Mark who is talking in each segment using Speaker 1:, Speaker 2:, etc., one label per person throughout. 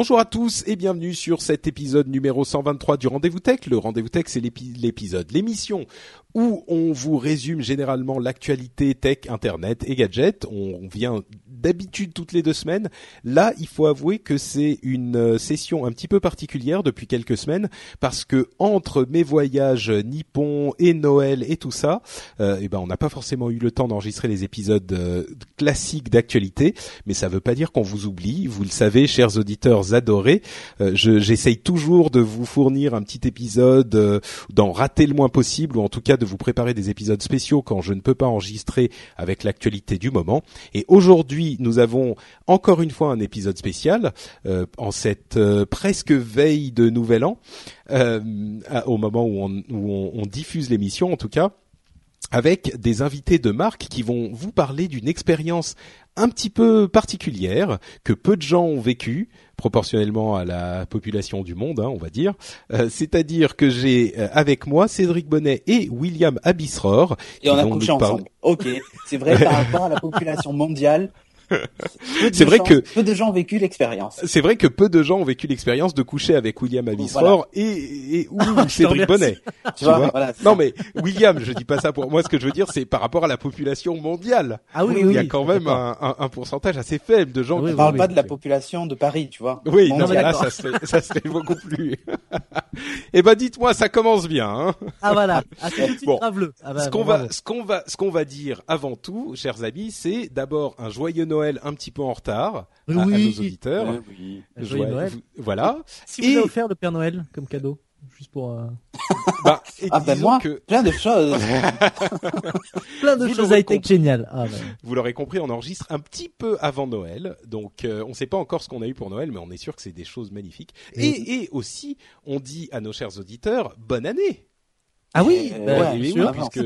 Speaker 1: Bonjour à tous et bienvenue sur cet épisode numéro 123 du Rendez-vous Tech. Le Rendez-vous Tech, c'est l'épi- l'épisode, l'émission où on vous résume généralement l'actualité tech, internet et gadgets. On vient d'habitude toutes les deux semaines. Là, il faut avouer que c'est une euh, session un petit peu particulière depuis quelques semaines parce que entre mes voyages nippons et Noël et tout ça, euh, eh ben on n'a pas forcément eu le temps d'enregistrer les épisodes euh, classiques d'actualité, mais ça veut pas dire qu'on vous oublie. Vous le savez, chers auditeurs adorés, euh, je- j'essaye toujours de vous fournir un petit épisode, euh, d'en rater le moins possible, ou en tout cas de vous préparer des épisodes spéciaux quand je ne peux pas enregistrer avec l'actualité du moment. Et aujourd'hui, nous avons encore une fois un épisode spécial euh, en cette euh, presque veille de Nouvel An, euh, au moment où on diffuse l'émission en tout cas avec des invités de marque qui vont vous parler d'une expérience un petit peu particulière que peu de gens ont vécu proportionnellement à la population du monde, hein, on va dire. Euh, C'est-à-dire que j'ai euh, avec moi Cédric Bonnet et William Abisror.
Speaker 2: Et on a couché ensemble. Ok, c'est vrai par rapport à la population mondiale.
Speaker 1: C'est vrai
Speaker 2: gens-
Speaker 1: que-
Speaker 2: peu de gens ont vécu l'expérience.
Speaker 1: C'est vrai que peu de gens ont vécu l'expérience de coucher avec William Abisror et, et ou Cédric Bonnet.
Speaker 2: Tu vois,
Speaker 1: vois
Speaker 2: voilà.
Speaker 1: Non mais William, je dis pas ça pour moi. Ce que je veux dire, c'est par rapport à la population mondiale.
Speaker 3: Ah oui,
Speaker 2: Oui,
Speaker 3: oui,
Speaker 1: Il y a
Speaker 3: oui,
Speaker 1: quand même un, un- un pourcentage assez faible de gens qui
Speaker 2: on parle pas de la population de Paris, tu vois.
Speaker 1: Oui, non, mais là, ça serait, ça serait beaucoup plus. eh ben, dites-moi, ça commence bien. Hein
Speaker 3: Ah voilà, ah,
Speaker 1: Bon.
Speaker 3: Ah bah,
Speaker 1: ce
Speaker 3: bon,
Speaker 1: qu'on va, ce qu'on va, ce qu'on va dire avant tout, chers amis, c'est d'abord un joyeux Noël un petit peu en retard à, à
Speaker 3: Oui.
Speaker 1: nos auditeurs.
Speaker 2: Ouais, oui.
Speaker 3: Joyeux Noël.
Speaker 1: vous- Voilà.
Speaker 3: Si vous
Speaker 1: Et-
Speaker 3: avez offert le Père Noël comme cadeau, juste pour euh,
Speaker 1: Bah, et
Speaker 2: Ah ben moi,
Speaker 1: que
Speaker 2: plein de choses.
Speaker 3: plein de
Speaker 1: Vous
Speaker 3: choses
Speaker 1: l'aurez
Speaker 3: high tech
Speaker 1: compris.
Speaker 3: géniales. Ah, bah.
Speaker 1: vous l'aurez compris, on enregistre un petit peu avant Noël, donc euh, on ne sait pas encore ce qu'on a eu pour Noël, mais on est sûr que c'est des choses magnifiques. Et, et aussi, on dit à nos chers auditeurs, bonne année.
Speaker 3: Ah oui,
Speaker 2: Euh,
Speaker 3: bah,
Speaker 2: ouais,
Speaker 1: oui,
Speaker 3: sûr.
Speaker 1: puisque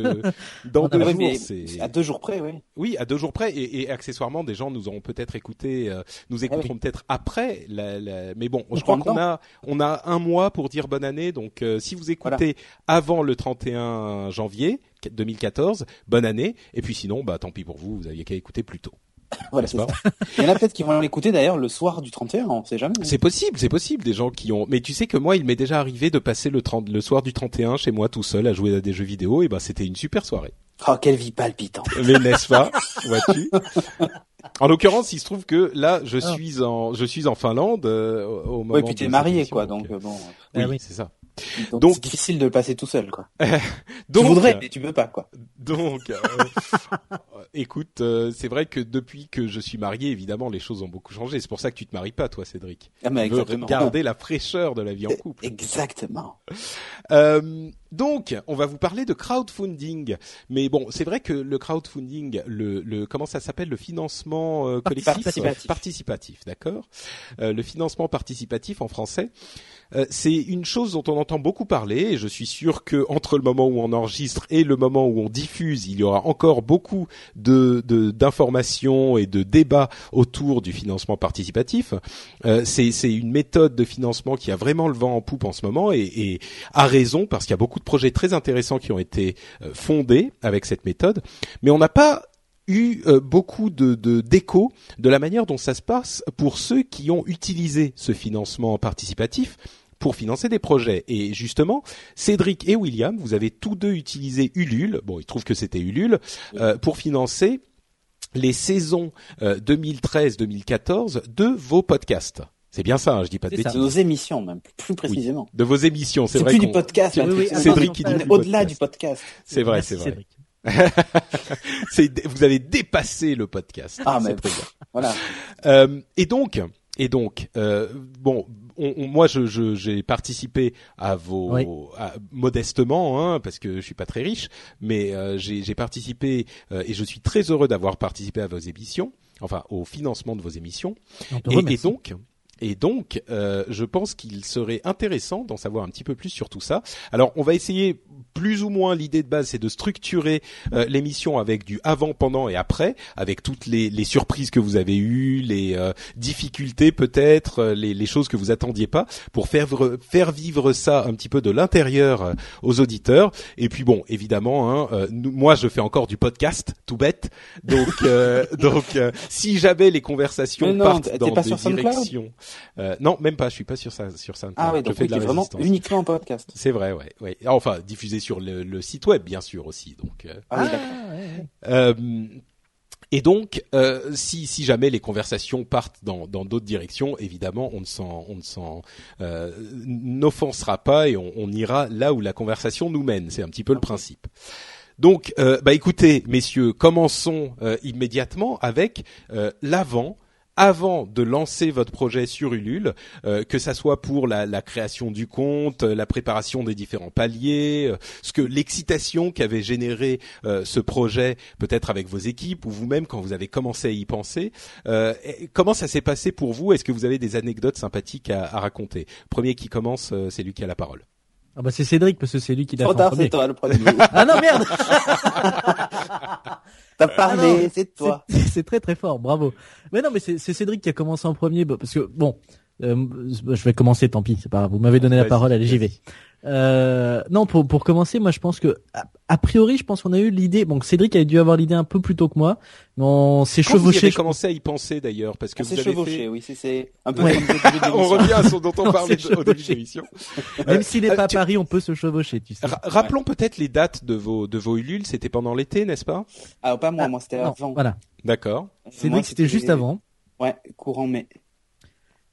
Speaker 1: dans
Speaker 3: On a-
Speaker 1: deux
Speaker 2: Ouais,
Speaker 1: jours, c'est
Speaker 2: à deux jours près, oui.
Speaker 1: Oui, à deux jours près, et, et accessoirement, des gens nous auront peut-être écouté, euh, nous écouteront peut-être après. La, la- Mais bon,
Speaker 2: On
Speaker 1: je crois qu'on a, on a un mois pour dire bonne année. Donc, euh, si vous écoutez avant le 31 janvier 2014, bonne année. Et puis sinon, bah tant pis pour vous, vous aviez qu'à écouter plus tôt.
Speaker 2: Voilà,
Speaker 1: N'est-ce
Speaker 2: c'est
Speaker 1: pas
Speaker 2: ça. Il y en a peut-être qui vont l'écouter d'ailleurs le soir du 31, on sait jamais.
Speaker 1: C'est possible, c'est possible. Des gens qui ont. Mais tu sais que moi, il m'est déjà arrivé de passer le 30, le soir du 31 chez moi tout seul à jouer à des jeux vidéo. Et ben, c'était une super soirée.
Speaker 2: Oh, quelle vie palpitante.
Speaker 1: Mais n'est-ce pas? Vois-tu? En l'occurrence, il se trouve que là, je
Speaker 3: Ah.
Speaker 1: suis en, je suis en Finlande euh, au moment.
Speaker 2: Ouais, puis t'es marié, quoi, donc euh, bon.
Speaker 1: Oui,
Speaker 3: Ah oui.
Speaker 1: c'est ça.
Speaker 2: Donc,
Speaker 1: Donc-
Speaker 2: c'est difficile de le passer tout seul, quoi.
Speaker 1: Donc,
Speaker 2: tu voudrais, mais tu peux pas, quoi.
Speaker 1: donc, euh, écoute, euh, c'est vrai que depuis que je suis marié, évidemment, les choses ont beaucoup changé. C'est pour ça que tu te maries pas, toi, Cédric.
Speaker 2: Ah, mais
Speaker 1: Tu veux
Speaker 2: exactement.
Speaker 1: garder la fraîcheur de la vie en couple.
Speaker 2: Exactement.
Speaker 1: Euh, donc, on va vous parler de crowdfunding. Mais bon, c'est vrai que le crowdfunding, le, le comment ça s'appelle, le financement euh, collectif,
Speaker 2: Participatif.
Speaker 1: participatif, d'accord. Euh, le financement participatif en français, euh, c'est une chose dont on entend beaucoup parler. Et je suis sûr que entre le moment où on enregistre et le moment où on diffuse, il y aura encore beaucoup de d'informations et de débats autour du financement participatif. Euh, c'est une méthode de financement qui a vraiment le vent en poupe en ce moment et, et a raison parce qu'il y a beaucoup de projets très intéressants qui ont été euh, fondés avec cette méthode, mais on n'a pas eu beaucoup de de- d'écho de, la manière dont ça se passe pour ceux qui ont utilisé ce financement participatif pour financer des projets. Et justement, Cédric et William, vous avez tous deux utilisé Ulule, bon, ils trouvent que c'était Ulule, euh, pour financer les saisons euh, 2013-2014 de vos podcasts. C'est bien ça, hein, je dis pas de
Speaker 3: C'est ça.
Speaker 2: De
Speaker 1: bêtises.
Speaker 2: nos émissions, même, plus précisément.
Speaker 1: De vos émissions, c'est
Speaker 2: C'est
Speaker 1: vrai
Speaker 2: plus du podcast.
Speaker 3: Oui,
Speaker 2: là,
Speaker 3: oui,
Speaker 2: c'est-
Speaker 1: Cédric qui dit
Speaker 2: au-delà du podcast.
Speaker 1: C'est vrai, c'est vrai.
Speaker 3: Cédric.
Speaker 1: C'est- vous avez dépassé le podcast.
Speaker 2: Ah,
Speaker 1: C'est
Speaker 2: mais
Speaker 1: très bien.
Speaker 2: Voilà.
Speaker 1: Euh, et donc, et donc, euh, bon, on- on- moi, je, je- j'ai participé à vos,
Speaker 3: Oui.
Speaker 1: à- modestement, hein, parce que je suis pas très riche, mais euh, j'ai, j'ai participé euh, et je suis très heureux d'avoir participé à vos émissions, enfin au financement de vos émissions. Et, donc, et donc, euh, je pense qu'il serait intéressant d'en savoir un petit peu plus sur tout ça. Alors, on va essayer plus ou moins l'idée de base, c'est de structurer euh, l'émission avec du avant, pendant et après, avec toutes les, les surprises que vous avez eues, les euh, difficultés peut-être, euh, les, les choses que vous attendiez pas, pour faire faire vivre ça un petit peu de l'intérieur euh, aux auditeurs. Et puis bon, évidemment, hein, euh, nous- moi je fais encore du podcast, tout bête. Donc, euh, donc, euh, si jamais les conversations
Speaker 2: non,
Speaker 1: partent dans
Speaker 2: pas
Speaker 1: des directions, euh, non, même pas, je suis pas sur ça, sur SoundCloud.
Speaker 2: Ah ouais,
Speaker 1: je
Speaker 2: donc
Speaker 1: fais
Speaker 2: oui,
Speaker 1: de la
Speaker 2: t'es vraiment uniquement en podcast.
Speaker 1: C'est vrai, ouais, ouais. Enfin, diffusé sur le, le site web, bien sûr aussi. Donc, euh,
Speaker 2: Ah oui, d'accord.
Speaker 3: ouais.
Speaker 1: euh, et donc, euh, si, si jamais les conversations partent dans dans d'autres directions, évidemment, on ne s'en on ne s'en euh, n'offensera pas et on, on ira là où la conversation nous mène. C'est un petit peu le principe. Donc, euh, bah écoutez, messieurs, commençons euh, immédiatement avec euh, l'avant. Avant de lancer votre projet sur Ulule, euh, que ça soit pour la, la création du compte, euh, la préparation des différents paliers, euh, ce que l'excitation qu'avait généré euh, ce projet, peut-être avec vos équipes ou vous-même quand vous avez commencé à y penser, euh, comment ça s'est passé pour vous? Est-ce que vous avez des anecdotes sympathiques à, à raconter? Premier qui commence, euh, c'est lui qui a la parole.
Speaker 3: Ah bah c'est Cédric parce que c'est lui qui l'a fait
Speaker 2: tard, c'est toi le premier.
Speaker 3: Ah non merde
Speaker 2: T'as
Speaker 3: Ah
Speaker 2: parlé, c'est toi.
Speaker 3: C'est très très fort, bravo. Mais non, mais c'est c'est Cédric qui a commencé en premier, bah, parce que bon, euh, je vais commencer, tant pis, c'est pas grave. Vous m'avez donné la parole, allez, j'y vais. Euh, non, pour pour commencer, moi je pense que a, a priori, je pense qu'on a eu l'idée. Bon, Cédric a dû avoir l'idée un peu plus tôt que moi, mais on s'est
Speaker 1: Quand vous
Speaker 3: chevauché.
Speaker 1: avez
Speaker 3: je-
Speaker 1: commencé à y penser d'ailleurs, parce que
Speaker 2: On
Speaker 1: vous
Speaker 2: s'est
Speaker 1: avez
Speaker 2: chevauché,
Speaker 1: fait...
Speaker 2: oui, c'est- c'est un peu
Speaker 3: Ouais.
Speaker 2: comme le début de
Speaker 1: on revient à ce dont on
Speaker 3: On
Speaker 1: parlait au début de
Speaker 3: chevauché.
Speaker 1: l'émission.
Speaker 3: Même s'il n'est
Speaker 1: Euh,
Speaker 3: pas à
Speaker 1: tu-
Speaker 3: Paris, on peut se chevaucher, tu sais.
Speaker 1: Ra- Rappelons peut-être les dates de vos de vos Ulule. C'était pendant l'été, n'est-ce pas?
Speaker 2: Ah, pas moi, moi c'était avant.
Speaker 3: Voilà.
Speaker 1: D'accord.
Speaker 3: Cédric, c'était juste avant.
Speaker 2: Ouais, courant mai.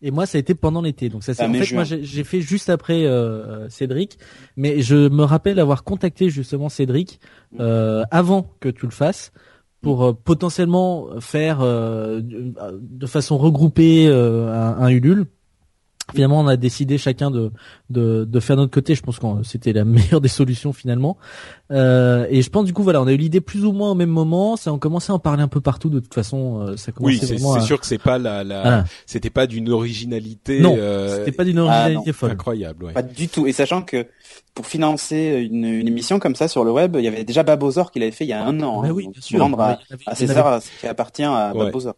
Speaker 3: Et moi, ça a été pendant l'été. Donc ça, c'est
Speaker 2: Ah,
Speaker 3: en fait
Speaker 2: juin.
Speaker 3: moi j'ai fait juste après euh, euh, Cédric, mais je me rappelle avoir contacté justement Cédric euh, avant que tu le fasses pour euh, potentiellement faire euh, de façon regroupée euh, un, un Ulule. Finalement, on a décidé chacun de de, de faire notre côté. Je pense que c'était la meilleure des solutions finalement. Euh, et je pense du coup voilà, on a eu l'idée plus ou moins au même moment. Ça, on commençait à en parler un peu partout. De toute façon, euh, ça commençait
Speaker 1: Oui, c'est
Speaker 3: vraiment
Speaker 1: c'est
Speaker 3: à-
Speaker 1: sûr que c'est pas la, la
Speaker 3: Voilà.
Speaker 1: c'était pas d'une originalité
Speaker 3: Non,
Speaker 1: euh,
Speaker 3: c'était pas d'une
Speaker 2: Ah,
Speaker 3: originalité folle.
Speaker 1: incroyable. Ouais.
Speaker 2: Pas du tout. Et sachant que pour financer une, une émission comme ça sur le web, il y avait déjà Babozor qui l'avait fait il y a un an.
Speaker 3: Bah
Speaker 2: hein,
Speaker 3: oui, bien
Speaker 2: faut
Speaker 3: sûr.
Speaker 2: rendre à, à César ce qui appartient à
Speaker 1: Ouais.
Speaker 2: Babozor.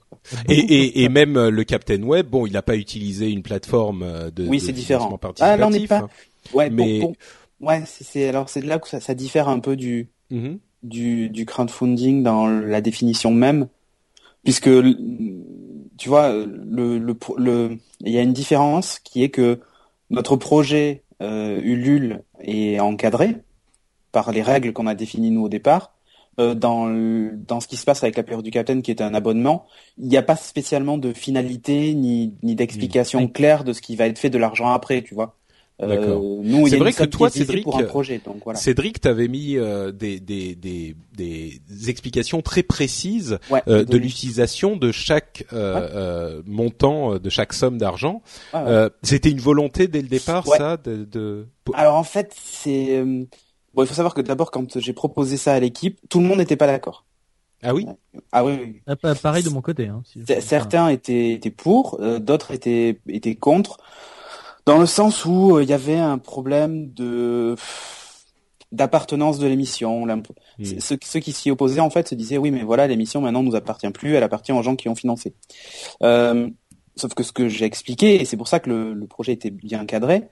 Speaker 1: Et, et, et même euh, le Captain Web, bon, il n'a pas utilisé une plateforme euh, de,
Speaker 2: Oui, c'est différent. Ah, là, on n'est
Speaker 1: participatif.
Speaker 2: Ouais, pour-
Speaker 1: Mais-
Speaker 2: pour- ouais, c'est- alors c'est là que ça, ça diffère un peu du
Speaker 1: Mhm.
Speaker 2: du, du crowdfunding dans la définition même, puisque tu vois, le, le, le, il y a une différence qui est que notre projet euh, Ulule est encadré par les règles qu'on a définies nous au départ. Euh, dans, le- dans ce qui se passe avec la période du Capitaine, qui est un abonnement, il n'y a pas spécialement de finalité ni, ni d'explication
Speaker 3: Oui.
Speaker 2: claire de ce qui va être fait de l'argent après, tu vois. Euh, nous,
Speaker 1: C'est vrai que toi, Cédric,
Speaker 2: pour un projet, donc voilà.
Speaker 1: Cédric, t'avais mis euh, des, des, des, des explications très précises
Speaker 2: Ouais,
Speaker 1: euh, de l'utilisation de chaque euh,
Speaker 2: Ouais.
Speaker 1: euh, montant, euh, de chaque somme d'argent.
Speaker 2: Ouais, ouais.
Speaker 1: Euh, C'était une volonté dès le départ, ça, de, de...
Speaker 2: Alors en fait, c'est euh, bon. Il faut savoir que d'abord, quand j'ai proposé ça à l'équipe, tout le monde n'était pas d'accord.
Speaker 1: Ah oui?
Speaker 2: Ah oui, oui.
Speaker 3: Ah, pa- pareil de mon côté. Hein, si
Speaker 2: Certains étaient étaient pour, euh, d'autres étaient étaient contre, dans le sens où euh, il y avait un problème de d'appartenance de l'émission. Ceux qui s'y opposaient en fait se disaient oui, mais voilà, l'émission maintenant nous appartient plus, elle appartient aux gens qui ont financé. Euh, sauf que ce que j'ai expliqué, et c'est pour ça que le, le projet était bien cadré,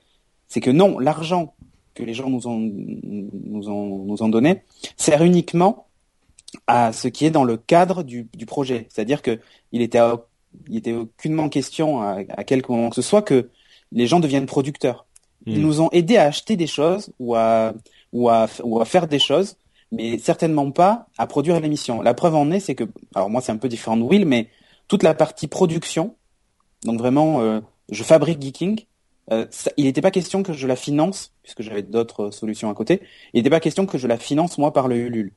Speaker 2: c'est que non, l'argent que les gens nous ont nous ont nous ont donné sert uniquement à ce qui est dans le cadre du, du projet. C'est-à-dire que il était à- il était aucunement question à, à quelque moment que ce soit que les gens deviennent producteurs. Ils
Speaker 1: Mm.
Speaker 2: nous ont aidés à acheter des choses ou à ou à ou à faire des choses, mais certainement pas à produire l'émission. La preuve en est, c'est que alors moi c'est un peu différent de Will, mais toute la partie production, donc vraiment euh, je fabrique Geeking. Euh, ça- il n'était pas question que je la finance, puisque j'avais d'autres solutions à côté. Il n'était pas question que je la finance moi par le Ulule.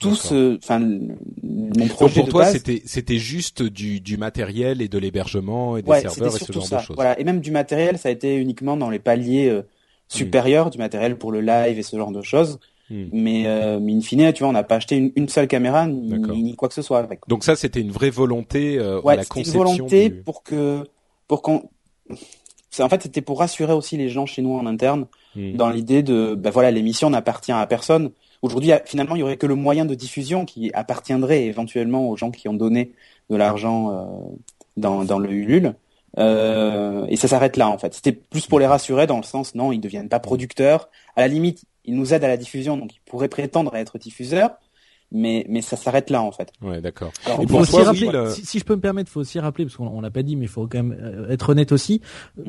Speaker 2: Tout ce, enfin, mon
Speaker 1: Donc
Speaker 2: projet
Speaker 1: pour
Speaker 2: de
Speaker 1: toi, c'était c'était juste du, du matériel et de l'hébergement et des
Speaker 2: ouais,
Speaker 1: serveurs et ce genre
Speaker 2: ça.
Speaker 1: de choses.
Speaker 2: Voilà, et même du matériel, ça a été uniquement dans les paliers euh, supérieurs, du matériel pour le live et ce genre de choses.
Speaker 1: Hmm.
Speaker 2: Mais, euh, mais in fine, tu vois, on n'a pas acheté une, une seule caméra ni, quoi que ce soit avec.
Speaker 1: Donc ça, c'était une vraie volonté euh,
Speaker 2: Ouais,
Speaker 1: la
Speaker 2: c'était une
Speaker 1: conception
Speaker 2: volonté
Speaker 1: du-
Speaker 2: pour que, pour qu'on, en fait c'était pour rassurer aussi les gens chez nous en interne
Speaker 1: Hmm.
Speaker 2: dans l'idée de, ben voilà, l'émission n'appartient à personne. Aujourd'hui, finalement, il y aurait que le moyen de diffusion qui appartiendrait éventuellement aux gens qui ont donné de l'argent euh, dans, dans le Ulule. Euh, et ça s'arrête là, en fait. C'était plus pour les rassurer dans le sens, non, ils deviennent pas producteurs. À la limite, ils nous aident à la diffusion, donc ils pourraient prétendre à être diffuseurs, mais, mais ça s'arrête là, en fait.
Speaker 1: Ouais, d'accord.
Speaker 2: Alors,
Speaker 1: pour
Speaker 3: faut aussi
Speaker 1: toi,
Speaker 3: rappeler,
Speaker 1: Will, euh,
Speaker 3: si, si je peux me permettre, faut aussi rappeler parce qu'on on l'a pas dit, mais il faut quand même euh, être honnête aussi.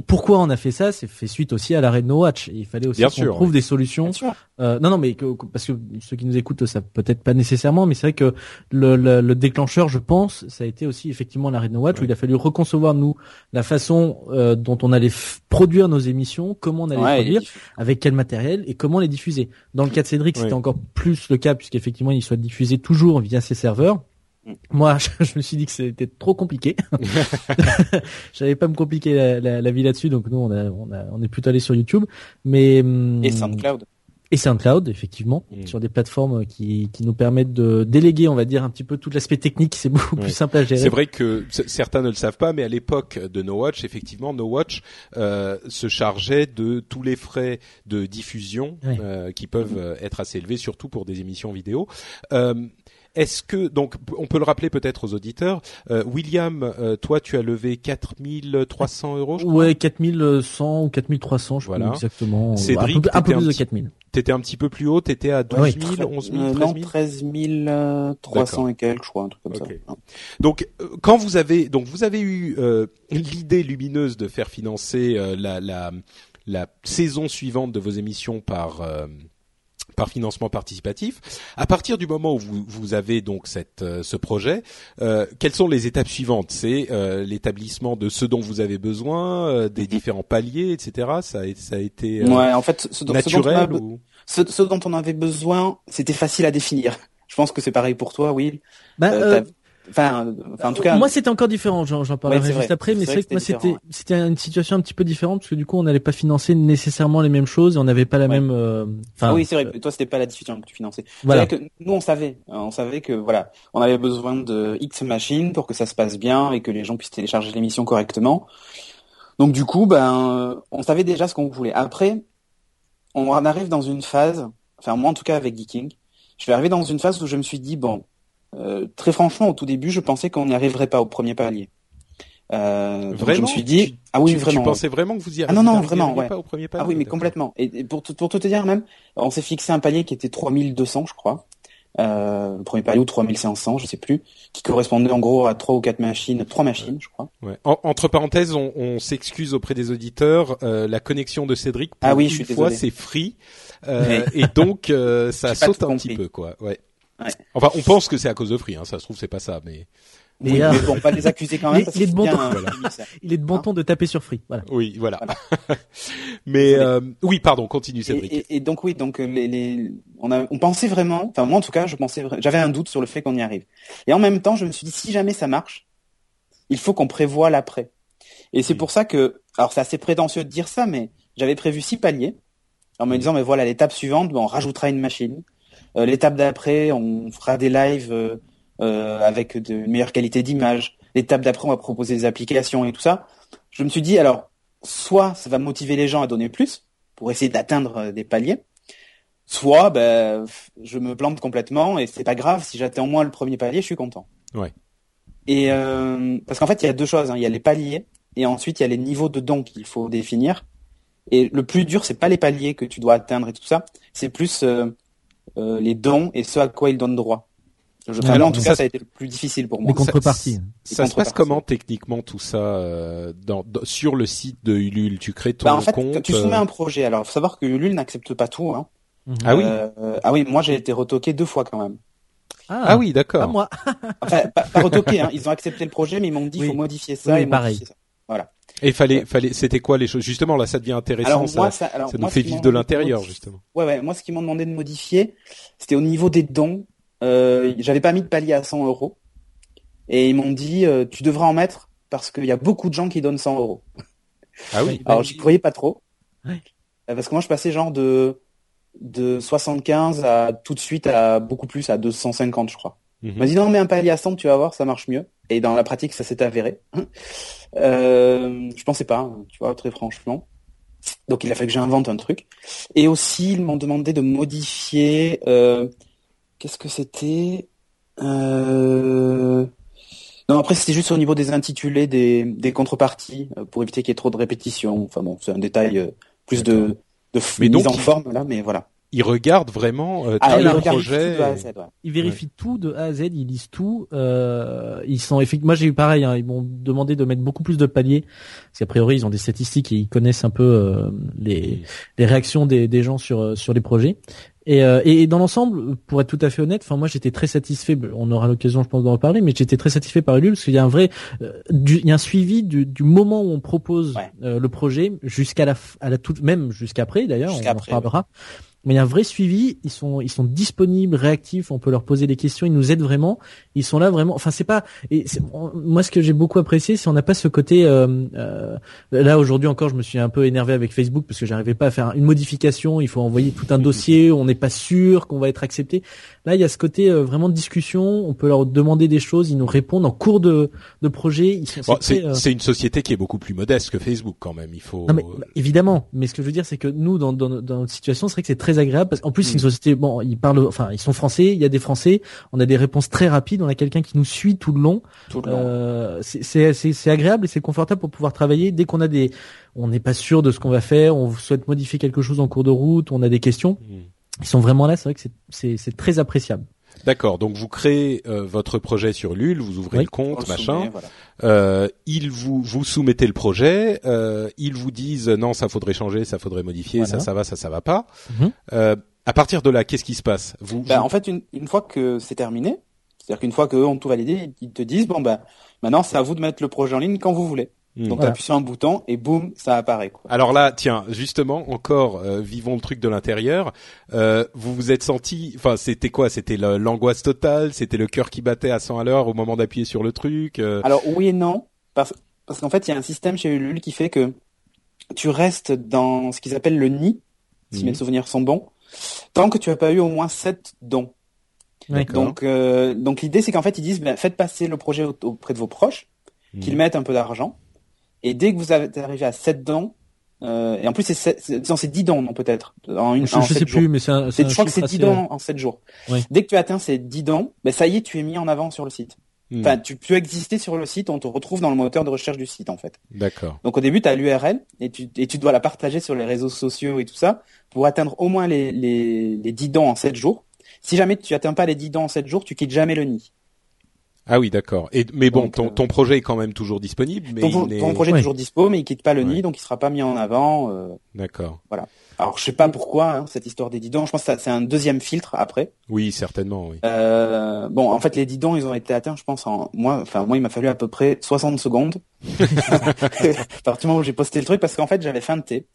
Speaker 3: Pourquoi on a fait ça? C'est fait suite aussi à l'arrêt de No Watch. Et il fallait aussi qu'on trouve
Speaker 1: oui.
Speaker 3: des solutions.
Speaker 2: Bien sûr.
Speaker 3: Euh, non, non, mais que, parce que ceux qui nous écoutent, ça peut-être pas nécessairement, mais c'est vrai que le, le, le déclencheur, je pense, ça a été aussi effectivement l'arrêt de No Watch où il a fallu reconcevoir nous la façon euh, dont on allait produire nos émissions, comment on allait les
Speaker 2: Ouais,
Speaker 3: produire, avec quel matériel et comment les diffuser. Dans le cas de Cédric,
Speaker 1: Ouais.
Speaker 3: c'était encore plus le cas puisqu'effectivement il soit diffusé toujours via ses serveurs.
Speaker 2: Mm.
Speaker 3: Moi, je, me suis dit que c'était trop compliqué. J'avais pas me compliquer la, la, la vie là-dessus, donc nous on a, on a, on est plutôt allé sur YouTube, mais hum,
Speaker 2: Et SoundCloud.
Speaker 3: Et SoundCloud, effectivement,
Speaker 1: Mm.
Speaker 3: sur des plateformes qui, qui nous permettent de déléguer, on va dire, un petit peu tout l'aspect technique. C'est beaucoup plus simple à gérer.
Speaker 1: C'est vrai que certains ne le savent pas, mais à l'époque de No Watch, effectivement, No Watch euh, se chargeait de tous les frais de diffusion euh, qui peuvent euh, être assez élevés, surtout pour des émissions vidéo. Euh, est-ce que donc on peut le rappeler peut-être aux auditeurs, euh, William, euh, toi tu as levé 4300 euros, je crois?
Speaker 3: Ouais, 4100 ou 4300, je
Speaker 1: Voilà.
Speaker 3: crois exactement.
Speaker 1: Cédric,
Speaker 3: un peu, un peu plus
Speaker 1: un
Speaker 3: de
Speaker 1: petit-
Speaker 3: 4000.
Speaker 1: T'étais un petit peu plus haut, t'étais à 12
Speaker 3: Ah oui.
Speaker 1: 000, 11 000,
Speaker 2: Euh,
Speaker 1: 13
Speaker 2: non,
Speaker 1: 000.
Speaker 2: 13 300 et quelques, je crois, un truc comme ça.
Speaker 1: Donc, euh, quand vous avez donc vous avez eu euh, l'idée lumineuse de faire financer euh, la, la la saison suivante de vos émissions par euh, par financement participatif. À partir du moment où vous, vous avez donc cette, euh, ce projet, euh, quelles sont les étapes suivantes? C'est euh, l'établissement de ce dont vous avez besoin, euh, des différents paliers, etc. Ça a, ça a été euh,
Speaker 2: Ouais, en fait, ce, dont- ce dont on a
Speaker 1: ou
Speaker 2: ce, ce dont on avait besoin, c'était facile à définir. Je pense que c'est pareil pour toi, Will.
Speaker 3: Bah,
Speaker 2: Euh,
Speaker 3: euh,
Speaker 2: Enfin, euh, enfin, en tout cas,
Speaker 3: moi c'était encore différent, j'en j'en parlerai
Speaker 2: Ouais,
Speaker 3: juste
Speaker 2: vrai.
Speaker 3: après, mais
Speaker 2: C'est vrai
Speaker 3: que moi
Speaker 2: c'était
Speaker 3: c'était une situation un petit peu différente parce que du coup on n'allait pas financer nécessairement les mêmes choses et on n'avait pas la
Speaker 2: Ouais.
Speaker 3: même. euh, Enfin,
Speaker 2: ah oui, c'est vrai. que Toi, c'était pas la diffusion que tu finançais.
Speaker 3: voilà.
Speaker 2: C'est vrai que nous, on savait, on savait que voilà, on avait besoin de X machines pour que ça se passe bien et que les gens puissent télécharger l'émission correctement. Donc du coup, ben, euh, on savait déjà ce qu'on voulait. Après, on arrive dans une phase, enfin moi en tout cas avec Geeking, je vais arriver dans une phase où je me suis dit bon, euh, très franchement, au tout début, je pensais qu'on n'y arriverait pas au premier palier. Euh, donc je me suis dit,
Speaker 1: Tu-
Speaker 2: ah oui,
Speaker 1: tu,
Speaker 2: vraiment.
Speaker 1: tu pensais vraiment que vous y
Speaker 2: Ah non, non, vraiment, ouais.
Speaker 1: pas au premier palier
Speaker 2: Ah oui, mais complètement. Et, et pour, tout- pour tout te dire même, on s'est fixé un palier qui était 3200, je crois. Euh, le premier palier ou 3500, je sais plus, qui correspondait en gros à trois ou quatre machines, trois machines, je crois.
Speaker 1: Ouais. En- entre parenthèses, on, on s'excuse auprès des auditeurs. euh, la connexion de Cédric, pour
Speaker 2: Ah oui,
Speaker 1: une
Speaker 2: je suis
Speaker 1: fois, c'est free, euh, et donc euh, ça saute un
Speaker 2: compris.
Speaker 1: petit peu, quoi. Ouais.
Speaker 2: Ouais.
Speaker 1: Enfin, on pense que c'est à cause de free. Hein, ça se trouve, c'est pas ça, mais
Speaker 3: Mais,
Speaker 2: Oui,
Speaker 3: euh,
Speaker 2: mais bon, pas les accuser quand même.
Speaker 3: il-
Speaker 2: parce
Speaker 3: il est
Speaker 2: que
Speaker 3: de bon
Speaker 1: Voilà.
Speaker 2: un.
Speaker 3: Il est de bon ton de taper sur Free. Voilà.
Speaker 1: oui, voilà.
Speaker 2: Voilà.
Speaker 1: mais euh, oui, pardon, continue,
Speaker 2: Et,
Speaker 1: Cédric.
Speaker 2: et- et donc oui, donc euh, les, les, on, a, on pensait vraiment, enfin moi en tout cas, je pensais, j'avais un doute sur le fait qu'on y arrive. Et en même temps, je me suis dit si jamais ça marche, il faut qu'on prévoie l'après. Et c'est pour ça que, alors c'est assez prétentieux de dire ça, mais j'avais prévu six paliers en me disant mais voilà l'étape suivante, on rajoutera une machine. Euh, l'étape d'après, on fera des lives euh, euh, avec de meilleure qualité d'image. L'étape d'après, on va proposer des applications et tout ça. Je me suis dit alors soit ça va motiver les gens à donner plus pour essayer d'atteindre des paliers, soit ben, pff, je me plante complètement et c'est pas grave si j'atteins au moins le premier palier, je suis content.
Speaker 1: Ouais.
Speaker 2: Et euh, parce qu'en fait, il y a deux choses. hein. Il y a les paliers et ensuite il y a les niveaux de dons qu'il faut définir. Et le plus dur, c'est pas les paliers que tu dois atteindre et tout ça, c'est plus euh, euh, les dons et ce à quoi ils donnent droit. Je, enfin,
Speaker 1: Alors,
Speaker 2: en tout
Speaker 1: ça,
Speaker 2: cas, ça a été le plus difficile pour moi.
Speaker 3: Les contreparties.
Speaker 1: Ça
Speaker 2: Les
Speaker 1: se passe comment techniquement tout ça euh, dans, dans- sur le site de Ulule? Tu crées ton
Speaker 2: Bah, en fait,
Speaker 1: compte
Speaker 2: tu soumets
Speaker 1: euh,
Speaker 2: un projet, alors faut savoir que Ulule n'accepte pas tout. Hein.
Speaker 1: Ah oui?
Speaker 2: Euh, ah oui, moi j'ai été retoqué deux fois quand même.
Speaker 1: Ah oui,
Speaker 3: Pas
Speaker 1: d'accord.
Speaker 3: moi.
Speaker 2: Enfin, pas, pas retoqué, hein. ils ont accepté le projet, mais ils m'ont dit
Speaker 3: Oui.
Speaker 2: faut modifier ça
Speaker 3: Oui,
Speaker 2: et
Speaker 3: pareil.
Speaker 2: modifier ça.
Speaker 1: Et fallait, fallait, c'était quoi les choses? Justement, là, ça devient intéressant.
Speaker 2: Alors
Speaker 1: ça,
Speaker 2: moi, ça, alors,
Speaker 1: ça
Speaker 2: moi,
Speaker 1: nous fait vivre de l'intérieur, justement.
Speaker 2: Ouais, ouais. Moi, ce qu'ils m'ont demandé de modifier, c'était au niveau des dons. Euh, j'avais pas mis de palier à 100 euros. Et ils m'ont dit, euh, tu devras en mettre parce qu'il y a beaucoup de gens qui donnent 100 euros.
Speaker 1: Ah oui.
Speaker 2: Alors, j'y croyais pas trop.
Speaker 3: Ouais.
Speaker 2: Euh, Parce que moi, je passais genre de, de 75 à tout de suite à beaucoup plus, à 250, je crois. Il m'a dit non, mais un palier à 100, tu vas voir, ça marche mieux. Et dans la pratique, ça s'est avéré. Euh, je pensais pas, hein, tu vois, très franchement. Donc il a fallu que j'invente un truc. Et aussi, ils m'ont demandé de modifier. Euh, Qu'est-ce que c'était euh... Non, après c'était juste au niveau des intitulés des, des contreparties euh, pour éviter qu'il y ait trop de répétitions. Enfin bon, c'est un détail euh, plus de, de f-
Speaker 1: Mais
Speaker 2: mise
Speaker 1: donc,
Speaker 2: en forme là, mais voilà.
Speaker 1: Ils regardent vraiment euh,
Speaker 2: Ah,
Speaker 1: tout
Speaker 2: ils
Speaker 3: là,
Speaker 1: le
Speaker 2: regardent
Speaker 1: projet.
Speaker 2: tout de A à Z, ouais.
Speaker 3: Ils vérifient tout de A à Z, ils lisent tout. Euh, ils sont effectivement. Moi j'ai eu pareil. Hein, ils m'ont demandé de mettre beaucoup plus de paliers parce qu'a priori ils ont des statistiques et ils connaissent un peu euh, les, les réactions des, des gens sur euh, sur les projets. Et, euh, et dans l'ensemble, pour être tout à fait honnête, enfin moi j'étais très satisfait. On aura l'occasion, je pense, d'en reparler, mais j'étais très satisfait par Ulule parce qu'il y a un vrai, euh, du, il y a un suivi du, du moment où on propose
Speaker 2: Ouais.
Speaker 3: euh, le projet jusqu'à la, à la toute, même jusqu'après d'ailleurs, on en reparlera. Mais il y a un vrai suivi. Ils sont, ils sont disponibles, réactifs. On peut leur poser des questions. Ils nous aident vraiment. Ils sont là vraiment. Enfin, c'est pas. Et on- moi, ce que j'ai beaucoup apprécié, c'est on n'a pas ce côté. euh, euh, là aujourd'hui encore, je me suis un peu énervé avec Facebook parce que j'arrivais pas à faire une modification. Il faut envoyer tout un dossier. On n'est pas sûr qu'on va être accepté. Là, il y a ce côté euh, vraiment de discussion. On peut leur demander des choses. Ils nous répondent en cours de, de projet.
Speaker 1: Bon,
Speaker 3: euh,
Speaker 1: c'est une société qui est beaucoup plus modeste que Facebook quand même. Il faut.
Speaker 3: non mais bah, évidemment, mais ce que je veux dire c'est que nous dans dans, dans notre situation, c'est vrai que c'est très agréable parce qu'en plus c'est une société bon, ils parlent enfin, ils sont français, il y a des français, on a des réponses très rapides, on a quelqu'un qui nous suit tout le long.
Speaker 2: Tout le long.
Speaker 3: Euh, c'est agréable et c'est confortable pour pouvoir travailler dès qu'on a des on n'est pas sûr de ce qu'on va faire, on souhaite modifier quelque chose en cours de route, on a des questions.
Speaker 1: Hmm.
Speaker 3: Ils sont vraiment là, c'est vrai que c'est très appréciable.
Speaker 1: D'accord. Donc vous créez euh, votre projet sur Lul, vous ouvrez
Speaker 3: Oui.
Speaker 1: le compte,
Speaker 2: le
Speaker 1: machin.
Speaker 2: soumet, voilà.
Speaker 1: Euh, ils vous vous soumettez le projet. Euh, ils vous disent non, ça faudrait changer, ça faudrait modifier,
Speaker 3: Voilà.
Speaker 1: ça ça va, ça ça va pas.
Speaker 3: Mhm.
Speaker 1: Euh, à partir de là, qu'est-ce qui se passe? Vous,
Speaker 2: Ben,
Speaker 1: vous-
Speaker 2: en fait, une, une fois que c'est terminé, c'est-à-dire qu'une fois qu'eux ont tout validé, ils te disent bon ben maintenant c'est à vous de mettre le projet en ligne quand vous voulez. Donc
Speaker 3: Voilà.
Speaker 2: tu appuies sur un bouton et boum, ça apparaît quoi.
Speaker 1: Alors là, tiens, justement, encore, euh, vivons le truc de l'intérieur. Euh, vous vous êtes senti, enfin, c'était quoi? C'était l'angoisse totale? C'était le cœur qui battait à 100 à l'heure au moment d'appuyer sur le truc euh,
Speaker 2: Alors oui et non, parce, parce qu'en fait il y a un système chez Ulule qui fait que tu restes dans ce qu'ils appellent le nid, si
Speaker 1: Mhm.
Speaker 2: mes souvenirs sont bons, tant que tu as pas eu au moins sept dons.
Speaker 1: D'accord.
Speaker 2: Donc, euh, donc l'idée c'est qu'en fait ils disent ben, faites passer le projet au- auprès de vos proches,
Speaker 1: Mhm.
Speaker 2: qu'ils mettent un peu d'argent, et dès que vous avez arrivé à 7 dons, euh, et en plus c'est sept- c'est non, c'est 10 dons non peut-être en une
Speaker 3: Je,
Speaker 2: en
Speaker 3: je sais
Speaker 2: sept jours.
Speaker 3: plus, mais c'est un,
Speaker 2: je crois que c'est 10
Speaker 3: assez-
Speaker 2: dons en 7 jours.
Speaker 3: Oui.
Speaker 2: Dès que tu atteins ces 10 dons, ben ça y est, tu es mis en avant sur le site.
Speaker 1: Hmm.
Speaker 2: Enfin, tu peux exister sur le site, on te retrouve dans le moteur de recherche du site en fait.
Speaker 1: D'accord.
Speaker 2: Donc au début, tu as l'URL et tu, et tu dois la partager sur les réseaux sociaux et tout ça pour atteindre au moins les, les, les 10 dons en 7 jours. Si jamais tu atteins pas les 10 dons en 7 jours, tu quittes jamais le nid.
Speaker 1: Ah oui, d'accord. Et mais bon,
Speaker 2: Donc,
Speaker 1: ton,
Speaker 2: euh,
Speaker 1: ton projet est quand même toujours disponible, mais
Speaker 2: ton,
Speaker 1: il est...
Speaker 2: ton projet
Speaker 3: Ouais.
Speaker 2: est toujours dispo, mais il quitte pas le
Speaker 1: Ouais.
Speaker 2: nid, donc il sera pas mis en avant. euh.
Speaker 1: D'accord.
Speaker 2: Alors je sais pas pourquoi hein, cette histoire des 10 dons. Je pense que c'est un deuxième filtre après.
Speaker 1: Oui, certainement. Oui.
Speaker 2: Euh, bon, en fait, les 10 dons, ils ont été atteints, je pense, en moi. Enfin, moi, il m'a fallu à peu près 60 secondes. à partir du moment où j'ai posté le truc, parce qu'en fait, j'avais feinté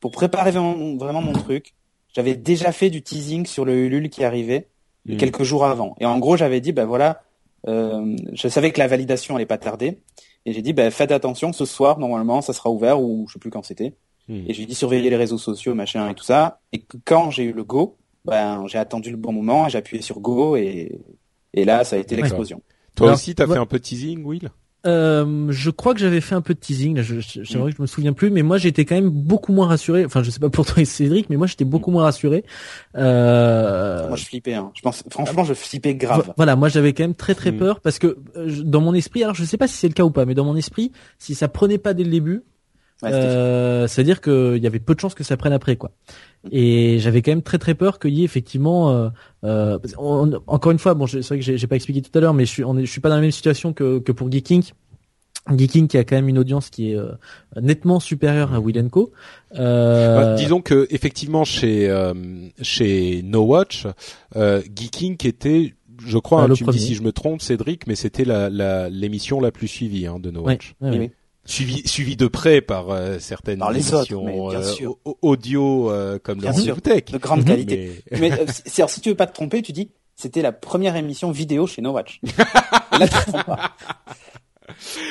Speaker 2: pour préparer vraiment, vraiment mon truc. J'avais déjà fait du teasing sur le Ulule qui arrivait
Speaker 1: Hmm.
Speaker 2: quelques jours avant. Et en gros, j'avais dit, ben voilà, euh, je savais que la validation allait pas tarder. Et j'ai dit, ben faites attention, ce soir, normalement, ça sera ouvert, ou je sais plus quand c'était.
Speaker 1: Hmm.
Speaker 2: Et j'ai dit surveiller les réseaux sociaux, machin et tout ça. Et que quand j'ai eu le go, ben j'ai attendu le bon moment, j'ai appuyé sur go et et là ça a été l'explosion.
Speaker 1: Toi
Speaker 3: Alors,
Speaker 1: aussi, t'as
Speaker 3: ouais.
Speaker 1: fait un peu de teasing, Will?
Speaker 3: Euh, je crois que j'avais fait un peu de teasing. Là, je, je, c'est vrai que je me souviens plus, mais moi j'étais quand même beaucoup moins rassuré. Enfin, je sais pas pour toi et Cédric, mais moi j'étais beaucoup moins rassuré. Euh,
Speaker 2: Moi je flippais, hein. Je pense, franchement, je flippais grave.
Speaker 3: vo- Voilà, moi j'avais quand même très très
Speaker 1: Mm.
Speaker 3: peur parce que euh, dans mon esprit, alors je sais pas si c'est le cas ou pas, mais dans mon esprit, si ça prenait pas dès le début,
Speaker 2: Ouais,
Speaker 3: euh, c'est-à-dire qu'il y avait peu de chances que ça prenne après, quoi. Et j'avais quand même très très peur qu'il y ait effectivement, euh, euh, on- encore une fois, bon, je- c'est vrai que j'ai pas expliqué tout à l'heure, mais je suis, on est, je suis pas dans la même situation que, que pour Geeking. Geeking qui a quand même une audience qui est euh, nettement supérieure à Will Co. Euh,
Speaker 1: Bah, disons que effectivement chez euh, chez No Watch, euh, Geeking était, je crois,
Speaker 3: Ah,
Speaker 1: hein, tu me dis si je me trompe, Cédric, mais c'était la la- l'émission la plus suivie hein, de No Watch.
Speaker 3: ouais,
Speaker 2: Oui,
Speaker 3: ouais.
Speaker 2: oui.
Speaker 1: Suivi, suivi de près par euh, certaines
Speaker 2: Par les
Speaker 1: émissions
Speaker 2: autres,
Speaker 1: euh, audio euh, comme le
Speaker 2: Bien.
Speaker 1: Rendez-vous Tech.
Speaker 2: De grande qualité.
Speaker 1: Mais-
Speaker 2: Mais euh, alors, si tu veux pas te tromper, tu dis c'était la première émission vidéo chez No Watch. Et là, tu te trompes pas.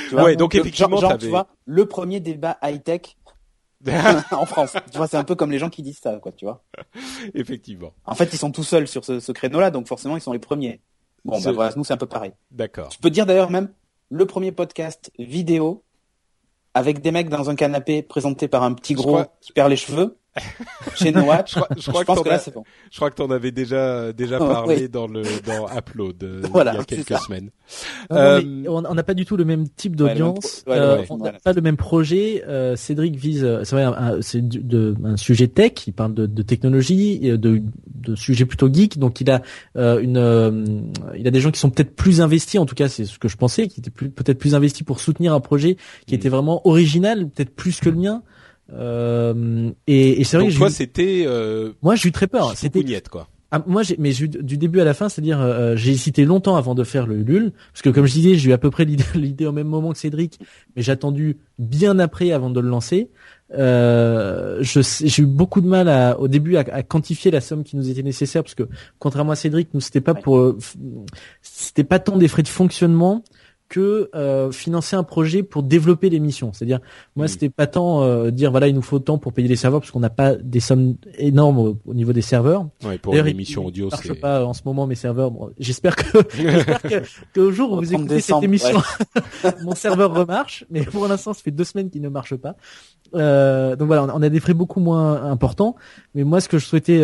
Speaker 2: Tu
Speaker 1: Ouais, donc
Speaker 2: le-
Speaker 1: effectivement,
Speaker 2: genre, tu vois, le premier débat high tech en France. Tu vois, c'est un peu comme les gens qui disent ça, quoi. Tu vois.
Speaker 1: Effectivement.
Speaker 2: En fait, ils sont tout seuls sur ce, ce créneau-là, donc forcément, ils sont les premiers. Bon,
Speaker 1: Ce-
Speaker 2: bah voilà, nous c'est un peu pareil.
Speaker 1: D'accord.
Speaker 2: Tu peux dire d'ailleurs même le premier podcast vidéo avec des mecs dans un canapé présenté par un petit gros
Speaker 1: crois-
Speaker 2: qui perd les cheveux chez No Watch.
Speaker 1: Je crois, je crois que
Speaker 2: pense
Speaker 1: t'en
Speaker 2: que là
Speaker 1: as-
Speaker 2: c'est bon.
Speaker 1: je crois que t'en avais déjà déjà
Speaker 2: Oh,
Speaker 1: parlé
Speaker 2: oui.
Speaker 1: dans le dans Upload euh,
Speaker 2: Voilà,
Speaker 1: il y a quelques semaines.
Speaker 3: Non,
Speaker 1: Euh,
Speaker 3: on n'a pas du tout le même type d'audience.
Speaker 2: pro- ouais,
Speaker 3: euh,
Speaker 1: ouais,
Speaker 3: on n'a pas le même projet. Euh, Cédric vise, c'est vrai, un- un- c'est du- de, un sujet tech. Il parle de, de technologie, de, de sujets plutôt geek. Donc il a euh, une, euh, il a des gens qui sont peut-être plus investis. En tout cas, c'est ce que je pensais, qui étaient plus- peut-être plus investis pour soutenir un projet qui
Speaker 1: Mm.
Speaker 3: était vraiment original, peut-être plus que le mien. Euh, et, et c'est vrai
Speaker 1: donc
Speaker 3: que
Speaker 1: toi
Speaker 3: j'ai eu-
Speaker 1: c'était euh,
Speaker 3: moi j'ai eu très peur. C'était
Speaker 1: quoi.
Speaker 3: ah, moi, j'ai, mais j'ai eu du début à la fin, c'est-à-dire euh, j'ai hésité longtemps avant de faire le Ulule, parce que comme je disais, j'ai eu à peu près l'idée, l'idée au même moment que Cédric, mais j'ai attendu bien après avant de le lancer. Euh, je, sais- j'ai eu beaucoup de mal à, au début à, à quantifier la somme qui nous était nécessaire, parce que contrairement à Cédric, nous c'était pas pour, euh, c'était pas tant des frais de fonctionnement que euh, financer un projet pour développer l'émission. C'est-à-dire, moi,
Speaker 1: Mm.
Speaker 3: c'était pas tant euh, dire voilà, il nous faut tant pour payer les serveurs, parce qu'on n'a pas des sommes énormes au, au niveau des serveurs.
Speaker 1: Ouais, pour une émission
Speaker 3: il
Speaker 1: audio
Speaker 3: marche
Speaker 1: c'est
Speaker 3: pas euh, en ce moment mes serveurs. Bon, j'espère que j'espère que qu'au jour où vous
Speaker 2: 30
Speaker 3: écoutez
Speaker 2: décembre,
Speaker 3: cette émission, mon serveur remarche. Mais pour l'instant, ça fait deux semaines qu'il ne marche pas. Euh, donc voilà, on a- on a des frais beaucoup moins importants. Mais moi, ce que je souhaitais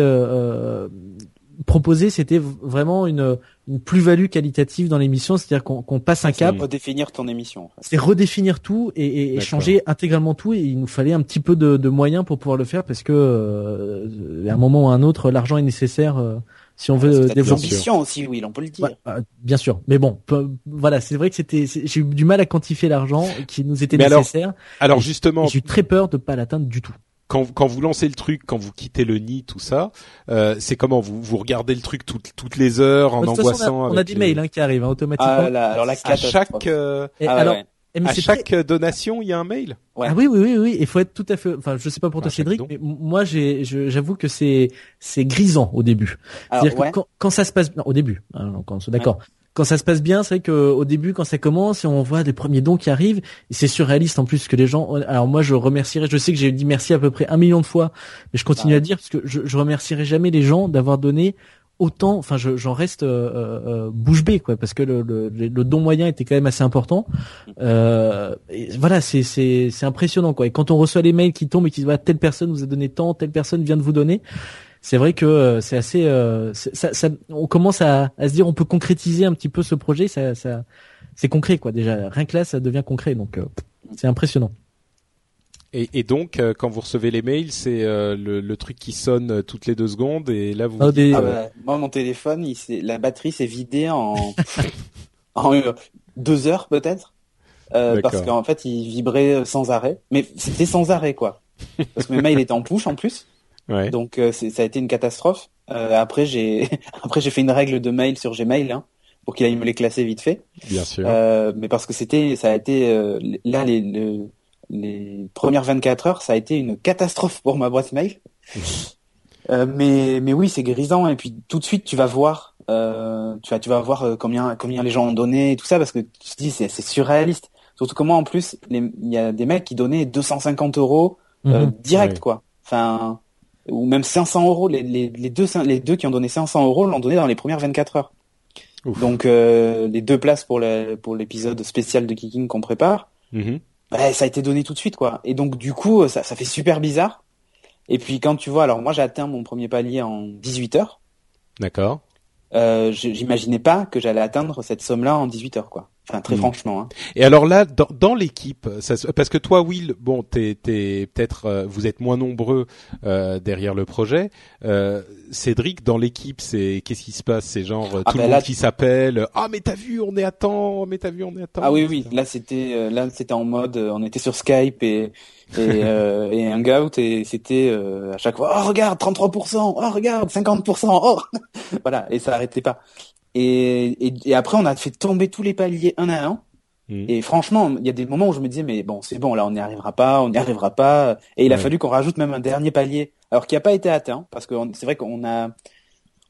Speaker 3: proposer, c'était vraiment une, une plus-value qualitative dans l'émission, c'est-à-dire qu'on qu'on passe un cap.
Speaker 2: Faut définir ton émission. en fait.
Speaker 3: C'est redéfinir tout et, et- changer intégralement tout. Et il nous fallait un petit peu de, de moyens pour pouvoir le faire parce que euh, à un moment ou à un autre, l'argent est nécessaire euh, si on veut
Speaker 2: C'est
Speaker 3: euh, développer.
Speaker 2: l'ambition aussi, oui, on peut le dire.
Speaker 3: Ouais, euh, bien sûr, mais bon, peu- voilà, c'est vrai que c'était, c'est- j'ai eu du mal à quantifier l'argent qui nous était
Speaker 1: Mais alors,
Speaker 3: nécessaire.
Speaker 1: Alors
Speaker 3: Et-
Speaker 1: justement,
Speaker 3: J'ai eu très peur de pas l'atteindre du tout.
Speaker 1: Quand, quand vous lancez le truc, quand vous quittez le nid, tout ça, euh, c'est comment vous vous regardez le truc toutes toutes les heures en
Speaker 3: toute façon,
Speaker 1: angoissant
Speaker 3: on a, on a
Speaker 1: avec
Speaker 3: des
Speaker 1: les-
Speaker 3: mails hein, qui arrivent hein, automatiquement.
Speaker 2: Ah, là, alors la
Speaker 1: à chaque euh,
Speaker 3: Et
Speaker 2: Ah
Speaker 3: alors,
Speaker 2: ouais.
Speaker 3: mais
Speaker 1: à chaque
Speaker 3: très-
Speaker 1: donation, il y a un mail.
Speaker 2: Ouais.
Speaker 3: Ah oui, oui, oui, oui. Il faut être tout à fait. Enfin, je sais pas pour toi, Cédric, mais moi, j'avoue que c'est, c'est grisant au début. C'est-à-dire
Speaker 2: ouais.
Speaker 3: que quand, quand ça se passe, non, au début, hein, donc on se- d'accord. Quand ça se passe bien, c'est vrai que au début, quand ça commence et on voit des premiers dons qui arrivent, et c'est surréaliste en plus que les gens. Alors moi, je remercierai. Je sais que j'ai dit merci à peu près un million de fois, mais je continue
Speaker 2: Ah.
Speaker 3: à dire parce que je, je remercierai jamais les gens d'avoir donné autant. Enfin, je- j'en reste euh, euh, bouche bée, quoi, parce que le, le, le don moyen était quand même assez important. Euh, et voilà, c'est impressionnant, quoi. Et quand on reçoit les mails qui tombent et qui disent voilà, telle personne vous a donné tant, telle personne vient de vous donner c'est vrai que euh, c'est assez euh, ça, ça- on commence à, à se dire on peut concrétiser un petit peu ce projet ça, ça c'est concret quoi. Déjà rien que là ça devient concret donc euh, c'est impressionnant.
Speaker 1: Et, et donc, euh, quand vous recevez les mails, c'est euh, le, le truc qui sonne euh, toutes les deux secondes, et là vous. Vous
Speaker 3: des-
Speaker 2: Ah bah, moi, mon téléphone, il s'est- la batterie s'est vidée en, en euh, deux heures peut-être, euh, parce qu'en fait, il vibrait sans arrêt. Mais c'était sans arrêt quoi, parce que mes mails étaient en push en plus,
Speaker 1: ouais.
Speaker 2: donc euh, c'est- ça a été une catastrophe. Euh, après, j'ai après j'ai fait une règle de mail sur Gmail hein, pour qu'il aille me les classer vite fait.
Speaker 1: bien sûr.
Speaker 2: Euh, mais parce que c'était, ça a été euh, là les, le- les premières 24 heures, ça a été une catastrophe pour ma boîte mail. Euh, mais mais oui, c'est grisant et puis tout de suite tu vas voir, euh, tu vas tu vas voir euh, combien combien les gens ont donné et tout ça parce que tu te dis c'est c'est surréaliste. Surtout comment en plus les- il y a des mecs qui donnaient 250 euros euh,
Speaker 3: Mhm.
Speaker 2: direct
Speaker 1: Ouais.
Speaker 2: quoi. Enfin ou même 500 euros. Les, les, les deux les deux qui ont donné 500 euros l'ont donné dans les premières 24 heures.
Speaker 1: Ouf.
Speaker 2: Donc euh, les deux places pour le, pour l'épisode spécial de Kicking qu'on prépare,
Speaker 1: Mhm.
Speaker 2: bah, ça a été donné tout de suite quoi. Et donc du coup ça, ça fait super bizarre. Et puis quand tu vois, alors moi j'ai atteint mon premier palier en 18 heures.
Speaker 1: D'accord.
Speaker 2: Euh, J'imaginais pas que j'allais atteindre cette somme-là en 18 heures quoi. Enfin très
Speaker 1: Mm.
Speaker 2: franchement. Hein.
Speaker 1: Et alors là, dans, dans l'équipe, parce que toi, Will, bon, t'es, t'es peut-être, euh, vous êtes moins nombreux euh, derrière le projet. Euh, Cédric, dans l'équipe, c'est qu'est-ce qui se passe? C'est genre euh,
Speaker 2: Ah
Speaker 1: tout
Speaker 2: ben
Speaker 1: le
Speaker 2: là,
Speaker 1: monde qui s'appelle. Ah mais t'as vu, on est à temps. Mais t'as vu, on est à temps.
Speaker 2: Ah oui oui, là c'était euh, là c'était en mode, euh, on était sur Skype et et, euh, et Hangout et c'était euh, à chaque fois oh regarde 33%, oh regarde 50%, oh voilà et ça arrêtait pas. Et, et, et après on a fait tomber tous les paliers un à un.
Speaker 1: Mhm.
Speaker 2: Et franchement, il y a des moments où je me disais, mais bon, c'est bon, là, on n'y arrivera pas, on n'y arrivera pas. Et il a fallu qu'on rajoute même un dernier palier, alors qui n'a pas été atteint, parce que c'est vrai qu'on a,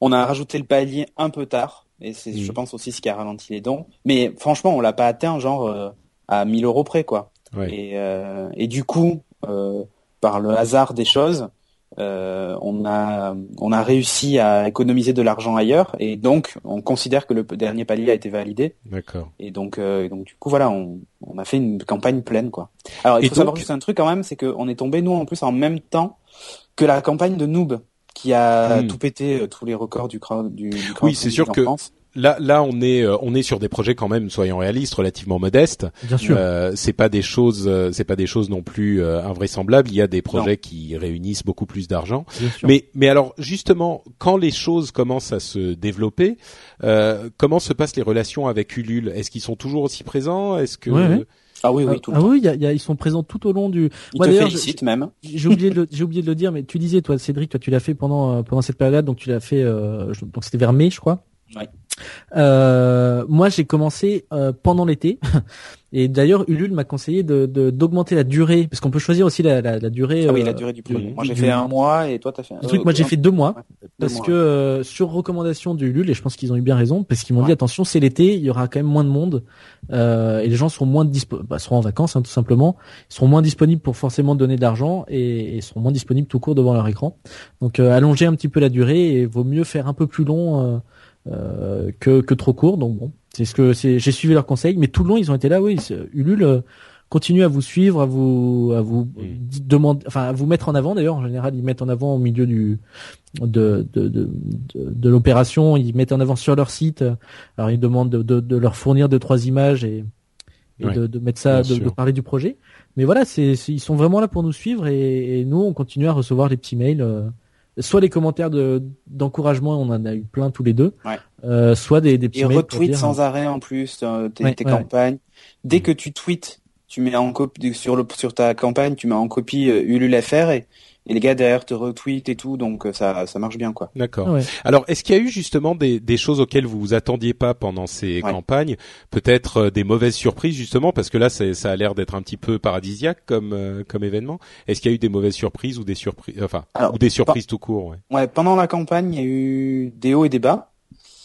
Speaker 2: on a rajouté le palier un peu tard, et c'est, je
Speaker 1: Mhm.
Speaker 2: pense aussi ce qui a ralenti les dons. Mais franchement, on l'a pas atteint, genre euh, à 1000 euros près, quoi.
Speaker 1: Ouais.
Speaker 2: Et, euh, et du coup, euh, par le hasard des choses, euh, on a on a réussi à économiser de l'argent ailleurs, et donc on considère que le dernier palier a été validé.
Speaker 1: D'accord.
Speaker 2: Et donc, euh, donc du coup, voilà, on, on a fait une campagne pleine, quoi. Alors, il
Speaker 1: Et
Speaker 2: faut savoir juste un truc quand même, c'est qu'on est tombé nous en plus en même temps que la campagne de Noob, qui a
Speaker 1: Hmm.
Speaker 2: tout pété, euh, tous les records du crowd, du, du
Speaker 1: Oui, c'est sûr que-
Speaker 2: France.
Speaker 1: Là, là, on est, euh, on est sur des projets quand même, soyons réalistes, relativement modestes.
Speaker 3: Bien sûr.
Speaker 1: Euh, c'est pas des choses, euh, c'est pas des choses non plus euh, invraisemblables. Il y a des projets qui réunissent beaucoup plus d'argent.
Speaker 3: bien sûr.
Speaker 1: Mais, mais alors justement, quand les choses commencent à se développer, euh, comment se passent les relations avec Ulule? Est-ce qu'ils sont toujours aussi présents? Est-ce que
Speaker 3: Ouais, ouais.
Speaker 2: Ah oui, oui, tout le
Speaker 3: ah
Speaker 2: temps.
Speaker 3: oui, il y a- il y a- ils sont présents tout au long du.
Speaker 2: Ils
Speaker 3: Moi,
Speaker 2: te félicitent même.
Speaker 3: J'ai oublié de le, j'ai oublié de le dire, mais tu disais toi, Cédric, toi tu l'as fait pendant euh, pendant cette période, donc tu l'as fait, euh, donc c'était vers mai, je crois.
Speaker 2: Ouais.
Speaker 3: Euh, moi, j'ai commencé euh, pendant l'été, et d'ailleurs Ulule m'a conseillé de de- d'augmenter la durée, parce qu'on peut choisir aussi la la, la durée.
Speaker 2: Ah oui,
Speaker 3: euh,
Speaker 2: la durée du projet.
Speaker 3: du-
Speaker 2: Moi, j'ai fait un mois et toi, t'as fait un
Speaker 3: truc, moi j'ai fait deux mois.
Speaker 2: deux
Speaker 3: Parce
Speaker 2: mois.
Speaker 3: que euh, sur recommandation du Ulule, et je pense qu'ils ont eu bien raison, parce qu'ils m'ont dit attention, c'est l'été, il y aura quand même moins de monde euh, et les gens seront moins dispo bah, seront en vacances hein, tout simplement, ils seront moins disponibles pour forcément donner de l'argent et, et seront moins disponibles tout court devant leur écran. Donc euh, allonger un petit peu la durée et vaut mieux faire un peu plus long euh, euh, que, que trop court. Donc bon, c'est ce que c'est. J'ai suivi leurs conseils, mais tout le long ils ont été là. Oui, Ulule euh, continue à vous suivre, à vous à vous
Speaker 1: Mm.
Speaker 3: demander, enfin à vous mettre en avant. D'ailleurs, en général, ils mettent en avant au milieu du de de de, de, de l'opération. Ils mettent en avant sur leur site. Alors ils demandent de, de, de leur fournir deux trois images et, et de, de mettre ça, de, parler du projet. Mais voilà, c'est c'est- ils sont vraiment là pour nous suivre et, et nous on continue à recevoir les petits mails. euh, soit les commentaires de d'encouragement, on en a eu plein tous les deux.
Speaker 2: Ouais.
Speaker 3: Euh, soit des, des petits
Speaker 2: Et
Speaker 3: mails pour
Speaker 2: retweet
Speaker 3: dire,
Speaker 2: sans arrêt en plus euh, tes,
Speaker 3: Ouais,
Speaker 2: tes
Speaker 3: ouais.
Speaker 2: campagnes. Dès que tu tweets, tu mets en copie sur le sur ta campagne, tu mets en copie euh, Ulule FR et, et les gars derrière te retweetent et tout, donc euh, ça ça marche bien quoi.
Speaker 1: D'accord.
Speaker 3: Ouais.
Speaker 1: Alors, est-ce qu'il y a eu justement des, des choses auxquelles vous vous attendiez pas pendant ces
Speaker 2: Ouais.
Speaker 1: campagnes? Peut-être euh, des mauvaises surprises justement, parce que là, ça a l'air d'être un petit peu paradisiaque comme euh, comme événement. Est-ce qu'il y a eu des mauvaises surprises ou des surprises, enfin,
Speaker 2: Alors,
Speaker 1: ou des surprises tout court ouais.
Speaker 2: Ouais, pendant la campagne, il y a eu des hauts et des bas.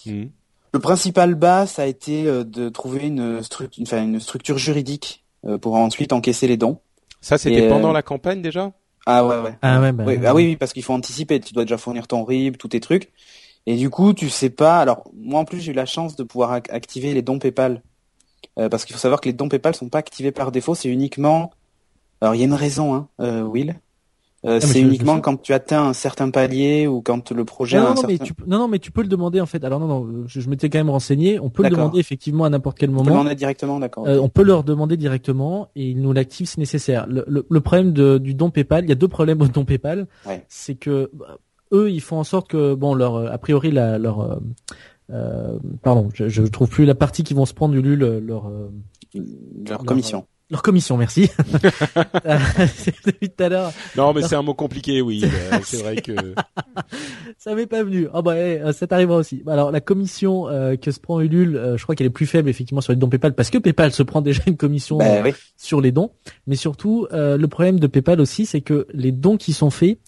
Speaker 1: Mhm.
Speaker 2: Le principal bas, ça a été euh, de trouver une, stru- enfin, une structure juridique euh, pour ensuite encaisser les dons.
Speaker 1: Ça, c'était
Speaker 2: euh,
Speaker 1: pendant la campagne déjà?
Speaker 2: Ah ouais, ouais.
Speaker 3: Ah ouais, bah,
Speaker 2: Oui, ah oui, oui, parce qu'il faut anticiper. Tu dois déjà fournir ton RIB, tous tes trucs. Et du coup, tu sais pas. Alors, moi en plus, j'ai eu la chance de pouvoir ac- activer les dons PayPal. Euh, parce qu'il faut savoir que les dons PayPal sont pas activés par défaut. C'est uniquement. Alors, il y a une raison, hein, euh, Will. Euh,
Speaker 3: Ah,
Speaker 2: c'est uniquement quand tu atteins un certain palier ou quand le projet
Speaker 3: Non,
Speaker 2: a
Speaker 3: non,
Speaker 2: un
Speaker 3: non,
Speaker 2: certain.
Speaker 3: mais tu, peux- non, non, mais tu peux le demander en fait. Alors non, non, je, je m'étais quand même renseigné. On peut le demander effectivement à n'importe quel
Speaker 2: Tu peux
Speaker 3: moment.
Speaker 2: demander directement, d'accord.
Speaker 3: Euh, on peut leur demander directement et ils nous l'activent si nécessaire. Le, le- le problème de- du don PayPal, il y a deux problèmes au don PayPal.
Speaker 2: Ouais.
Speaker 3: C'est que bah, eux, ils font en sorte que bon, leur euh, a priori la, leur euh, pardon, je, je trouve plus la partie qui vont se prendre du LUL, leur
Speaker 2: Leur
Speaker 3: leur-
Speaker 2: commission.
Speaker 3: Leur commission, merci. Depuis tout à l'heure.
Speaker 1: Non, mais c'est un mot compliqué, oui. euh, c'est vrai que.
Speaker 3: Ça m'est pas venu. Ah bah eh, euh, ça t'arrivera aussi. Alors la commission euh, que se prend Ulule, euh, je crois qu'elle est plus faible effectivement sur les dons PayPal parce que PayPal se prend déjà une commission
Speaker 2: Bah
Speaker 3: euh,
Speaker 2: oui.
Speaker 3: sur les dons. Mais surtout, euh, le problème de PayPal aussi, c'est que les dons qui sont faits,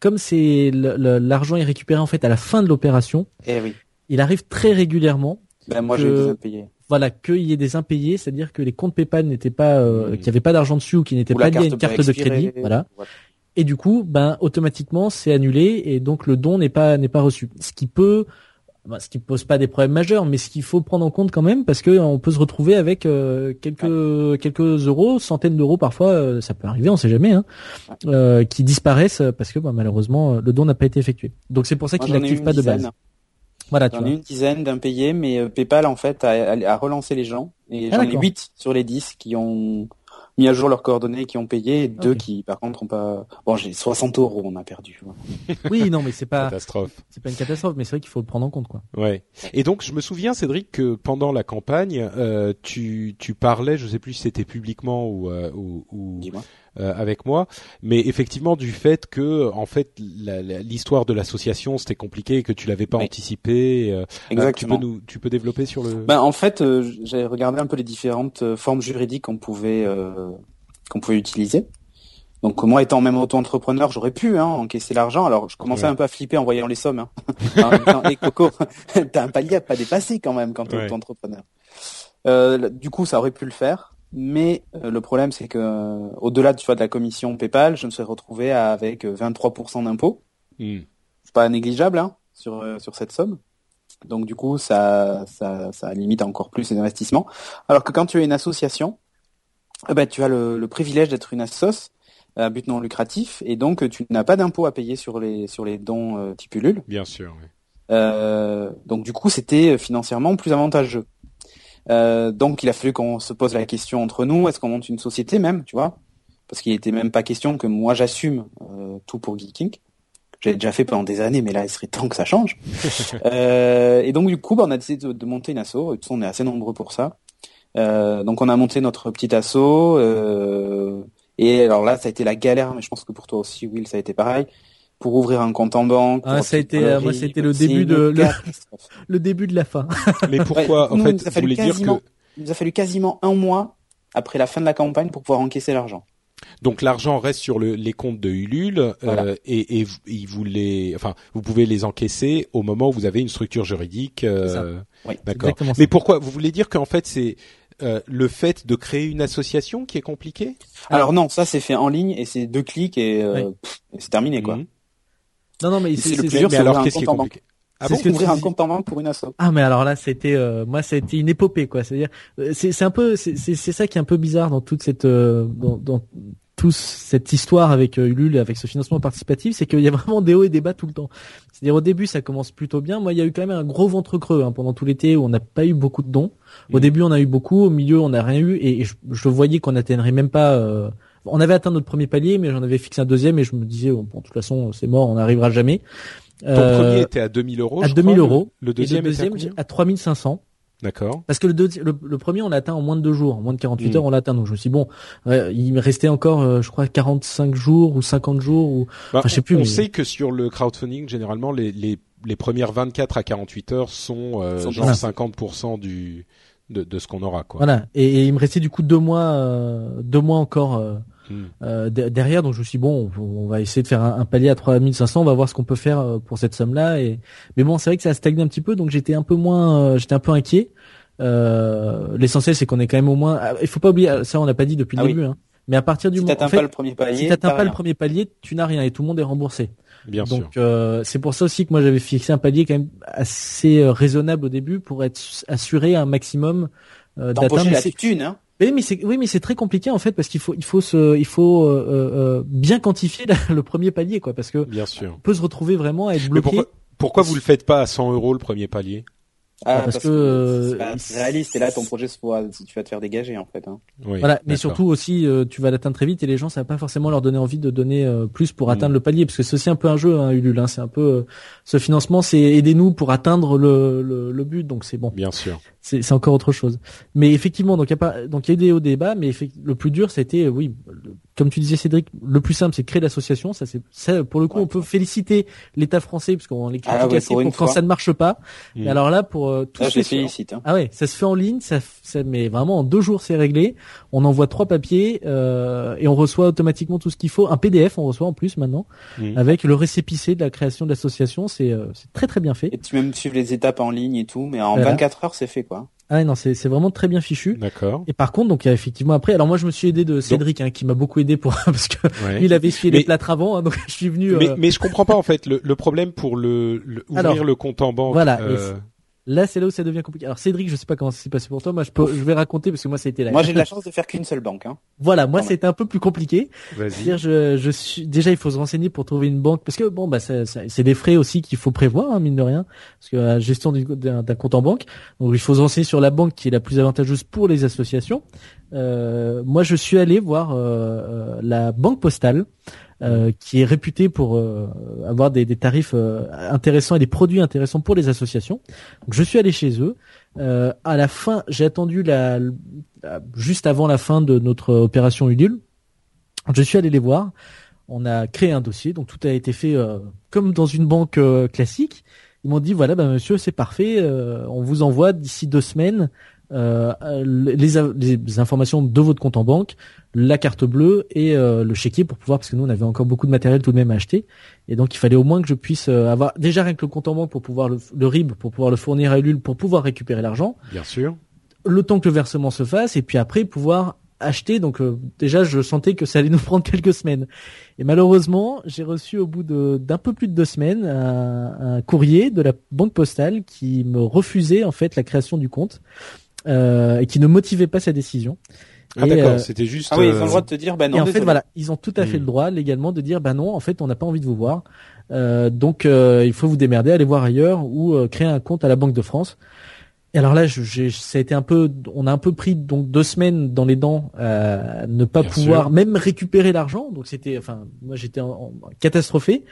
Speaker 3: comme c'est l'argent est récupéré en fait à la fin de l'opération,
Speaker 2: Eh oui.
Speaker 3: il arrive très régulièrement,
Speaker 2: Ben moi,
Speaker 3: Que-
Speaker 2: j'ai des impayés.
Speaker 3: Voilà, qu'il y ait des impayés, c'est-à-dire que les comptes PayPal n'étaient pas, euh,
Speaker 1: Mmh.
Speaker 3: qu'il n'y avait pas d'argent dessus ou qui n'étaient pas liés à une
Speaker 2: carte
Speaker 3: de crédit, voilà. Et du coup, ben automatiquement, c'est annulé et donc le don n'est pas n'est pas reçu. Ce qui peut ben, ce qui pose pas des problèmes majeurs, mais ce qu'il faut prendre en compte quand même, parce que on peut se retrouver avec euh, quelques quelques euros, centaines d'euros parfois, euh, ça peut arriver, on sait jamais, hein, euh, qui disparaissent parce que ben, malheureusement euh, le don n'a pas été effectué. Donc c'est pour ça qu'ils l'activent
Speaker 2: une
Speaker 3: pas de base. Voilà, tu vois.
Speaker 2: ai une dizaine d'impayés, mais euh, PayPal en fait a, a- a relancé les gens et
Speaker 3: Ah,
Speaker 2: j'en ai
Speaker 3: d'accord.
Speaker 2: 8 sur les 10 qui ont mis à jour leurs coordonnées, qui ont payé, et deux qui par contre ont pas. Bon, j'ai 60 euros, on a perdu.
Speaker 3: Oui, non, mais c'est pas
Speaker 1: Catastrophe.
Speaker 3: c'est pas une catastrophe, mais c'est vrai qu'il faut le prendre en compte, quoi.
Speaker 1: Ouais. Et donc je me souviens Cédric que pendant la campagne, euh, tu tu parlais, je sais plus si c'était publiquement ou euh, ou, ou,
Speaker 2: Dis-moi.
Speaker 1: avec moi. Mais effectivement, du fait que en fait l'histoire de l'association c'était compliqué, que tu l'avais pas anticipé.
Speaker 2: Exactement.
Speaker 1: tu peux nous, tu peux développer sur le.
Speaker 2: Ben en fait, j'ai regardé un peu les différentes formes juridiques qu'on pouvait qu'on pouvait utiliser. Donc moi étant même auto-entrepreneur, j'aurais pu hein, encaisser l'argent. Alors je commençais un peu à flipper en voyant les sommes. Hein. et Coco, t'as un palier à pas dépasser quand même quand t'es auto-entrepreneur. Euh, du coup, ça aurait pu le faire, mais euh, le problème c'est que euh, au-delà tu vois, de la commission PayPal, je me suis retrouvé avec 23% d'impôts. Mm. C'est pas négligeable hein, sur sur cette somme. Donc du coup, ça, ça ça limite encore plus les investissements. Alors que quand tu es une association, eh ben, tu as le, le privilège d'être une assoce à but non lucratif et donc tu n'as pas d'impôt à payer sur les sur les dons euh, Tipulul.
Speaker 1: Bien sûr. Oui.
Speaker 2: Euh, donc du coup c'était financièrement plus avantageux. Euh, donc il a fallu qu'on se pose la question entre nous, est-ce qu'on monte une société même, tu vois? Parce qu'il n'était même pas question que moi j'assume euh, tout pour Geeking. J'ai déjà fait pendant des années, mais là il serait temps que ça change. euh, et donc du coup, bah, on a décidé de, monter une asso. Et on est assez nombreux pour ça. Euh, donc on a monté notre petit asso. Euh, et alors là, ça a été la galère, mais je pense que pour toi aussi, Will, ça a été pareil. Pour ouvrir un compte en banque.
Speaker 3: Ah, ça a été, euh, moi, c'était le début de le, le, début de la fin.
Speaker 1: mais pourquoi En fait, vous voulez dire que
Speaker 2: il nous a fallu quasiment un mois après la fin de la campagne pour pouvoir encaisser l'argent.
Speaker 1: Donc l'argent reste sur le, les comptes de Ulule euh, et, et ils vous les, enfin, vous pouvez les encaisser au moment où vous avez une structure juridique. Euh,
Speaker 2: oui,
Speaker 1: D'accord. Mais pourquoi Vous voulez dire qu'en fait c'est euh, le fait de créer une association qui est compliqué
Speaker 2: Alors non, ça c'est fait en ligne et c'est deux clics et, euh, c'est terminé quoi.
Speaker 3: Mhm. Non non mais
Speaker 2: c'est le plus dur. alors qu'est-ce qui est compliqué ah bon, ouvrir un compte en banque pour une asso.
Speaker 3: Ah mais alors là c'était euh, moi c'était une épopée quoi. C'est-à-dire c'est c'est un peu c'est c'est ça qui est un peu bizarre dans toute cette dans, dans toute cette histoire avec Ulule avec ce financement participatif, c'est qu'il y a vraiment des hauts et des bas tout le temps. C'est-à-dire au début ça commence plutôt bien. Moi il y a eu quand même un gros ventre creux hein, pendant tout l'été où on n'a pas eu beaucoup de dons. Au mm. début, on a eu beaucoup. Au milieu, on n'a rien eu. Et je, voyais qu'on n'atteindrait même pas. Euh, on avait atteint notre premier palier, mais j'en avais fixé un deuxième. Et je me disais, bon, de toute façon, c'est mort, on n'arrivera jamais.
Speaker 1: Ton euh, premier était à 2000 euros.
Speaker 3: À 2000 euros.
Speaker 1: Le, deuxième,
Speaker 3: le deuxième
Speaker 1: était
Speaker 3: à, 3500.
Speaker 1: D'accord.
Speaker 3: Parce que le, le, premier, on l'a atteint en moins de deux jours, en moins de 48 mm. heures, on l'a atteint. Donc je me suis dit, bon, il me restait encore, euh, je crois, 45 jours ou 50 jours ou,
Speaker 1: bah,
Speaker 3: enfin, je sais plus.
Speaker 1: On sait que sur le crowdfunding, généralement, les, les, les premières 24 à 48 heures sont euh, genre 50% du de, de ce qu'on aura quoi.
Speaker 3: Voilà. Et, il me restait du coup deux mois, euh, deux mois encore euh, euh derrière. Donc je me suis dit, bon, on, va essayer de faire un, palier à 3500. On va voir ce qu'on peut faire euh, pour cette somme-là. Et mais bon, c'est vrai que ça a stagné un petit peu. Donc j'étais un peu moins, j'étais un peu inquiet. L'essentiel, c'est qu'on est quand même au moins. Ah, il faut pas oublier, ça on n'a pas dit depuis le ah début. Hein, mais à partir du
Speaker 2: si
Speaker 3: moment,
Speaker 2: en fait, pas le premier palier,
Speaker 3: si t'atteins pas le premier palier, tu n'as rien et tout le monde est remboursé.
Speaker 1: Bien
Speaker 3: Donc euh, c'est pour ça aussi que moi j'avais fixé un palier quand même assez euh, raisonnable au début pour être assuré un maximum
Speaker 2: euh, d'atteindre. la thune, hein
Speaker 3: oui, mais c'est oui, mais c'est très compliqué en fait parce qu'il faut il faut se il faut euh, euh bien quantifier le premier palier quoi parce que
Speaker 1: bien sûr
Speaker 3: on peut se retrouver vraiment à être bloqué.
Speaker 1: pourquoi, pourquoi vous le faites pas à 100 euros le premier palier?
Speaker 2: Ah, parce, que, c'est réaliste et là ton projet tu vas te faire dégager en fait. Hein.
Speaker 3: voilà, mais surtout aussi euh, tu vas l'atteindre très vite et les gens ça va pas forcément leur donner envie de donner euh, plus pour mm. atteindre le palier parce que c'est aussi un peu un jeu hein, Ulule. Hein, c'est un peu euh, ce financement c'est aidez-nous pour atteindre le, le, le but donc c'est bon.
Speaker 1: Bien sûr
Speaker 3: c'est encore autre chose. Mais effectivement, donc il y a pas, donc il y a des hauts débats, mais le plus dur, c'était, oui, comme tu disais Cédric, le plus simple, c'est de créer l'association. Ça, c'est, ça, pour le coup, on peut féliciter l'État français parce qu'on les
Speaker 2: ah,
Speaker 3: pour quand ça ne marche pas. Mm. Mais alors là, pour euh,
Speaker 2: tout ça, félicite. Hein.
Speaker 3: Ah ouais, ça se fait en ligne, ça, ça, mais vraiment en deux jours, c'est réglé. On envoie trois papiers euh, et on reçoit automatiquement tout ce qu'il faut. Un PDF, on reçoit en plus maintenant, mm. avec le récépissé de la création de l'association. C'est, euh, c'est très très bien fait.
Speaker 2: Et tu même suivre les étapes en ligne et tout, mais en 24 heures, c'est fait quoi.
Speaker 3: Ah non, c'est c'est vraiment très bien fichu.
Speaker 1: D'accord.
Speaker 3: Et par contre, donc il y a effectivement après. Alors moi, je me suis aidé de Cédric, hein, qui m'a beaucoup aidé pour parce que il avait essuyé les plâtres avant, hein, donc je suis venu.
Speaker 1: Mais, euh... mais je comprends pas en fait le, le problème pour le, le ouvrir le compte en banque.
Speaker 3: Voilà. Euh... Là, c'est là où ça devient compliqué. Alors Cédric, je sais pas comment ça s'est passé pour toi. Moi, je, peux, je vais raconter parce que moi, ça a été là.
Speaker 2: Moi, j'ai de la chance de faire qu'une seule banque. Hein.
Speaker 3: Voilà, moi, c'était un peu plus compliqué. C'est-à-dire, je, je suis déjà, il faut se renseigner pour trouver une banque parce que bon, bah, c'est des frais aussi qu'il faut prévoir, hein, mine de rien, parce que la gestion d'un compte en banque. Donc, il faut se renseigner sur la banque qui est la plus avantageuse pour les associations. Euh, moi, je suis allé voir euh, euh la banque postale. Euh, qui est réputé pour euh, avoir des, des tarifs euh, intéressants et des produits intéressants pour les associations. Donc je suis allé chez eux. à la fin, j'ai attendu la, juste avant la fin de notre opération Udul. Je suis allé les voir. On a créé un dossier, donc tout a été fait euh, comme dans une banque euh, classique. Ils m'ont dit voilà, bah, monsieur, c'est parfait. euh, on vous envoie d'ici deux semaines euh, les, les informations de votre compte en banque, la carte bleue et euh, le chéquier pour pouvoir, parce que nous on avait encore beaucoup de matériel tout de même à acheter, et donc il fallait au moins que je puisse euh, avoir déjà rien que le compte en banque pour pouvoir le, le RIB pour pouvoir le fournir à Ulule pour pouvoir récupérer l'argent,
Speaker 1: Bien sûr.
Speaker 3: le temps que le versement se fasse, et puis après pouvoir acheter. Donc euh, déjà je sentais que ça allait nous prendre quelques semaines. Et malheureusement j'ai reçu au bout de d'un peu plus de deux semaines un, un courrier de la banque postale qui me refusait en fait la création du compte et qui ne motivait pas sa décision.
Speaker 1: Ah d'accord,
Speaker 3: euh,
Speaker 1: c'était juste.
Speaker 2: Ah oui, ils ont
Speaker 1: euh,
Speaker 2: le droit de te dire, bah non,
Speaker 3: et en fait, voilà, ils ont tout à fait
Speaker 1: Hmm.
Speaker 3: le droit légalement de dire, bah non, en fait, on n'a pas envie de vous voir. Euh, donc, euh, il faut vous démerder, aller voir ailleurs ou euh, créer un compte à la Banque de France. Et alors là, je- j'ai, ça a été un peu, on a un peu pris donc deux semaines dans les dents à ne pas
Speaker 1: Bien
Speaker 3: pouvoir
Speaker 1: sûr.
Speaker 3: même récupérer l'argent. Donc c'était, enfin, moi j'étais en, en- catastrophé.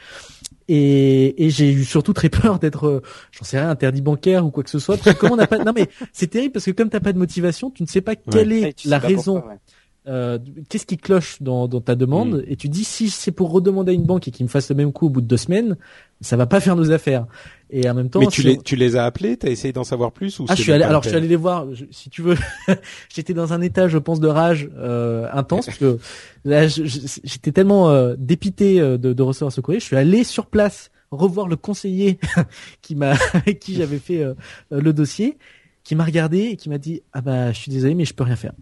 Speaker 3: Et, et j'ai eu surtout très peur d'être, euh, j'en sais rien, interdit bancaire ou quoi que ce soit. Parce que comme on n'a pas, non mais c'est terrible parce que comme t'as pas de motivation, tu ne sais pas quelle
Speaker 2: Ouais,
Speaker 3: est la raison
Speaker 2: pourquoi, ouais.
Speaker 3: Euh, qu'est-ce qui cloche dans, dans ta demande et tu dis si c'est pour redemander à une banque et qu'ils me fassent le même coup au bout de deux semaines, ça va pas faire nos affaires. Et en même temps,
Speaker 1: Mais tu les, tu les as appelés, t'as essayé d'en savoir plus ou
Speaker 3: ah, je suis allé. Alors, je suis allé les voir. je- si tu veux, j'étais dans un état, je pense, de rage euh, intense parce que là, j'étais tellement euh, dépité euh, de, de recevoir ce courrier. Je suis allé sur place revoir le conseiller qui m'a, qui j'avais fait euh, le dossier, qui m'a regardé et qui m'a dit ah bah je suis désolé mais je peux rien faire.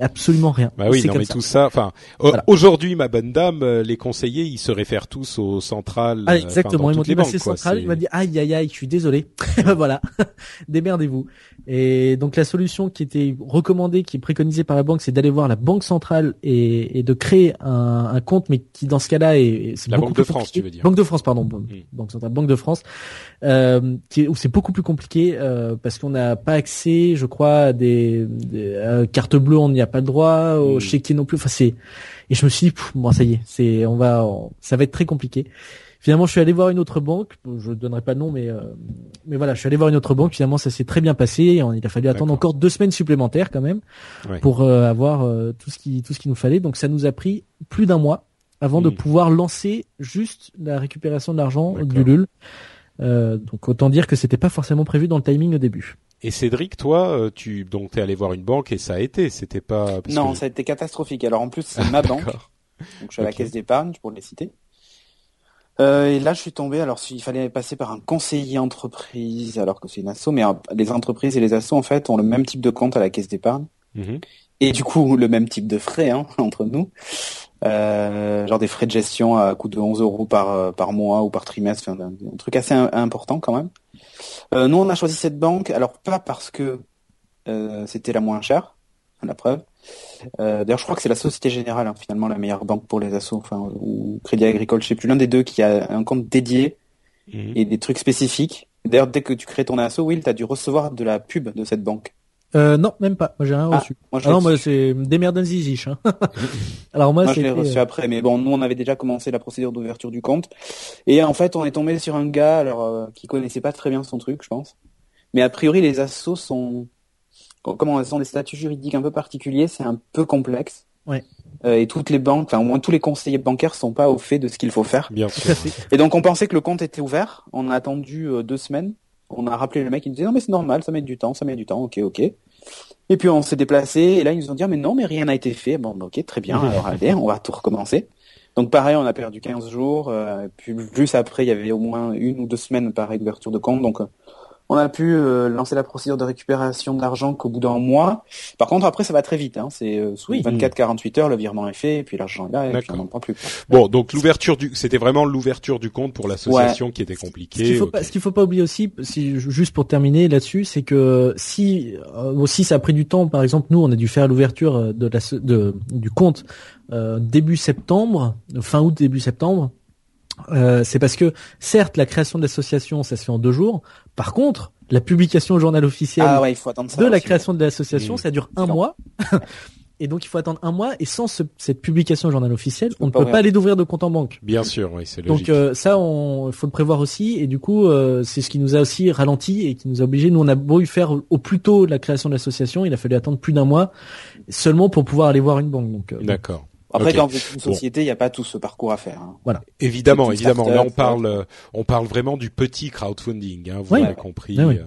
Speaker 3: Absolument rien.
Speaker 1: Bah oui,
Speaker 3: C'est
Speaker 1: non
Speaker 3: comme
Speaker 1: mais
Speaker 3: ça.
Speaker 1: tout ça. Enfin,
Speaker 3: Voilà.
Speaker 1: aujourd'hui, ma bonne dame, euh, les conseillers, ils se réfèrent tous aux centrales.
Speaker 3: Ah,
Speaker 1: euh,
Speaker 3: exactement. Ils m'ont dit, bah, c'est central. Il m'a dit, aïe, aïe, aïe, je suis désolé. voilà. Démerdez-vous. Et donc, la solution qui était recommandée, qui est préconisée par la banque, c'est d'aller voir la banque centrale et, et de créer un, un compte, mais qui, dans ce cas-là, est, c'est
Speaker 1: La Banque de France,
Speaker 3: compliqué.
Speaker 1: tu veux dire.
Speaker 3: Banque de France, pardon. Bon,
Speaker 1: Mm.
Speaker 3: Banque centrale, Banque de France. Euh, qui est, où c'est beaucoup plus compliqué, euh, parce qu'on n'a pas accès, je crois, à des, des euh, cartes bleues, on n'y a pas le droit, au
Speaker 1: Mm.
Speaker 3: chéquier non plus. Enfin, c'est, et je me suis dit, pff, bon, ça y est, c'est, on va, on- ça va être très compliqué. Finalement, je suis allé voir une autre banque. Je ne donnerai pas de nom, mais euh, mais voilà, je suis allé voir une autre banque. Finalement, ça s'est très bien passé. Et on- il a fallu attendre encore deux semaines supplémentaires quand même
Speaker 1: Ouais.
Speaker 3: pour euh, avoir euh, tout ce qui tout ce qu'il nous fallait. Donc, ça nous a pris plus d'un mois avant de pouvoir lancer juste la récupération de l'argent du LUL. Euh, donc, autant dire que c'était pas forcément prévu dans le timing au début.
Speaker 1: Et Cédric, toi, tu donc t'es allé voir une banque et ça a été. C'était pas. parce
Speaker 2: Non,
Speaker 1: que-
Speaker 2: ça a été catastrophique. Alors en plus, c'est ma banque.
Speaker 1: D'accord.
Speaker 2: Donc je suis à la caisse d'épargne pour les citer. Euh, et là, je suis tombé. Alors, il fallait passer par un conseiller entreprise, alors que c'est une asso. Mais euh, les entreprises et les assos, en fait, ont le même type de compte à la caisse d'épargne.
Speaker 1: Mhm.
Speaker 2: Et du coup, le même type de frais hein, entre nous. Euh, genre des frais de gestion à coût de 11 euros par, euh, par mois ou par trimestre. Enfin, un, truc assez im- important quand même. Euh, nous, on a choisi cette banque. Alors, pas parce que euh, c'était la moins chère, la preuve. Euh, D'ailleurs, je crois que c'est la Société Générale, hein, finalement, la meilleure banque pour les assos, enfin, ou Crédit Agricole, je sais plus, l'un des deux qui a un compte dédié
Speaker 1: Mhm.
Speaker 2: et des trucs spécifiques. D'ailleurs, dès que tu crées ton asso, Will, tu as dû recevoir de la pub de cette banque.
Speaker 3: Euh, non, même pas. Moi, j'ai rien
Speaker 2: Ah,
Speaker 3: reçu.
Speaker 2: Moi,
Speaker 3: Ah non, moi, c'est des merdes ziziches. Hein. Alors moi,
Speaker 2: Moi, je l'ai reçu
Speaker 3: euh,
Speaker 2: après, mais bon, nous, on avait déjà commencé la procédure d'ouverture du compte. Et en fait, on est tombé sur un gars, alors, euh, qui connaissait pas très bien son truc, je pense. Mais a priori, les assos sont, comment elles sont des statuts juridiques un peu particuliers, c'est un peu complexe.
Speaker 3: Ouais.
Speaker 2: Euh, et toutes les banques, enfin, au moins tous les conseillers bancaires sont pas au fait de ce qu'il faut faire.
Speaker 1: Bien sûr.
Speaker 2: Et donc, on pensait que le compte était ouvert. On a attendu euh, deux semaines. On a rappelé le mec, il nous disait, non, mais c'est normal, ça met du temps, ça met du temps, ok, ok. Et puis on s'est déplacé, et là ils nous ont dit, Ah, mais non, mais rien n'a été fait. Bon, bah, ok, très bien, alors allez, on va tout recommencer. Donc pareil, on a perdu 15 jours, euh, puis plus après, il y avait au moins une ou deux semaines pareil d'ouverture de compte, donc euh, on a pu euh, lancer la procédure de récupération de l'argent qu'au bout d'un mois. Par contre, après, ça va très vite, hein, c'est euh, sous
Speaker 3: Oui.
Speaker 2: 24-48 heures, le virement est fait, et puis l'argent est là, et puis on n'en prend plus. quoi.
Speaker 1: Bon, donc l'ouverture du, c'était vraiment l'ouverture du compte pour l'association qui était
Speaker 3: Ce qu'il
Speaker 1: compliquée.
Speaker 3: faut pas, ce qu'il faut pas oublier aussi, si, juste pour terminer là-dessus, c'est que si euh, aussi ça a pris du temps, par exemple nous on a dû faire l'ouverture euh, de la, de, du compte euh, début septembre, fin août début septembre. Euh, c'est parce que certes la création de l'association ça se fait en deux jours. Par contre la publication au journal officiel
Speaker 2: Ah ouais, il faut attendre ça.
Speaker 3: de la
Speaker 2: aussi.
Speaker 3: création de l'association
Speaker 1: Mmh.
Speaker 3: ça dure un mois. Et donc il faut attendre un mois et sans ce- cette publication au journal officiel, on ne peut
Speaker 2: ouvrir.
Speaker 3: pas aller d'ouvrir de compte en banque.
Speaker 1: Bien sûr, oui, c'est logique.
Speaker 3: Donc euh, ça, on faut le prévoir aussi, et du coup, euh, c'est ce qui nous a aussi ralenti et qui nous a obligé. Nous, on a beau y faire au plus tôt la création de l'association, il a fallu attendre plus d'un mois seulement pour pouvoir aller voir une banque. Donc, euh,
Speaker 1: D'accord.
Speaker 2: Après,
Speaker 1: Ok.
Speaker 2: quand vous êtes une société, il n'y a pas tout ce parcours à faire. hein.
Speaker 1: Évidemment,
Speaker 2: C'est une
Speaker 1: évidemment. Là, on parle, euh, on parle vraiment du petit crowdfunding. Hein, vous
Speaker 3: Oui.
Speaker 1: avez compris.
Speaker 3: Oui, oui.
Speaker 1: euh.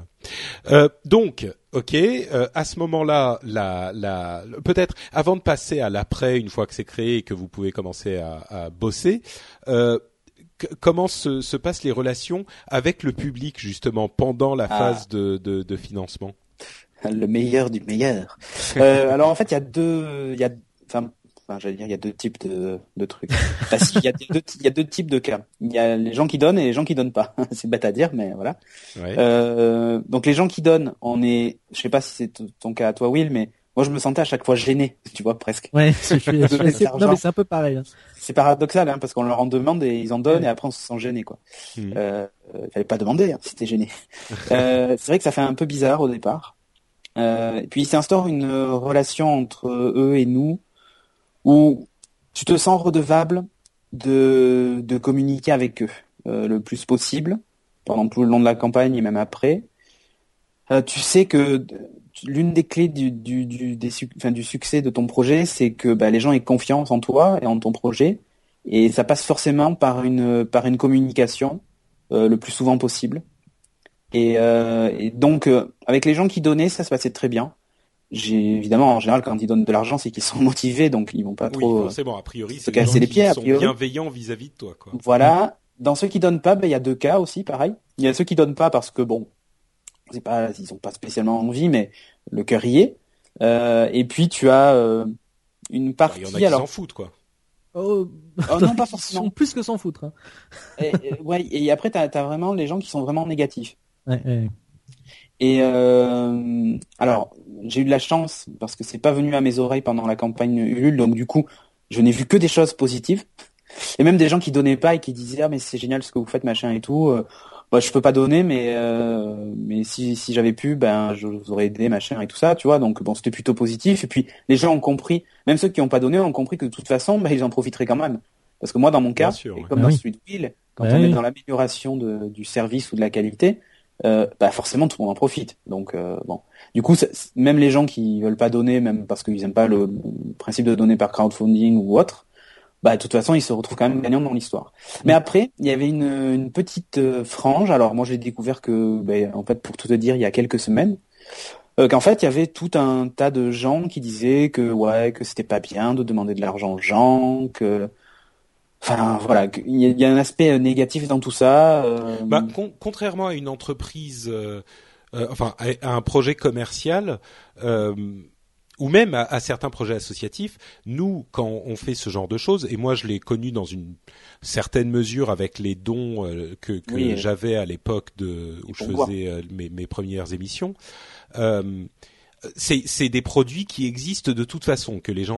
Speaker 1: Euh, donc, ok. euh, à ce moment-là, la, la, peut-être avant de passer à l'après, une fois que c'est créé et que vous pouvez commencer à, à bosser. Euh, Comment se, se passent les relations avec le public justement pendant la
Speaker 2: Ah.
Speaker 1: phase de, de, de financement?
Speaker 2: Le meilleur du meilleur. Euh, alors en fait, il y a deux, il y a, enfin, enfin, j'allais dire, il y a deux types de, de trucs. Enfin, si, il y a deux, il y a deux types de cas. Il y a les gens qui donnent et les gens qui donnent pas. C'est bête à dire, mais voilà.
Speaker 1: ouais.
Speaker 2: Euh, donc les gens qui donnent, on est, je sais pas si c'est ton cas à toi, Will, mais moi je me sentais à chaque fois gêné, tu vois presque.
Speaker 3: Ouais, je suis, je suis
Speaker 2: Donner
Speaker 3: assez-
Speaker 2: de
Speaker 3: non mais c'est un peu pareil. hein.
Speaker 2: C'est paradoxal, hein, parce qu'on leur en demande et ils en donnent
Speaker 3: Ouais.
Speaker 2: et après on se sent gêné, quoi.
Speaker 1: Mhm.
Speaker 2: Euh, euh, il fallait pas demander, hein, si t'es gêné. euh, c'est vrai que ça fait un peu bizarre au départ. Euh, et puis il s'instaure une euh, relation entre eux et nous où tu te sens redevable de, de communiquer avec eux euh, le plus possible pendant tout le long de la campagne et même après. Euh, tu sais que l'une des clés du, du, du, du succès de ton projet, c'est que bah, les gens aient confiance en toi et en ton projet. Et ça passe forcément par une, par une communication euh, le plus souvent possible. Et, donc, avec les gens qui donnaient, ça se passait très bien. J'ai évidemment, en général, quand ils donnent de l'argent, c'est qu'ils sont motivés, donc ils vont pas
Speaker 1: oui,
Speaker 2: trop. euh,
Speaker 1: forcément. A priori,
Speaker 2: se casser les
Speaker 1: qui
Speaker 2: pieds, a
Speaker 1: sont
Speaker 2: priori.
Speaker 1: bienveillants vis-à-vis de toi, quoi.
Speaker 2: Voilà. Dans ceux qui donnent pas, ben, il y a deux cas aussi, pareil. Il y a ceux qui donnent pas parce que bon, c'est pas, ils ont pas spécialement envie, mais le cœur y est. Euh, et puis tu as euh, une
Speaker 1: Il
Speaker 2: partie,
Speaker 1: y en a qui
Speaker 2: alors,
Speaker 1: s'en foutent, quoi.
Speaker 3: Oh,
Speaker 2: oh, non pas
Speaker 3: ils
Speaker 2: forcément.
Speaker 3: sont plus que s'en foutre. Hein.
Speaker 2: et, et- ouais, et après t'as as vraiment les gens qui sont vraiment négatifs.
Speaker 3: Ouais, ouais.
Speaker 2: Et euh, alors, j'ai eu de la chance parce que c'est pas venu à mes oreilles pendant la campagne Ulule, donc du coup, je n'ai vu que des choses positives. Et même des gens qui donnaient pas et qui disaient ah mais c'est génial ce que vous faites machin et tout. Euh, bah, je peux pas donner, mais euh, mais si si j'avais pu, ben je vous aurais aidé machin et tout ça, tu vois. Donc bon, c'était plutôt positif. Et puis les gens ont compris, même ceux qui ont pas donné ont compris que de toute façon, ben, ils en profiteraient quand même. Parce que moi, dans mon cas,
Speaker 1: sûr,
Speaker 2: et comme
Speaker 3: Ah
Speaker 2: dans
Speaker 3: oui.
Speaker 2: celui de Will, quand
Speaker 3: Ouais,
Speaker 2: on est dans l'amélioration du service ou de la qualité, euh, bah forcément tout le monde en profite. Donc euh, bon, du coup, même les gens qui veulent pas donner, même parce qu'ils aiment pas le, principe de donner par crowdfunding ou autre, bah de toute façon ils se retrouvent quand même gagnants dans l'histoire. Mais après, il y avait une, une petite euh, frange. Alors moi j'ai découvert que, ben, en fait, pour tout te dire, il y a quelques semaines, euh, qu'en fait il y avait tout un tas de gens qui disaient que ouais que c'était pas bien de demander de l'argent aux gens, que Enfin voilà, y, il y a un aspect euh, négatif dans tout ça. euh,
Speaker 1: Bah, con- contrairement à une entreprise, euh, euh, enfin à, à un projet commercial, ou même à, à certains projets associatifs, nous, quand on fait ce genre de choses, et moi je l'ai connu dans une certaine mesure avec les dons euh, que, que
Speaker 2: Oui,
Speaker 1: j'avais à l'époque de où je faisais euh, mes, mes premières émissions, euh, c'est des produits qui existent de toute façon que les gens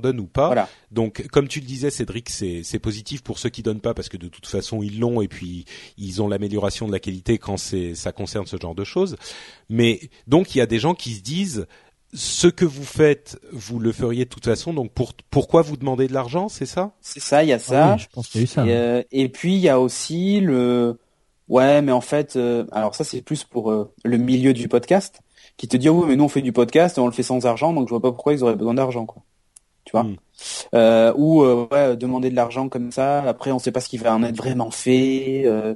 Speaker 1: donnent ou pas.
Speaker 2: Voilà.
Speaker 1: Donc, comme tu le disais, Cédric, c'est c'est positif pour ceux qui donnent pas parce que de toute façon ils l'ont et puis ils ont l'amélioration de la qualité quand c'est ça concerne ce genre de choses. Mais donc il y a des gens qui se disent ce que vous faites, vous le feriez de toute façon. Donc pour, pourquoi vous demandez de l'argent, c'est ça?
Speaker 2: C'est ça, il y a
Speaker 3: Ah
Speaker 2: ça.
Speaker 3: oui, je pense qu'il y a eu ça.
Speaker 2: Et, euh, et puis il y a aussi le ouais, mais en fait, euh, alors ça c'est plus pour euh, le milieu du podcast qui te dit oh, oui, mais nous on fait du podcast et on le fait sans argent, donc je vois pas pourquoi ils auraient besoin d'argent quoi. Tu vois
Speaker 1: Mm.
Speaker 2: euh, Ou euh, ouais, demander de l'argent comme ça. Après, on sait pas ce qui va en être vraiment fait. euh,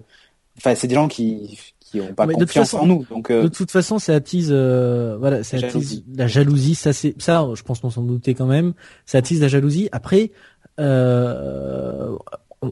Speaker 2: Enfin, c'est des gens qui qui ont pas confiance
Speaker 3: façon-
Speaker 2: en nous. Donc, euh,
Speaker 3: De toute façon, ça attise, euh, voilà, ça
Speaker 2: La
Speaker 3: attise
Speaker 2: jalousie.
Speaker 3: la jalousie. Ça, c'est ça. Je pense qu'on s'en doutait quand même. Ça attise la jalousie. Après, euh,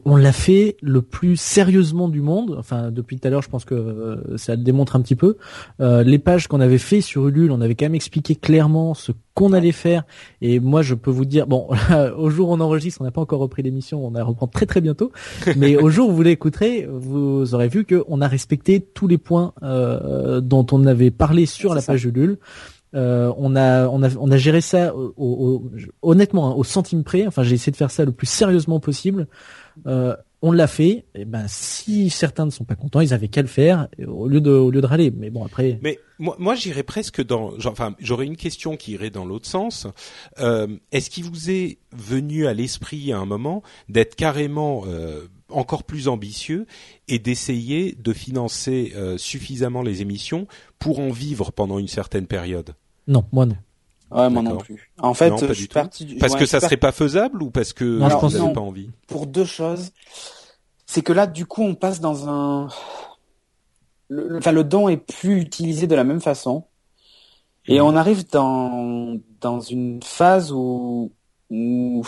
Speaker 3: on l'a fait le plus sérieusement du monde. Enfin, depuis tout à l'heure, je pense que euh, ça le démontre un petit peu. Euh, les pages qu'on avait fait sur Ulule, on avait quand même expliqué clairement ce qu'on allait faire. Et moi, je peux vous dire, bon, au jour où on enregistre, on n'a pas encore repris l'émission, on la reprend très très bientôt. Mais au jour où vous l'écouterez, vous aurez vu qu'on a respecté tous les points euh, dont on avait parlé sur la
Speaker 2: ça.
Speaker 3: page Ulule. Euh, on a on a on a géré ça au, au- honnêtement hein, au centime près. Enfin, j'ai essayé de faire ça le plus sérieusement possible. Euh, on l'a fait. Et ben, si certains ne sont pas contents, ils avaient qu'à le faire au lieu de au lieu de râler. Mais bon, après.
Speaker 1: Mais moi, moi j'irais presque dans. genre, Enfin, j'aurais une question qui irait dans l'autre sens. Euh, Est-ce qu'il vous est venu à l'esprit à un moment d'être carrément euh, encore plus ambitieux et d'essayer de financer euh, suffisamment les émissions pour en vivre pendant une certaine période?
Speaker 3: Non, moi non.
Speaker 2: Ouais, moi non plus. En fait,
Speaker 1: Non, pas
Speaker 2: je
Speaker 1: du
Speaker 2: suis
Speaker 1: tout.
Speaker 2: parti du-
Speaker 1: Parce
Speaker 2: ouais,
Speaker 1: que ça serait pas faisable ou parce que
Speaker 3: Non,
Speaker 2: je pense
Speaker 1: n'avez
Speaker 2: non.
Speaker 1: pas envie?
Speaker 2: Pour deux choses. C'est que là, du coup, on passe dans un. Le, le- enfin, le don est plus utilisé de la même façon. Et on arrive dans, dans une phase où, où,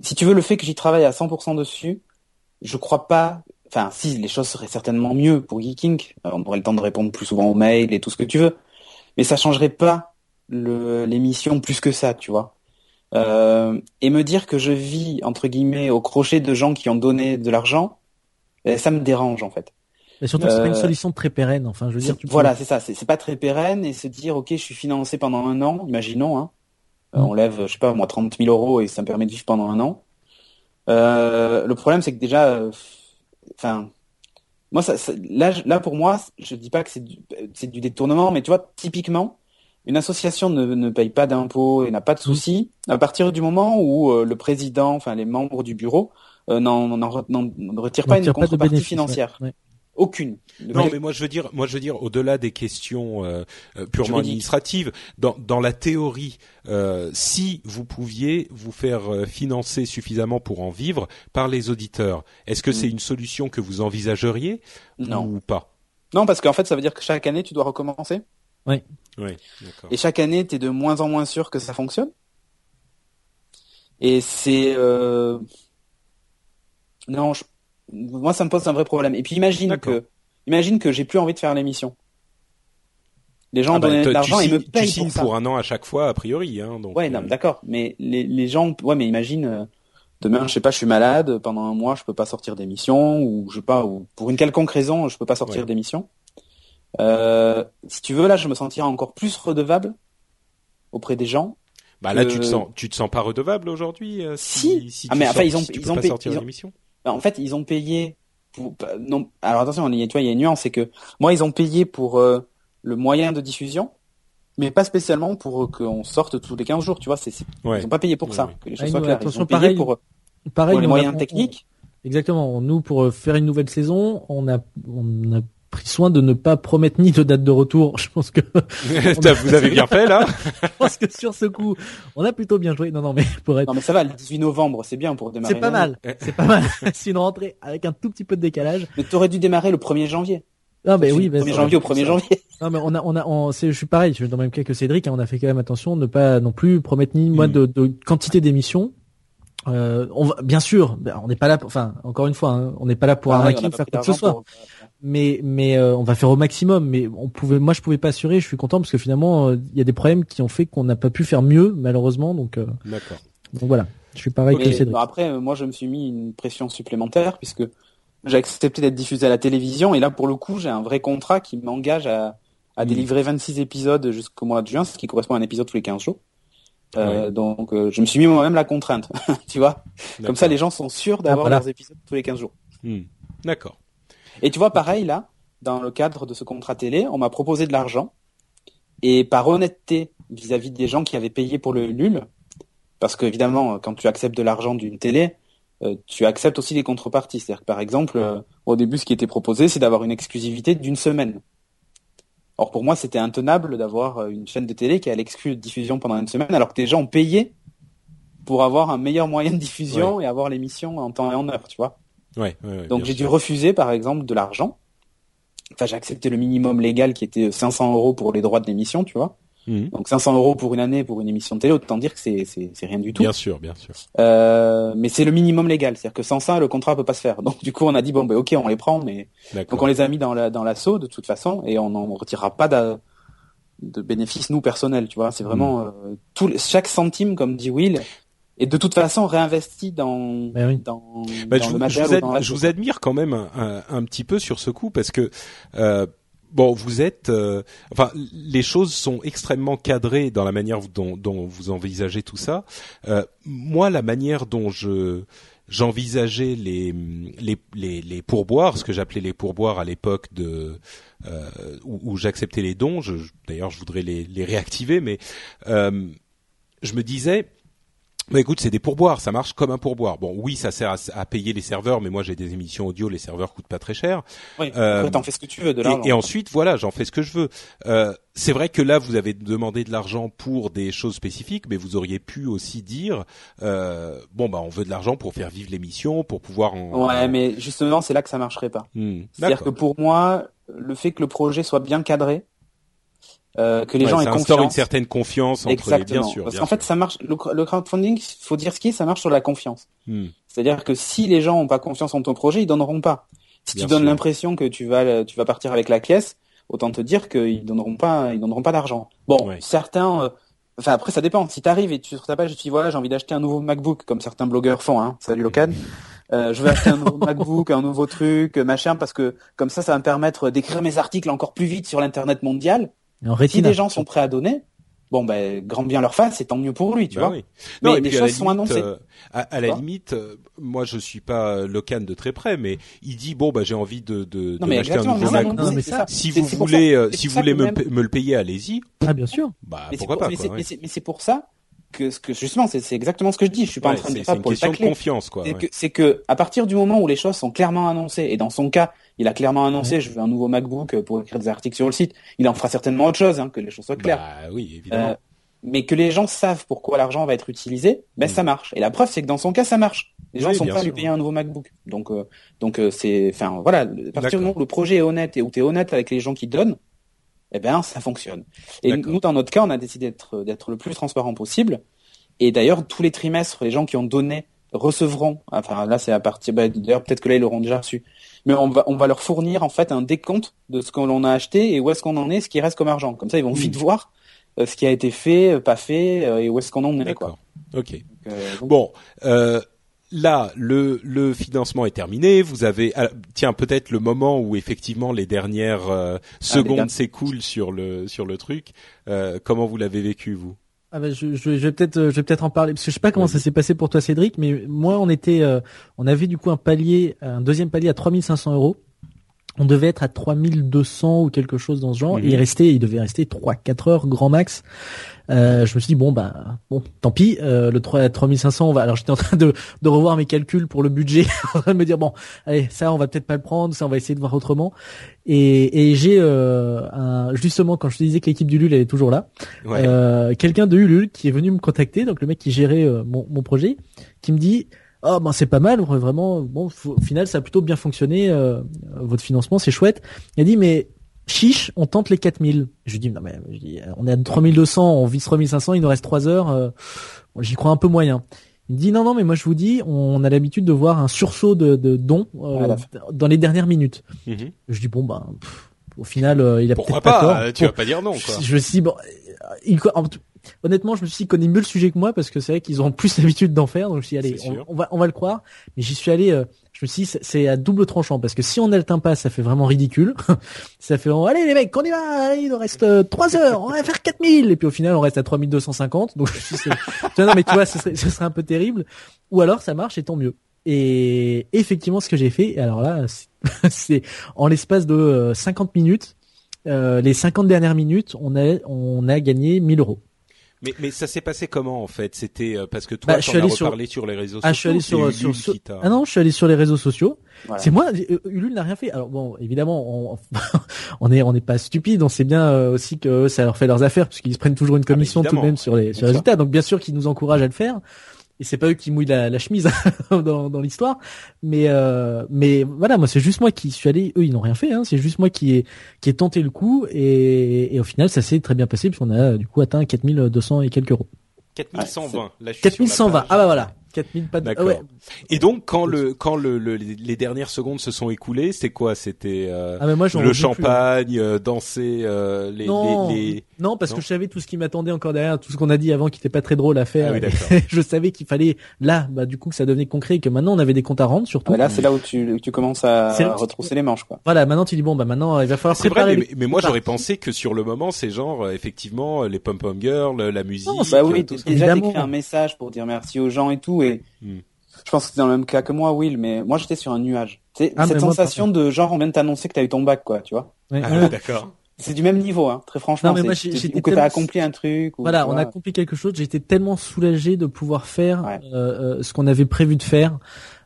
Speaker 2: si tu veux, le fait que j'y travaille à 100% dessus, je crois pas, enfin, si, les choses seraient certainement mieux pour Geeking. Euh, On aurait le temps de répondre plus souvent aux mails et tout ce que tu veux. Mais ça changerait pas l'émission plus que ça, tu vois. Euh, et me dire que je vis entre guillemets au crochet de gens qui ont donné de l'argent, eh, ça me dérange en fait.
Speaker 3: Mais surtout, que c'est pas une
Speaker 2: Euh,
Speaker 3: solution très pérenne. Enfin, je veux dire, tu peux-
Speaker 2: Voilà, c'est ça. C'est pas très pérenne et se dire ok, je suis financé pendant un an, imaginons, hein, Euh,
Speaker 3: Mm.
Speaker 2: on lève, je sais pas moi, 30 000 euros et ça me permet de vivre pendant un an. Euh, le problème c'est que déjà, euh, enfin, moi ça, ça- là, là pour moi, je dis pas que c'est du, c'est du détournement, mais tu vois, typiquement, une association ne, ne paye pas d'impôts et n'a pas de soucis à partir du moment où euh, le président, enfin les membres du bureau, euh, n'en n'en re- n'en- ne retirent
Speaker 3: on
Speaker 2: pas une
Speaker 3: pas
Speaker 2: contrepartie
Speaker 3: bénéfice,
Speaker 2: financière.
Speaker 3: ouais. Ouais.
Speaker 2: Aucune.
Speaker 1: Non, mais moi je veux dire, moi je veux dire, au-delà des questions euh, euh, purement administratives, dans, dans la théorie, euh, si vous pouviez vous faire euh, financer suffisamment pour en vivre par les auditeurs, est-ce que
Speaker 2: Mm.
Speaker 1: c'est une solution que vous envisageriez
Speaker 2: Non.
Speaker 1: ou pas?
Speaker 2: Non, parce qu'en fait, ça veut dire que chaque année, tu dois recommencer?
Speaker 1: Oui, d'accord.
Speaker 2: Et chaque année, tu es de moins en moins sûr que ça fonctionne. Et c'est... Euh... Non, je- moi, ça me pose un vrai problème. Et puis imagine que, imagine que j'ai plus envie de faire l'émission. Les gens
Speaker 1: Ah
Speaker 2: ont
Speaker 1: bah,
Speaker 2: de l'argent et me
Speaker 1: signes- tu
Speaker 2: payent
Speaker 1: signes
Speaker 2: pour ça.
Speaker 1: pour un an à chaque fois a priori, hein. Donc,
Speaker 2: Ouais, non,
Speaker 1: euh,
Speaker 2: d'accord. Mais les, les gens, ouais, mais imagine, euh, demain, je sais pas, je suis malade, pendant un mois, je peux pas sortir d'émission, ou je sais pas, ou pour une quelconque raison, je peux pas sortir
Speaker 1: Ouais.
Speaker 2: d'émission. Euh, si tu veux, là, je me sentirais encore plus redevable auprès des gens.
Speaker 1: bah là, tu te sens, tu te sens pas redevable aujourd'hui euh,
Speaker 2: Si.
Speaker 1: si
Speaker 2: Ah,
Speaker 1: tu
Speaker 2: mais enfin, ils ont-
Speaker 1: si tu
Speaker 2: ils ont payé-
Speaker 1: sortir
Speaker 2: ils ont-. Ben, En fait, ils ont payé pour, bah, non, alors attention, il y a, tu vois, il y a une nuance, c'est que moi, ils ont payé pour euh, le moyen de diffusion, mais pas spécialement pour euh, qu'on sorte tous les 15 jours, tu vois, c'est, c'est-
Speaker 1: Ouais.
Speaker 2: ils ont pas payé pour
Speaker 1: Ouais,
Speaker 2: ça,
Speaker 1: ouais.
Speaker 2: que les
Speaker 3: Ah,
Speaker 2: choses soient claires.
Speaker 3: attention,
Speaker 2: ils ont payé
Speaker 3: pareil,
Speaker 2: pour,
Speaker 3: Pareil,
Speaker 2: pour les
Speaker 3: on
Speaker 2: moyens
Speaker 3: on-
Speaker 2: techniques.
Speaker 3: Exactement. Nous, pour faire une nouvelle saison, on a, on a pris soin de ne pas promettre ni de date de retour. Je pense que,
Speaker 1: vous avez bien fait là.
Speaker 3: je pense que sur ce coup, on a plutôt bien joué. Non, non, mais pour être,
Speaker 2: Non, mais ça va, le 18 novembre, c'est bien pour démarrer.
Speaker 3: c'est pas mal. C'est pas mal. c'est une rentrée avec un tout petit peu de décalage.
Speaker 2: Mais t'aurais dû démarrer le 1er janvier.
Speaker 3: Non, mais oui, bah,
Speaker 2: 1er
Speaker 3: c'est-
Speaker 2: janvier au 1er janvier.
Speaker 3: Non, mais on a, on a, on, c'est, je suis pareil. Je suis dans le même cas que Cédric. hein, on a fait quand même attention, de ne pas non plus promettre ni moi
Speaker 1: Mm.
Speaker 3: de, de quantité d'émissions. Euh, on va, bien sûr, ben, on n'est pas là. Pour, enfin, encore une fois, hein, on n'est pas là pour
Speaker 2: on
Speaker 3: arnaquer faire quoi que ce soit.
Speaker 2: pour-
Speaker 3: mais mais euh, on va faire au maximum mais on pouvait moi je pouvais pas assurer je suis content parce que finalement euh, il y a des problèmes qui ont fait qu'on n'a pas pu faire mieux malheureusement donc euh,
Speaker 1: D'accord.
Speaker 3: donc voilà je suis pareil que
Speaker 2: Mais,
Speaker 3: Cédric
Speaker 2: bon, après, euh, moi, je me suis mis une pression supplémentaire puisque j'ai accepté d'être diffusé à la télévision et là, pour le coup, j'ai un vrai contrat qui m'engage à, à
Speaker 1: Mm.
Speaker 2: délivrer 26 épisodes jusqu'au mois de juin, ce qui correspond à un épisode tous les 15 jours. Euh,
Speaker 1: Ouais.
Speaker 2: Donc, euh, je me suis mis moi-même la contrainte, tu vois. Comme ça, les gens sont sûrs d'avoir
Speaker 3: Ah, voilà.
Speaker 2: leurs épisodes tous les 15 jours.
Speaker 1: Hmm. D'accord.
Speaker 2: Et tu vois, pareil, là, dans le cadre de ce contrat télé, on m'a proposé de l'argent. Et par honnêteté vis-à-vis des gens qui avaient payé pour le nul, parce que évidemment, quand tu acceptes de l'argent d'une télé, euh, tu acceptes aussi les contreparties. C'est-à-dire que par exemple, euh, au début, ce qui était proposé, c'est d'avoir une exclusivité d'une semaine. Or pour moi, c'était intenable d'avoir euh, une chaîne de télé qui a l'exclus de diffusion pendant une semaine, alors que des gens ont payé pour avoir un meilleur moyen de diffusion et avoir l'émission en temps et en heure, tu vois.
Speaker 1: Ouais. ouais, ouais,
Speaker 2: Donc j'ai dû refuser, par exemple, de l'argent. enfin j'ai accepté le minimum légal qui était 500 euros pour les droits de l'émission, tu vois.
Speaker 1: Mhm.
Speaker 2: Donc 500 euros pour une année pour une émission de télé, autant dire que c'est c'est c'est rien du tout.
Speaker 1: Bien sûr, bien sûr.
Speaker 2: Euh, mais c'est le minimum légal, c'est-à-dire que sans ça le contrat peut pas se faire. Donc du coup on a dit bon ben ok on les prend, mais donc on les a mis dans la dans l'assaut de toute façon et on n'en retirera pas de, de bénéfices nous personnels, tu vois. C'est vraiment euh, tout chaque centime comme dit Will est de toute façon réinvesti dans
Speaker 3: Ben oui.
Speaker 2: dans, dans
Speaker 1: je,
Speaker 2: le
Speaker 1: vous- je
Speaker 2: matériel
Speaker 1: vous ad- je vous admire quand même un, un- un petit peu sur ce coup parce que euh, bon, vous êtes, euh, enfin, les choses sont extrêmement cadrées dans la manière dont, dont vous envisagez tout ça. Euh, moi, la manière dont je j'envisageais les, les les les pourboires, ce que j'appelais les pourboires à l'époque de euh, où, où j'acceptais les dons. D'ailleurs, je voudrais les, les réactiver, mais euh, je me disais bah écoute, c'est des pourboires, ça marche comme un pourboire. Bon, oui, ça sert à, à payer les serveurs, mais moi j'ai des émissions audio, les serveurs coûtent pas très cher.
Speaker 2: Oui,
Speaker 1: Euh,
Speaker 2: t'en fais ce que tu veux de l'argent.
Speaker 1: Et, et ensuite, voilà, j'en fais ce que je veux. Euh, c'est vrai que là, vous avez demandé de l'argent pour des choses spécifiques, mais vous auriez pu aussi dire, euh, bon bah on veut de l'argent pour faire vivre l'émission, pour pouvoir en.
Speaker 2: Ouais, mais justement c'est là que ça marcherait pas.
Speaker 1: Hmm,
Speaker 2: C'est-à-dire que pour moi, le fait que le projet soit bien cadré, euh, que les
Speaker 1: Ouais,
Speaker 2: gens aient
Speaker 1: ça instaure une
Speaker 2: confiance.
Speaker 1: certaine confiance entre
Speaker 2: Exactement.
Speaker 1: les, bien sûr.
Speaker 2: Parce qu'en fait, ça marche. Le, le crowdfunding, faut dire ce qui est, ça marche sur la confiance.
Speaker 1: Hmm,
Speaker 2: C'est-à-dire que si les gens ont pas confiance en ton projet, ils donneront pas. Si
Speaker 1: Bien
Speaker 2: tu donnes l'impression que tu vas, tu vas partir avec la caisse, autant te dire qu'ils donneront pas, ils donneront pas d'argent. Bon,
Speaker 1: Ouais.
Speaker 2: certains. euh, Enfin après ça dépend. Si t'arrives et tu sur ta page tu dis voilà j'ai envie d'acheter un nouveau MacBook comme certains blogueurs font hein. Salut Locan. Euh, je veux acheter un nouveau MacBook, un nouveau truc, machin parce que comme ça ça va me permettre d'écrire mes articles encore plus vite sur l'internet mondial.
Speaker 3: En
Speaker 2: Si
Speaker 3: rétina.
Speaker 2: des gens sont prêts à donner, bon ben grand bien leur face et tant mieux pour lui, tu
Speaker 1: bah
Speaker 2: vois.
Speaker 1: oui.
Speaker 2: Mais
Speaker 1: Non, et
Speaker 2: les
Speaker 1: puis à la
Speaker 2: choses sont
Speaker 1: limite,
Speaker 2: annoncées.
Speaker 1: euh, à, à la limite, euh, moi je suis pas euh, Locan de très près, mais il dit bon bah j'ai envie de de, de
Speaker 2: Non mais
Speaker 1: m'acheter un nouveau
Speaker 2: mais
Speaker 1: MacBook.
Speaker 3: Non, mais
Speaker 2: c'est
Speaker 3: ça,
Speaker 1: Si
Speaker 2: C'est-
Speaker 1: vous voulez,
Speaker 2: ça-
Speaker 1: euh, si vous voulez me,
Speaker 2: même-
Speaker 1: me le payer, allez-y.
Speaker 3: Ah bien sûr.
Speaker 1: Bah
Speaker 2: Mais c'est
Speaker 1: pourquoi
Speaker 2: pour-
Speaker 1: pas
Speaker 2: mais
Speaker 1: quoi.
Speaker 2: c'est-
Speaker 1: ouais.
Speaker 2: mais mais pour ça que ce que justement c'est c'est exactement ce que je dis. Je suis pas
Speaker 1: Ouais,
Speaker 2: en train de
Speaker 1: c'est
Speaker 2: dire ça
Speaker 1: une
Speaker 2: pour le
Speaker 1: question de
Speaker 2: tacler.
Speaker 1: confiance quoi.
Speaker 2: C'est
Speaker 1: ouais.
Speaker 2: que, c'est que à partir du moment où les choses sont clairement annoncées, et dans son cas, il a clairement annoncé, je veux un nouveau MacBook pour écrire des articles sur le site. Il en fera certainement autre chose, hein, que les choses soient claires.
Speaker 1: Bah oui, évidemment.
Speaker 2: Euh, mais que les gens savent pourquoi l'argent va être utilisé, ben
Speaker 1: Mm.
Speaker 2: ça marche. Et la preuve, c'est que dans son cas, ça marche. Les gens
Speaker 1: Oui,
Speaker 2: sont prêts à lui payer un nouveau MacBook. Donc, euh, donc euh, c'est, enfin voilà, à partir du moment où le projet est honnête et où tu es honnête avec les gens qui donnent, eh ben ça fonctionne. Et nous, dans notre cas, on a décidé d'être d'être le plus transparent possible. Et d'ailleurs, tous les trimestres, les gens qui ont donné recevront. Enfin là, c'est à partir. bah, d'ailleurs, peut-être que là, ils l'auront déjà reçu. Mais on va on va leur fournir en fait un décompte de ce que l'on a acheté et où est-ce qu'on en est, ce qui reste comme argent. Comme ça, ils vont vite voir euh, ce qui a été fait, euh, pas fait, euh, et où est-ce qu'on en est. Quoi.
Speaker 1: D'accord. Ok.
Speaker 2: Donc, euh, donc,
Speaker 1: Bon, euh, là, le, le financement est terminé. Vous avez, ah, tiens, peut-être le moment où effectivement les dernières euh, secondes
Speaker 2: dernières-
Speaker 1: s'écoulent sur le sur le truc. Euh, comment vous l'avez vécu vous?
Speaker 3: Ah bah, je, je, je vais peut-être euh, je vais peut-être en parler parce que je sais pas comment ça s'est passé pour toi Cédric mais moi on était euh, on avait du coup un palier un deuxième palier à 3500 euros. On devait être à 3200 ou quelque chose dans ce genre.
Speaker 1: Mhm.
Speaker 3: et il restait il devait rester 3 4 heures grand max euh, je me suis dit bon bah bon tant pis euh, le 3 3500 on va alors j'étais en train de de revoir mes calculs pour le budget en train de me dire bon allez ça on va peut-être pas le prendre ça on va essayer de voir autrement et, et j'ai euh, un, justement quand je te disais que l'équipe du LUL elle est toujours là
Speaker 1: Ouais.
Speaker 3: euh, quelqu'un de Ulule qui est venu me contacter, donc le mec qui gérait euh, mon, mon projet, qui me dit oh ben c'est pas mal, vraiment bon au final ça a plutôt bien fonctionné euh, votre financement c'est chouette. Il a dit mais chiche, on tente les 4000. Je lui dis non mais je dis, on est à 3200, on vise 3500, il nous reste 3 heures, euh, bon, j'y crois un peu moyen. Il me dit non non mais moi je vous dis on a l'habitude de voir un sursaut de, de dons euh,
Speaker 2: la
Speaker 3: dans les dernières minutes.
Speaker 1: Mhm.
Speaker 3: Je dis bon ben pff, au final euh, il a peut-être pas,
Speaker 1: pas
Speaker 3: tort.
Speaker 1: euh, Tu vas pas dire non quoi.
Speaker 3: je me suis dit, bon, euh, il, en honnêtement, je me suis dit, il connaît mieux le sujet que moi parce que c'est vrai qu'ils ont plus l'habitude d'en faire. Donc je me suis dit, allez,
Speaker 1: C'est
Speaker 3: on, on va, on va le croire. Mais j'y suis allé, euh, je me suis dit, c'est- à double tranchant parce que si on n'atteint pas, ça fait vraiment ridicule. ça fait, allez les mecs, on y va, il nous reste euh, 3 heures, on va faire 4000. Et puis au final, on reste à 3250. Donc je suis non mais tu vois, ce serait, ce serait un peu terrible. Ou alors ça marche et tant mieux. Et effectivement, ce que j'ai fait, alors là, c'est- en l'espace de euh, 50 minutes, euh, les 50 dernières minutes, on a, on a gagné 1000 euros.
Speaker 1: Mais, mais ça s'est passé comment en fait? C'était euh, parce que toi,
Speaker 3: Bah, je
Speaker 1: tu
Speaker 3: suis
Speaker 1: en as
Speaker 3: allé sur-
Speaker 1: reparlé sur... les réseaux
Speaker 3: Ah, je suis
Speaker 1: sociaux.
Speaker 3: allé
Speaker 1: c'est
Speaker 3: sur,
Speaker 1: Ulule
Speaker 3: sur, sur- ah non, je suis allé sur les réseaux sociaux.
Speaker 2: Voilà.
Speaker 3: C'est moi, euh, Ulule n'a rien fait. Alors bon, évidemment, on, on est, on n'est pas stupide. On sait bien euh, aussi que ça leur fait leurs affaires puisqu'ils se prennent toujours une commission tout de même sur les, sur les résultats. Donc bien sûr qu'ils nous encouragent à le faire. Et c'est pas eux qui mouillent la, la chemise dans, dans l'histoire. Mais euh, mais voilà, moi c'est juste moi qui suis allé. Eux ils n'ont rien fait. Hein, c'est juste moi qui ai qui ai tenté le coup et, et au final ça s'est très bien passé puisqu'on a du coup atteint 4200 et quelques euros.
Speaker 1: 4120. Là, je suis
Speaker 3: 4120.
Speaker 1: sur la page.
Speaker 3: Ah bah voilà. 4000 pas de.
Speaker 1: D'accord.
Speaker 3: ah ouais.
Speaker 1: Et donc quand le quand le, le- les dernières secondes se sont écoulées, c'était quoi? C'était euh,
Speaker 3: Ah mais moi j'en
Speaker 1: le
Speaker 3: plus, hein.
Speaker 1: champagne, euh, danser euh, les,
Speaker 3: Non.
Speaker 1: les, les-
Speaker 3: Non, parce
Speaker 1: Non
Speaker 3: que je savais tout ce qui m'attendait encore derrière, tout ce qu'on a dit avant qui était pas très drôle à faire.
Speaker 1: Ah oui,
Speaker 3: je savais qu'il fallait là, bah du coup que ça devenait concret, et que maintenant on avait des comptes à rendre surtout.
Speaker 2: Ah, mais là, c'est là où tu, où tu commences à retrousser les manches, quoi.
Speaker 3: Voilà, maintenant tu dis bon bah maintenant il va falloir
Speaker 1: C'est
Speaker 3: préparer.
Speaker 1: vrai, mais,
Speaker 3: les-
Speaker 1: mais moi j'aurais pensé que sur le moment c'est genre euh, effectivement les pom pom girls, la musique.
Speaker 3: Non,
Speaker 2: Bah oui,
Speaker 1: tout
Speaker 2: déjà t'écris un message pour dire merci aux gens et tout, et
Speaker 1: Hmm.
Speaker 2: je pense que c'est dans le même cas que moi, Will, mais moi j'étais sur un nuage.
Speaker 3: Ah,
Speaker 2: cette
Speaker 3: moi,
Speaker 2: sensation de genre on vient de t'annoncer que t'as eu ton bac, quoi, tu vois.
Speaker 3: Ouais,
Speaker 1: Ah
Speaker 3: ouais.
Speaker 1: d'accord.
Speaker 2: C'est du même niveau, hein, très franchement.
Speaker 3: Non, mais moi,
Speaker 2: ou que t'as accompli un truc. Ou,
Speaker 3: Voilà, on a accompli quelque chose. J'étais tellement soulagé de pouvoir faire
Speaker 2: Ouais.
Speaker 3: euh, euh, ce qu'on avait prévu de faire.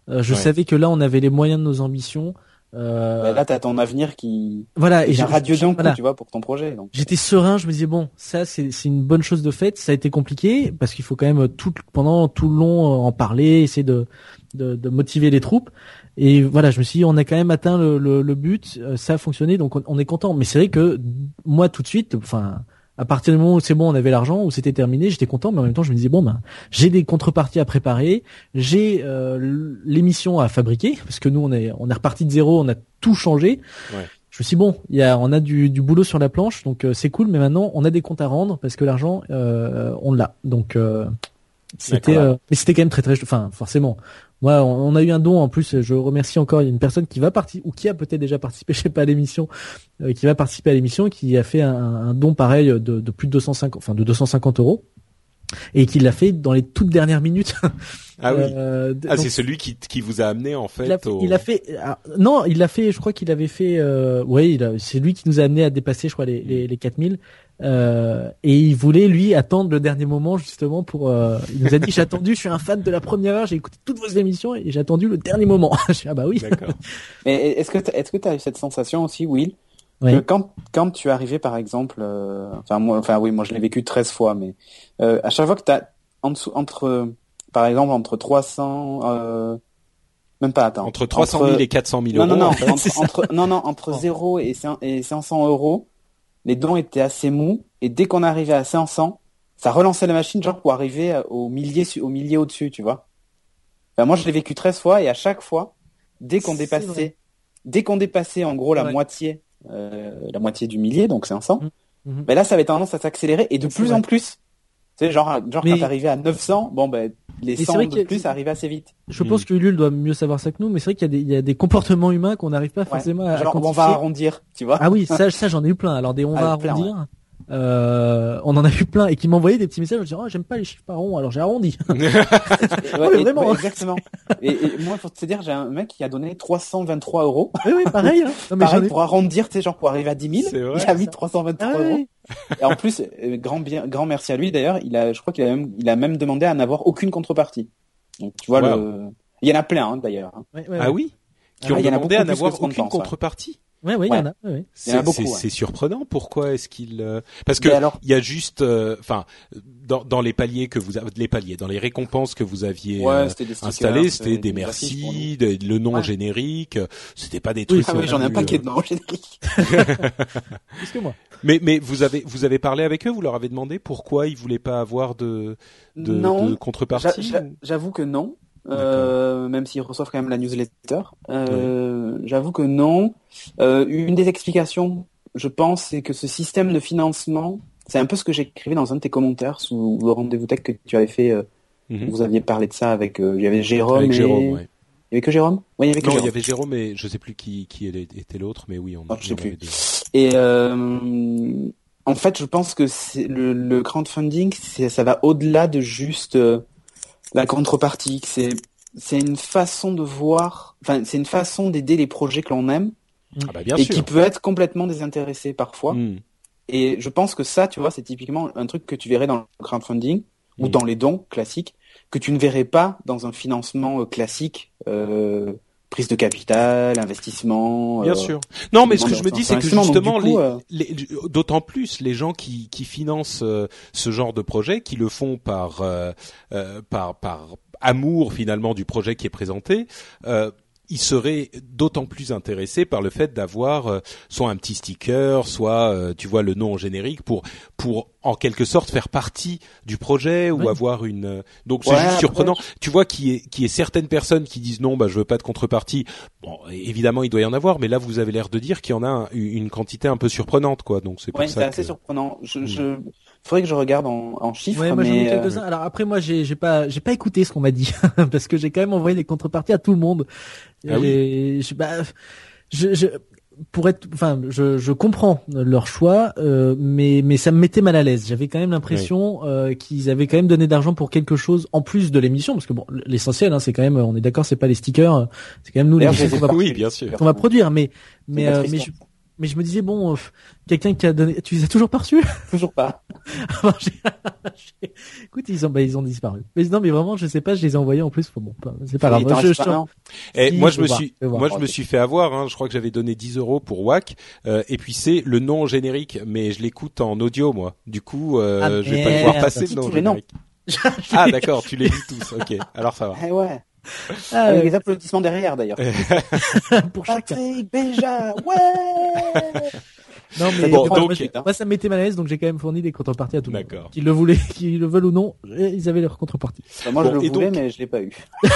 Speaker 3: Euh, je
Speaker 1: Ouais.
Speaker 3: savais que là, on avait les moyens de nos ambitions. Euh,
Speaker 2: Bah, Là, t'as ton avenir qui
Speaker 3: voilà,
Speaker 2: et
Speaker 3: j'ai-
Speaker 2: coup,
Speaker 3: voilà.
Speaker 2: tu vois, pour ton projet. Donc.
Speaker 3: J'étais serein, je me disais bon, ça c'est c'est une bonne chose de fait. Ça a été compliqué parce qu'il faut quand même tout pendant tout le long euh, en parler, essayer de, de de motiver les troupes. Et voilà, je me suis dit on a quand même atteint le le, le but, euh, ça a fonctionné, donc on, on est content. Mais c'est vrai que moi tout de suite, enfin à partir du moment où c'est bon, on avait l'argent, où c'était terminé, j'étais content, mais en même temps je me disais bon ben j'ai des contreparties à préparer, j'ai euh, l'émission à fabriquer parce que nous on est on est reparti de zéro, on a tout changé.
Speaker 1: Ouais.
Speaker 3: Je me suis dit, bon, il y a, on a du, du boulot sur la planche, donc euh, c'est cool, mais maintenant on a des comptes à rendre parce que l'argent, euh, on l'a. Donc euh, c'était, euh, mais c'était quand même très très, enfin forcément. Moi, on, a eu un don en plus. Je remercie encore une personne qui va participer ou qui a peut-être déjà participé, je sais pas à l'émission, euh, qui va participer à l'émission, qui a fait un, un don pareil de, de plus de 250, enfin de 250 euros, et qui l'a fait dans les toutes dernières minutes.
Speaker 1: Ah oui.
Speaker 3: Euh,
Speaker 1: Ah c'est celui qui qui vous a amené en fait.
Speaker 3: il a fait,
Speaker 1: au-
Speaker 3: il a fait ah, non, il a fait, je crois qu'il avait fait, euh, a- c'est lui qui nous a amené à dépasser, je crois, les, les, les 4000. Euh, et il voulait, lui, attendre le dernier moment, justement, pour, euh, il nous a dit, j'ai attendu, je suis un fan de la première heure, j'ai écouté toutes vos émissions et j'ai attendu le dernier moment. je dis, ah bah oui.
Speaker 1: D'accord.
Speaker 2: Mais est-ce que t'as- est-ce que t'as eu cette sensation aussi, Will,
Speaker 3: Oui.
Speaker 2: que quand quand tu arrivais par exemple, euh, enfin moi, enfin oui, moi je l'ai vécu 13 fois, mais euh, à chaque fois que t'as en dessous entre, par exemple entre 300, euh, même pas attends,
Speaker 1: Entre 300 000 et 400 000
Speaker 2: non
Speaker 1: euros.
Speaker 2: non non
Speaker 1: en fait.
Speaker 2: entre, entre- non non entre 0 et 5 et 500 euros, les dons étaient assez mous et dès qu'on arrivait à 500, ça relançait la machine genre pour arriver au millier au millier au-dessus, tu vois. Enfin, moi je l'ai vécu 13 fois et à chaque fois, dès qu'on dépassait
Speaker 3: vrai.
Speaker 2: dès qu'on dépassait en gros la
Speaker 3: Ouais.
Speaker 2: moitié euh, la moitié du millier donc 500
Speaker 3: Mhm.
Speaker 2: mais là ça avait tendance à s'accélérer et de
Speaker 3: C'est
Speaker 2: plus
Speaker 3: vrai.
Speaker 2: en plus tu sais genre genre
Speaker 3: Mais-
Speaker 2: quand t'arrivais à 900 bon ben les
Speaker 3: c'est
Speaker 2: 100
Speaker 3: vrai
Speaker 2: de
Speaker 3: a-
Speaker 2: plus arrivaient assez vite
Speaker 3: Je pense que Ulule doit mieux savoir ça que nous, mais c'est vrai qu'il y a des, il y a des comportements humains qu'on n'arrive pas
Speaker 2: Ouais.
Speaker 3: forcément à, à
Speaker 2: genre on va
Speaker 3: quantifier.
Speaker 2: arrondir tu vois
Speaker 3: Ah oui, ça, ça j'en ai eu plein. Alors des on
Speaker 2: Ah,
Speaker 3: va
Speaker 2: plein,
Speaker 3: arrondir. Euh, on en a eu plein et qui m'envoyaient des petits messages. Je disais, oh, j'aime pas les chiffres par rond, alors j'ai arrondi.
Speaker 2: Et- ouais,
Speaker 3: mais
Speaker 2: et-
Speaker 3: vraiment.
Speaker 2: ouais, exactement et, et moi pour te dire j'ai un mec qui a donné 323 euros
Speaker 3: oui, oui, pareil. Hein. Non, mais
Speaker 2: pareil
Speaker 3: ai-
Speaker 2: pour arrondir tu sais genre pour arriver à 10 000
Speaker 1: C'est vrai,
Speaker 2: il a mis
Speaker 1: ça.
Speaker 2: 323
Speaker 3: Ah,
Speaker 2: euros et en plus euh, grand bien grand merci à lui d'ailleurs il a je crois qu'il a même il a même demandé à n'avoir aucune contrepartie donc tu vois
Speaker 1: Wow.
Speaker 2: le il y en a plein hein, d'ailleurs hein.
Speaker 3: Ouais, ouais,
Speaker 1: Ah oui. Qui
Speaker 2: Ah,
Speaker 1: ont
Speaker 2: il y en a
Speaker 1: demandé à n'avoir aucune
Speaker 2: pense, ouais.
Speaker 1: contrepartie.
Speaker 3: Ouais, ouais, il y en a. ouais,
Speaker 2: y en a
Speaker 1: C'est
Speaker 2: beaucoup,
Speaker 1: c'est-
Speaker 2: ouais.
Speaker 1: c'est surprenant. Pourquoi est-ce qu'il euh, Parce que
Speaker 2: Mais alors-
Speaker 1: il y a juste, euh, enfin, dans, dans les paliers que vous avez, les paliers, dans les récompenses que vous aviez euh, installées, c'était
Speaker 2: c'était
Speaker 1: des merci, des- le nom
Speaker 2: Ouais.
Speaker 1: générique. euh, C'était pas des
Speaker 3: Oui,
Speaker 1: trucs.
Speaker 2: Ah oui, j'en ai un paquet
Speaker 1: euh,
Speaker 2: de noms génériques.
Speaker 3: Que moi.
Speaker 1: Mais mais vous avez vous avez parlé avec eux, vous leur avez demandé pourquoi ils voulaient pas avoir de de,
Speaker 2: non,
Speaker 1: de contrepartie.
Speaker 2: j'a- j'a- j'avoue que non. Euh, même s'ils reçoivent quand même la newsletter. Euh, J'avoue que non. Euh, une des explications, je pense, c'est que ce système de financement, c'est un peu ce que j'écrivais dans un de tes commentaires sous le rendez-vous tech que tu avais fait.
Speaker 1: Mhm.
Speaker 2: Vous aviez parlé de ça avec, euh, il y avait Jérôme
Speaker 1: Avec
Speaker 2: et...
Speaker 1: Jérôme, ouais.
Speaker 2: Il y avait que Jérôme? Oui, il y avait que
Speaker 1: Non, il
Speaker 2: Jérôme.
Speaker 1: y avait Jérôme et je sais plus qui qui était l'autre, mais oui, on,
Speaker 2: Ah, je sais plus.
Speaker 1: deux.
Speaker 2: Et euh, en fait, je pense que c'est le, le crowdfunding, c'est, ça va au-delà de juste euh, la contrepartie. que C'est, c'est une façon de voir, enfin, c'est une façon d'aider les projets que l'on aime
Speaker 1: Ah bah bien
Speaker 2: et
Speaker 1: sûr.
Speaker 2: qui peut être complètement désintéressé parfois.
Speaker 1: Hmm.
Speaker 2: Et je pense que ça, tu vois, c'est typiquement un truc que tu verrais dans le crowdfunding ou
Speaker 1: Mm.
Speaker 2: dans les dons classiques que tu ne verrais pas dans un financement euh, classique euh, prise de capital, investissement.
Speaker 1: Bien
Speaker 2: euh,
Speaker 1: sûr. Non, mais ce que je me dis, c'est que justement,
Speaker 2: euh,
Speaker 1: d'autant plus les gens qui, qui financent euh, ce genre de projet, qui le font par euh, euh, par par amour finalement du projet qui est présenté. Ils seraient d'autant plus intéressés par le fait d'avoir euh, soit un petit sticker, soit euh, tu vois le nom en générique pour pour en quelque sorte faire partie du projet ou avoir une euh, donc c'est
Speaker 2: Ouais,
Speaker 1: juste
Speaker 2: après,
Speaker 1: surprenant. Tu vois qu'il y ait qu'il y ait certaines personnes qui disent non bah je veux pas de contrepartie. Bon évidemment il doit y en avoir mais là vous avez l'air de dire qu'il y en a un- une quantité un peu surprenante quoi. Donc c'est pour
Speaker 2: Ouais, c'est assez
Speaker 1: que
Speaker 2: surprenant. Je,
Speaker 1: Mm.
Speaker 2: je, faudrait que je regarde en, en chiffres,
Speaker 3: Ouais, moi j'en ai
Speaker 2: mais euh,
Speaker 3: quelques-uns. Alors après moi j'ai j'ai pas j'ai pas écouté ce qu'on m'a dit parce que j'ai quand même envoyé des contreparties à tout le monde.
Speaker 1: Ah oui.
Speaker 3: J'ai- je, bah, je, je pour être enfin je, je comprends leur choix euh, mais mais ça me mettait mal à l'aise. J'avais quand même l'impression euh, qu'ils avaient quand même donné d'argent pour quelque chose en plus de l'émission parce que bon l'essentiel hein, c'est quand même on est d'accord c'est pas les stickers, c'est quand même nous les
Speaker 1: oui bien sûr.
Speaker 3: qu'on va produire mais mais euh,
Speaker 2: triste,
Speaker 3: mais je mais je me disais bon euh, quelqu'un qui a donné tu les as toujours pas reçus?
Speaker 2: Toujours pas.
Speaker 3: alors, j'ai- j'ai- Écoute, ils ont, bah, ils ont disparu. Mais non, mais vraiment, je sais pas, je les ai envoyés en plus. Bon, pas- c'est pas
Speaker 2: Il
Speaker 3: grave.
Speaker 2: t'en
Speaker 3: Je-
Speaker 2: reste
Speaker 3: je-
Speaker 2: pas un.
Speaker 1: Et
Speaker 3: Si,
Speaker 1: moi
Speaker 3: je
Speaker 1: je me suis
Speaker 3: je
Speaker 1: moi je me suis fait avoir. Hein, je crois que j'avais donné 10 euros pour WAC euh, et puis c'est le nom générique mais je l'écoute en audio moi. Du coup euh,
Speaker 3: Ah,
Speaker 1: je vais pas le voir
Speaker 3: merde.
Speaker 1: passer le nom
Speaker 2: tous les noms.
Speaker 1: générique. Ah d'accord tu les lis tous. Ok alors ça va.
Speaker 2: Eh ouais.
Speaker 3: Ah,
Speaker 2: Avec les applaudissements derrière d'ailleurs.
Speaker 3: pour chacun.
Speaker 2: Patrick Béja, ouais.
Speaker 3: Non,
Speaker 2: Ça
Speaker 3: mais
Speaker 1: Bon,
Speaker 3: moi,
Speaker 1: donc-
Speaker 2: suite, hein.
Speaker 3: moi, ça me mettait mal à l'aise, donc j'ai quand même fourni des contreparties à tout le monde.
Speaker 1: D'accord.
Speaker 3: Qu'ils le voulaient, qu'ils le veulent ou non, ils avaient leur contrepartie.
Speaker 2: Bah, moi,
Speaker 1: Bon,
Speaker 2: je le voulais,
Speaker 1: donc-
Speaker 2: mais je l'ai pas eu.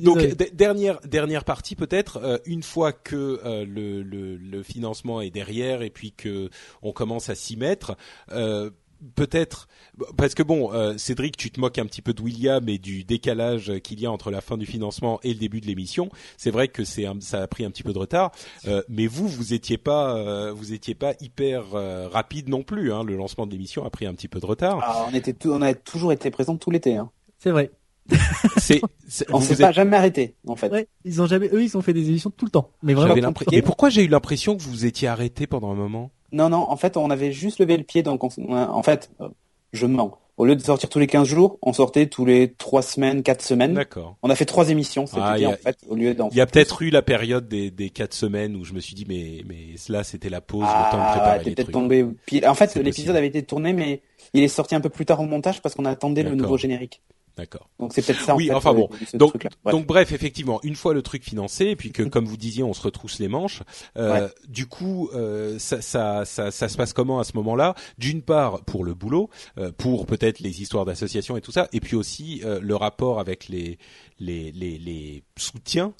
Speaker 1: Donc dernière dernière partie peut-être euh, une fois que euh, le, le le financement est derrière et puis que on commence à s'y mettre euh, peut-être parce que bon euh, Cédric tu te moques un petit peu de William et du décalage qu'il y a entre la fin du financement et le début de l'émission c'est vrai que c'est un- ça a pris un petit peu de retard euh, mais vous vous étiez pas euh, vous étiez pas hyper euh, rapide non plus hein, le lancement de l'émission a pris un petit peu de retard
Speaker 2: Ah, on était tout, on a toujours été présents tout l'été. Hein.
Speaker 3: C'est vrai.
Speaker 1: c'est c'est-
Speaker 2: On
Speaker 1: vous
Speaker 2: s'est pas
Speaker 1: êtes-
Speaker 2: jamais arrêté, en fait.
Speaker 3: Ouais, ils ont jamais, eux, ils ont fait des émissions tout le temps. Mais vraiment.
Speaker 1: mais pourquoi j'ai eu l'impression que vous étiez arrêté pendant un moment?
Speaker 2: Non, non, en fait, on avait juste levé le pied, donc on, on a- en fait, euh, je mens. Au lieu de sortir tous les 15 jours, on sortait tous les 3 semaines, 4 semaines.
Speaker 1: d'accord
Speaker 2: On a fait trois émissions cet
Speaker 1: Ah,
Speaker 2: en fait, au lieu d'en
Speaker 1: Il y a peut-être eu la période des, des quatre semaines où je me suis dit mais mais là c'était la pause, le temps de
Speaker 2: Ah,
Speaker 1: préparer les
Speaker 2: peut-être tombé. Puis, en fait, l'épisode avait été tourné, mais il est sorti un peu plus tard au montage parce qu'on attendait le nouveau générique.
Speaker 1: D'accord.
Speaker 2: Donc c'est peut-être ça.
Speaker 1: Oui,
Speaker 2: en fait,
Speaker 1: enfin
Speaker 2: euh,
Speaker 1: bon. Donc.
Speaker 2: Bref.
Speaker 1: donc bref, effectivement, une fois le truc financé et puis que comme vous disiez, on se retrousse les manches. euh, Du coup, euh, ça, ça ça ça se passe comment à ce moment-là? D'une part pour le boulot, euh, pour peut-être les histoires d'association et tout ça, et puis aussi euh, le rapport avec les les les, les soutiens.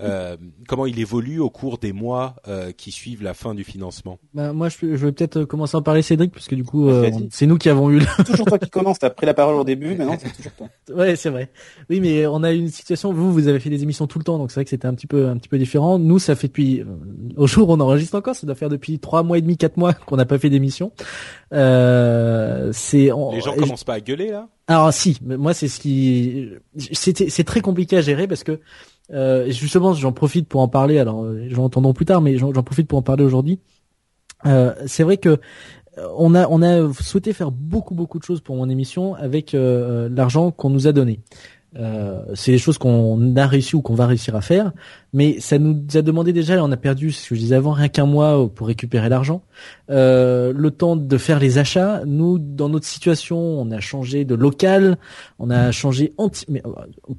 Speaker 1: Euh, comment il évolue au cours des mois euh, qui suivent la fin du financement?
Speaker 3: Bah, moi, je, je vais peut-être euh, commencer à en parler, Cédric, parce que du coup, euh, c'est nous qui avons eu. le-
Speaker 2: toujours toi qui commence. T'as pris la parole au début, maintenant c'est toujours toi.
Speaker 3: ouais, c'est vrai. Oui, mais on a une situation. Vous, vous avez fait des émissions tout le temps, donc c'est vrai que c'était un petit peu, un petit peu différent. Nous, ça fait depuis euh, au jour où on enregistre encore, ça doit faire depuis trois mois et demi, quatre mois qu'on n'a pas fait d'émission. Euh, c'est. on-
Speaker 1: Les gens
Speaker 3: et-
Speaker 1: commencent pas à gueuler là?
Speaker 3: Alors si, mais moi c'est ce qui c'était c'est très compliqué à gérer parce que euh, justement j'en profite pour en parler. Alors euh, j'en entendrons plus tard, mais j'en profite pour en parler aujourd'hui. Euh, c'est vrai que euh, on a on a souhaité faire beaucoup beaucoup de choses pour mon émission avec euh, l'argent qu'on nous a donné. Euh, c'est des choses qu'on a réussi ou qu'on va réussir à faire, mais ça nous a demandé déjà, on a perdu, ce que je disais avant, rien qu'un mois pour récupérer l'argent. Euh, le temps de faire les achats. Nous, dans notre situation, on a changé de local, on a changé anti mais, euh,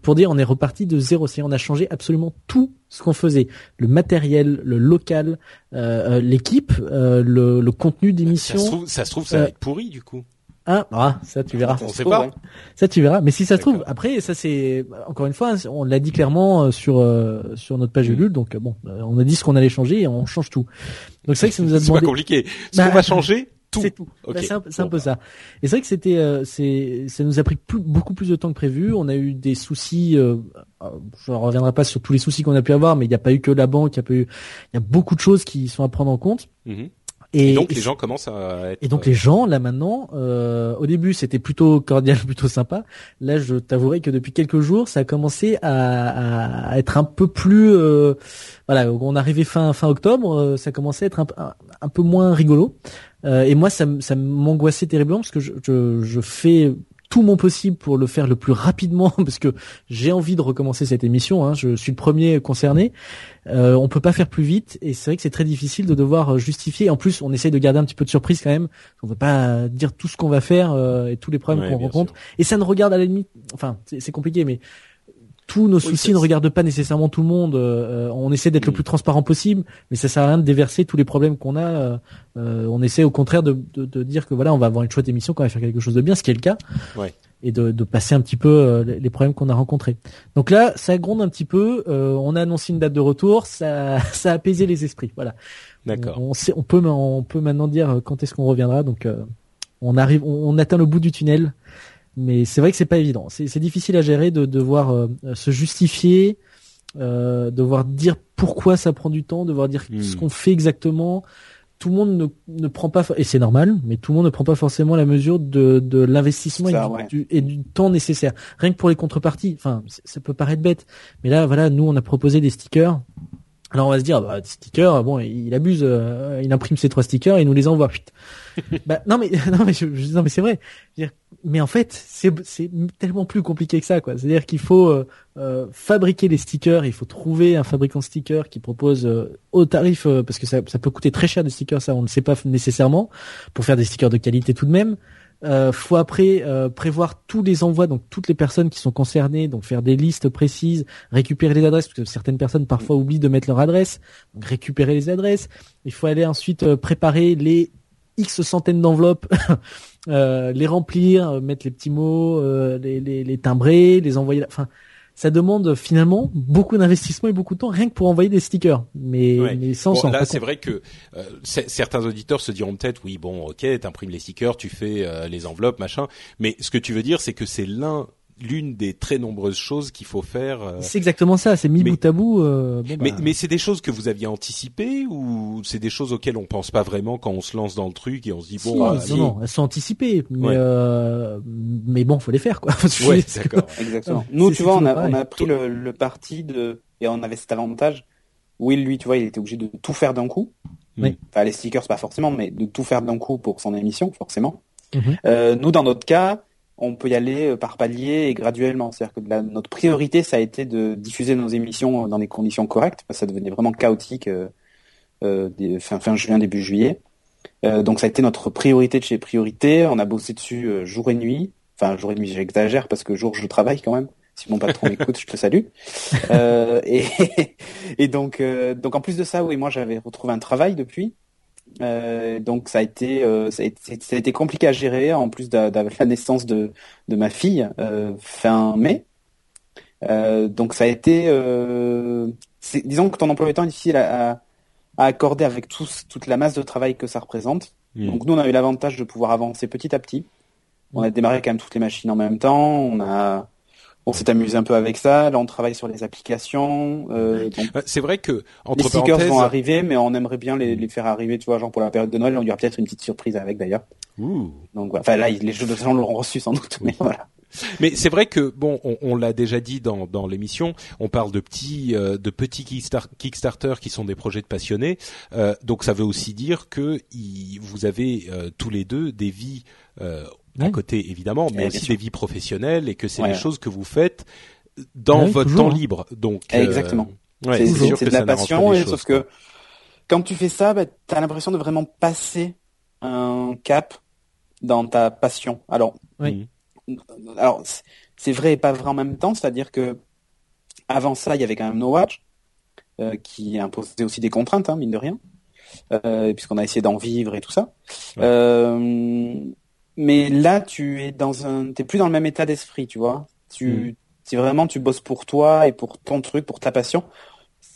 Speaker 3: pour dire, on est reparti de zéro. C'est, on a changé absolument tout ce qu'on faisait, le matériel, le local, euh, euh, l'équipe, euh, le, le contenu
Speaker 1: ça
Speaker 3: d'émission.
Speaker 1: se, trouve, ça se trouve, ça va être pourri du coup.
Speaker 3: Ah, ah, ça tu verras.
Speaker 1: On sait
Speaker 2: trouve,
Speaker 1: pas.
Speaker 2: ouais.
Speaker 3: Ça tu verras. Mais si ça se trouve, après ça c'est encore une fois, on l'a dit clairement euh, sur euh, sur notre page
Speaker 1: Mm.
Speaker 3: Ulule. Donc euh, bon, euh, on a dit ce qu'on allait changer et on change tout. Donc c'est vrai que ça nous a
Speaker 1: C'est pas
Speaker 3: demandé.
Speaker 1: compliqué. Ce
Speaker 3: Bah,
Speaker 1: qu'on va changer, tout.
Speaker 3: C'est tout. Bah, c'est un, peu
Speaker 1: bah.
Speaker 3: ça. Et c'est vrai que c'était, euh, c'est, ça nous a pris plus- beaucoup plus de temps que prévu. On a eu des soucis. Euh, je ne reviendrai pas sur tous les soucis qu'on a pu avoir, mais il n'y a pas eu que la banque. Il y a pas eu, il y a beaucoup de choses qui sont à prendre en compte.
Speaker 1: Mhm.
Speaker 3: Et,
Speaker 1: Et donc les gens commencent à être.
Speaker 3: et donc les gens là maintenant, euh, au début c'était plutôt cordial, plutôt sympa. Là, je t'avouerai que depuis quelques jours, ça a commencé à, à être un peu plus, euh, voilà, on arrivait fin fin octobre, euh, ça commençait à être un, un, un peu moins rigolo. Euh, et moi, ça, ça m'angoissait terriblement parce que je, je, je fais tout mon possible pour le faire le plus rapidement parce que j'ai envie de recommencer cette émission. Hein, je suis le premier concerné. Euh, on peut pas faire plus vite et c'est vrai que c'est très difficile de devoir justifier. En plus, on essaye de garder un petit peu de surprise quand même. On ne veut pas dire tout ce qu'on va faire euh, et tous les problèmes qu'on rencontre. Et ça ne regarde à la limite. Enfin, c'est compliqué, mais tous nos soucis ne regardent pas nécessairement tout le monde. Euh, on essaie d'être le mm. plus transparent possible, mais ça sert à rien de déverser tous les problèmes qu'on a. Euh, euh, on essaie au contraire de, de, de, dire que voilà, on va avoir une chouette émission, qu'on va faire quelque chose de bien, ce qui est le cas,
Speaker 1: ouais.
Speaker 3: et de, de, passer un petit peu les problèmes qu'on a rencontrés. Donc là, ça gronde un petit peu. on a annoncé une date de retour, ça, ça a apaisé les esprits. Voilà.
Speaker 1: D'accord.
Speaker 3: On, sait, on peut, on peut maintenant dire quand est-ce qu'on reviendra. Donc on arrive, on, on atteint le bout du tunnel mais c'est vrai que c'est pas évident. C'est difficile à gérer de devoir euh, se justifier, euh, devoir dire pourquoi ça prend du temps, devoir dire ce hmm. qu'on fait exactement. Tout le monde ne, ne prend pas et c'est normal, mais tout le monde ne prend pas forcément la mesure de, de l'investissement et, et, du temps nécessaire. Rien que pour les contreparties, enfin, ça peut paraître bête, mais là, voilà, nous on a proposé des stickers alors on va se dire, bah, sticker, bon, il abuse, euh, il imprime ses trois stickers et il nous les envoie. bah, non mais non mais je, non mais c'est vrai. mais en fait, c'est c'est tellement plus compliqué que ça, quoi. C'est-à-dire qu'il faut euh, euh, fabriquer les stickers, il faut trouver un fabricant de stickers qui propose au tarif, parce que ça, ça peut coûter très cher des stickers, ça on ne sait pas nécessairement, pour faire des stickers de qualité tout de même. Euh, faut après euh, prévoir tous les envois, donc toutes les personnes qui sont concernées, donc faire des listes précises, récupérer les adresses, parce que certaines personnes parfois oublient de mettre leur adresse, donc récupérer les adresses. Il faut aller ensuite euh, préparer les X centaines d'enveloppes, euh, les remplir, mettre les petits mots, les, les, les, timbrer, les envoyer. Enfin, ça demande finalement beaucoup d'investissement et beaucoup de temps rien que pour envoyer des stickers. Mais, mais sans
Speaker 1: bon, Là, c'est vrai que euh, certains auditeurs se diront peut-être, oui, bon, ok, t'imprimes les stickers, tu fais euh, les enveloppes, machin. Mais ce que tu veux dire, c'est que c'est l'un l'une des très nombreuses choses qu'il faut faire. Euh,
Speaker 3: c'est exactement ça, c'est mis bout à bout. Euh,
Speaker 1: mais, bah. mais c'est des choses que vous aviez anticipées ou c'est des choses auxquelles on pense pas vraiment quand on se lance dans le truc et on se dit bon.
Speaker 3: Ah, non, non, elles sont anticipées, mais euh, mais bon, faut les faire quoi.
Speaker 1: ouais, d'accord.
Speaker 2: Exactement. Nous, tu vois, on a, on a pris le, le parti de et on avait cet avantage. Will, lui, tu vois, il était obligé de tout faire d'un coup.
Speaker 3: Oui.
Speaker 2: Enfin, les stickers, pas forcément, mais de tout faire d'un coup pour son émission, forcément.
Speaker 3: Mhm.
Speaker 2: Euh, nous, dans notre cas, on peut y aller euh, par palier et graduellement. C'est-à-dire que notre priorité, ça a été de diffuser nos émissions dans des conditions correctes, ça devenait vraiment chaotique euh, euh fin, juin, début juillet. Euh, donc ça a été notre priorité de chez priorité. On a bossé dessus euh, jour et nuit. Enfin, jour et nuit, j'exagère, parce que jour, je travaille quand même. Si mon patron écoute, je te salue. et, et donc, donc en plus de ça, oui, moi j'avais retrouvé un travail depuis. Euh, donc ça a été euh, ça, a été, ça a été compliqué à gérer en plus de, la naissance de, de ma fille euh, fin mai. Euh, donc ça a été euh, disons que ton emploi du temps est difficile à, à, accorder avec tous, toute la masse de travail que ça représente. Mmh. Donc nous on a eu l'avantage de pouvoir avancer petit à petit. On a démarré quand même toutes les machines en même temps. On a on s'est amusé un peu avec ça. Là, on travaille sur les applications. Euh,
Speaker 1: c'est vrai que
Speaker 2: entre les stickers vont arriver, mais on aimerait bien les, les, faire arriver, tu vois, genre pour la période de Noël. On y aura peut-être une petite surprise avec d'ailleurs.
Speaker 1: Donc
Speaker 2: voilà. Enfin là, les jeux de salon l'auront reçu sans doute, mais voilà.
Speaker 1: Mais c'est vrai que bon, on, on l'a déjà dit dans, dans l'émission, on parle de petits euh, de petits Kickstarter qui sont des projets de passionnés. Euh, donc ça veut aussi dire que y, vous avez euh, tous les deux des vies euh, à côté évidemment, mais aussi des vies professionnelles et que c'est des choses que vous faites dans votre temps libre. Donc
Speaker 2: euh, exactement. c'est de la passion, et, sauf que quand tu fais ça, bah, tu as l'impression de vraiment passer un cap dans ta passion. Alors,
Speaker 3: oui.
Speaker 2: alors c'est vrai et pas vrai en même temps, c'est-à-dire que avant ça, il y avait quand même No Watch euh, qui imposait aussi des contraintes, hein, mine de rien, euh, puisqu'on a essayé d'en vivre et tout ça. Euh, mais là tu es dans un t'es plus dans le même état d'esprit tu vois. Tu c'est mm. vraiment tu bosses pour toi et pour ton truc pour ta passion.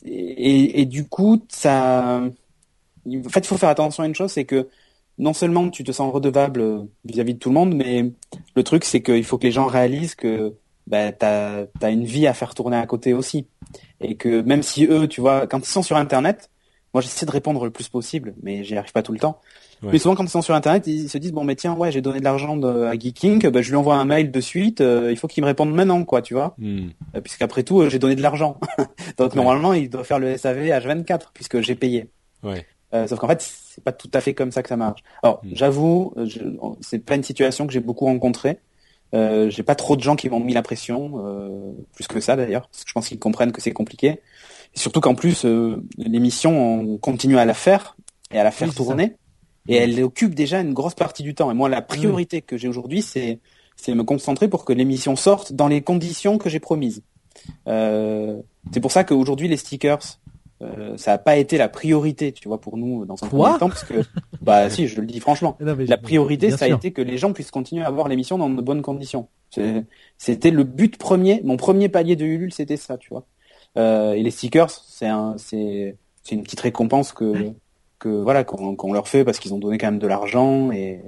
Speaker 2: Et, et du coup ça en fait il faut faire attention à une chose c'est que non seulement tu te sens redevable vis-à-vis de tout le monde mais le truc c'est qu'il faut que les gens réalisent que bah, t'as as une vie à faire tourner à côté aussi. Et que même si eux tu vois quand ils sont sur internet moi j'essaie de répondre le plus possible mais j'y arrive pas tout le temps mais souvent, quand ils sont sur Internet, ils se disent bon, mais tiens, ouais, j'ai donné de l'argent à Geeking, bah, je lui envoie un mail de suite. Euh, il faut qu'il me réponde maintenant, quoi, tu vois
Speaker 1: hmm.
Speaker 2: Euh, puisqu'après tout, euh, j'ai donné de l'argent. Donc normalement, il doit faire le SAV H24 puisque j'ai payé.
Speaker 1: Ouais.
Speaker 2: sauf qu'en fait, c'est pas tout à fait comme ça que ça marche. Alors, hmm. j'avoue, c'est pas une situation que j'ai beaucoup rencontrée. Euh, j'ai pas trop de gens qui m'ont mis la pression, euh, plus que ça d'ailleurs, parce que je pense qu'ils comprennent que c'est compliqué. Et surtout qu'en plus, euh, l'émission, on continue à la faire et à la faire
Speaker 3: Oui,
Speaker 2: tourner. Et elle occupe déjà une grosse partie du temps. Et moi, la priorité que j'ai aujourd'hui, c'est c'est me concentrer pour que l'émission sorte dans les conditions que j'ai promises. Euh, c'est pour ça qu'aujourd'hui, les stickers, euh, ça n'a pas été la priorité, tu vois, pour nous dans un premier temps, parce que bah si, je le dis franchement.
Speaker 3: Non,
Speaker 2: La priorité, ça a
Speaker 3: sûr.
Speaker 2: été que les gens puissent continuer à voir l'émission dans de bonnes conditions. C'était le but premier. Mon premier palier de Ulule, c'était ça, tu vois. Euh, et les stickers, c'est un, c'est, c'est une petite récompense que, que voilà, qu'on qu'on leur fait parce qu'ils ont donné quand même de l'argent et,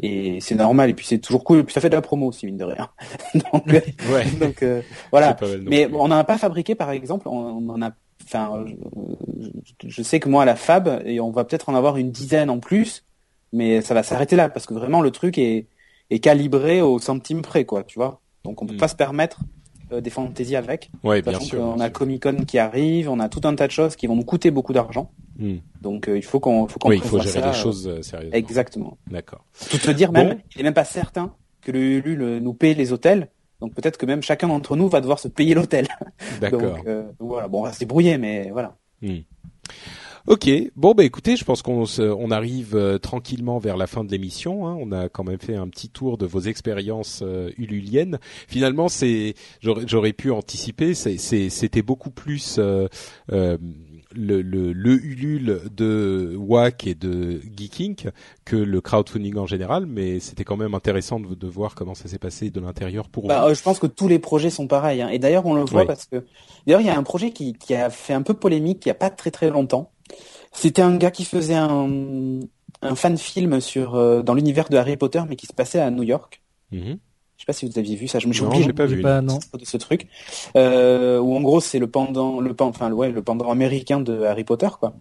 Speaker 2: et c'est normal. Et puis c'est toujours cool. Et puis ça fait de la promo aussi, mine de rien. donc,
Speaker 1: Ouais.
Speaker 2: donc euh, voilà.
Speaker 1: Mal
Speaker 2: Mais on n'en a pas fabriqué, par exemple. On, on en a. Enfin, je, je sais que moi, à la Fab, et on va peut-être en avoir une dizaine en plus, mais ça va s'arrêter là parce que vraiment le truc est, est calibré au centime près, quoi. Tu vois. Donc on peut
Speaker 1: Mm.
Speaker 2: pas se permettre euh, des fantaisies avec.
Speaker 1: Ouais, bien sûr. bien
Speaker 2: a. Comic Con qui arrive, on a tout un tas de choses qui vont nous coûter beaucoup d'argent.
Speaker 1: Hmm.
Speaker 2: Donc euh, il faut qu'on faut qu'on
Speaker 1: Oui, il faut gérer
Speaker 2: ça,
Speaker 1: les
Speaker 2: euh,
Speaker 1: choses euh, sérieusement.
Speaker 2: Exactement.
Speaker 1: D'accord.
Speaker 2: Tout te dire
Speaker 1: Bon.
Speaker 2: même, il est même pas certain que le Ulule nous paye les hôtels. Donc peut-être que même chacun d'entre nous va devoir se payer l'hôtel.
Speaker 1: D'accord.
Speaker 2: Donc euh, voilà, bon, on va se débrouiller, mais voilà.
Speaker 1: Ok, bon bah écoutez, je pense qu'on se- on arrive euh, tranquillement vers la fin de l'émission. hein. On a quand même fait un petit tour de vos expériences euh, ululiennes. Finalement, c'est j'aurais j'aurais pu anticiper. c'est- c'est- C'était beaucoup plus euh, euh, le, le, le Ulule de WAC et de Geeking que le crowdfunding en général, mais c'était quand même intéressant de, de voir comment ça s'est passé de l'intérieur pour
Speaker 2: Bah,
Speaker 1: vous.
Speaker 2: je pense que tous les projets sont pareils. hein. Et d'ailleurs, on le voit
Speaker 1: Oui.
Speaker 2: parce que d'ailleurs, il y a un projet qui, qui a fait un peu polémique il y a pas très très longtemps. C'était un gars qui faisait un, un fan film sur euh, dans l'univers de Harry Potter, mais qui se passait à New York.
Speaker 1: Mhm.
Speaker 2: Je sais pas si vous aviez vu ça. Je me suis
Speaker 1: Non,
Speaker 2: oublié
Speaker 1: pas vu.
Speaker 3: Pas, non.
Speaker 2: de ce truc. Euh, où en gros c'est le pendant, le pen- enfin ouais, le pendant américain de Harry Potter quoi.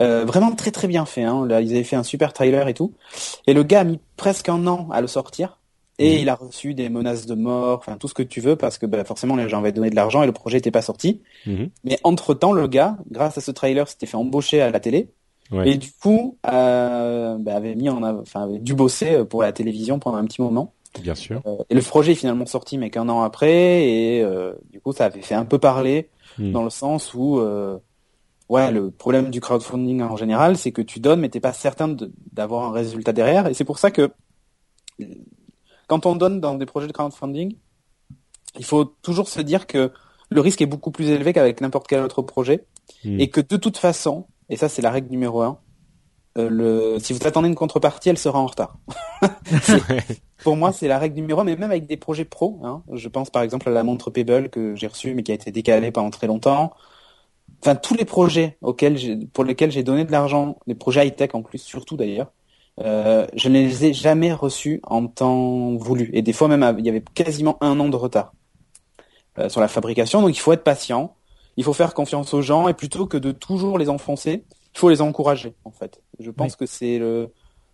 Speaker 2: Euh, vraiment très très bien fait. Hein. Là, ils avaient fait un super trailer et tout. Et le gars a mis presque un an à le sortir. Et
Speaker 1: Mhm.
Speaker 2: il a reçu des menaces de mort, enfin tout ce que tu veux, parce que bah, forcément les gens avaient donné de l'argent et le projet n'était pas sorti.
Speaker 1: Mhm.
Speaker 2: Mais entre temps, le gars, grâce à ce trailer, s'était fait embaucher à la télé.
Speaker 1: Ouais.
Speaker 2: Et du coup, euh, bah, avait mis en, enfin avait dû bosser pour la télévision pendant un petit moment.
Speaker 1: Bien sûr.
Speaker 2: Euh, et le projet est finalement sorti, mais qu'un an après, et euh, du coup, ça avait fait un peu parler
Speaker 1: Mm.
Speaker 2: dans le sens où, euh, ouais, le problème du crowdfunding en général, c'est que tu donnes, mais t'es pas certain d'avoir un résultat derrière. Et c'est pour ça que quand on donne dans des projets de crowdfunding, il faut toujours se dire que le risque est beaucoup plus élevé qu'avec n'importe quel autre projet,
Speaker 1: Mm.
Speaker 2: et que de toute façon, et ça c'est la règle numéro un, euh, le, si vous attendez une contrepartie, elle sera en retard. Pour moi, c'est la règle numéro un, mais même avec des projets pro. Hein, je pense par exemple à la montre Pebble que j'ai reçue, mais qui a été décalée pendant très longtemps. Enfin, tous les projets auxquels pour lesquels j'ai donné de l'argent, les projets high-tech en plus, surtout d'ailleurs, euh, je ne les ai jamais reçus en temps voulu. Et des fois même, il y avait quasiment un an de retard euh, sur la fabrication. Donc il faut être patient, il faut faire confiance aux gens, et plutôt que de toujours les enfoncer, il faut les encourager, en fait. Je pense que c'est le,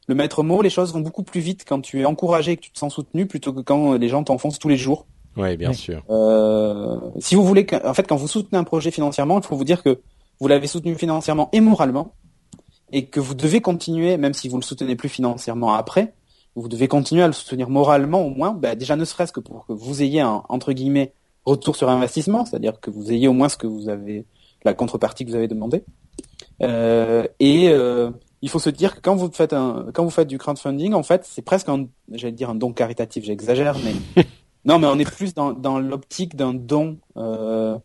Speaker 2: le maître mot. Les choses vont beaucoup plus vite quand tu es encouragé et que tu te sens soutenu plutôt que quand les gens t'enfoncent tous les jours.
Speaker 1: Ouais, bien
Speaker 3: Oui.
Speaker 1: sûr.
Speaker 2: Euh, si vous voulez, que, en fait, quand vous soutenez un projet financièrement, il faut vous dire que vous l'avez soutenu financièrement et moralement, et que vous devez continuer, même si vous le soutenez plus financièrement après, vous devez continuer à le soutenir moralement au moins, bah, déjà ne serait-ce que pour que vous ayez un entre guillemets retour sur investissement, c'est-à-dire que vous ayez au moins ce que vous avez, la contrepartie que vous avez demandé. Euh, et euh, il faut se dire que quand vous faites un, quand vous faites du crowdfunding, en fait, c'est presque un, j'allais dire un don caritatif, j'exagère, mais non, mais on est plus dans, dans l'optique d'un don, euh,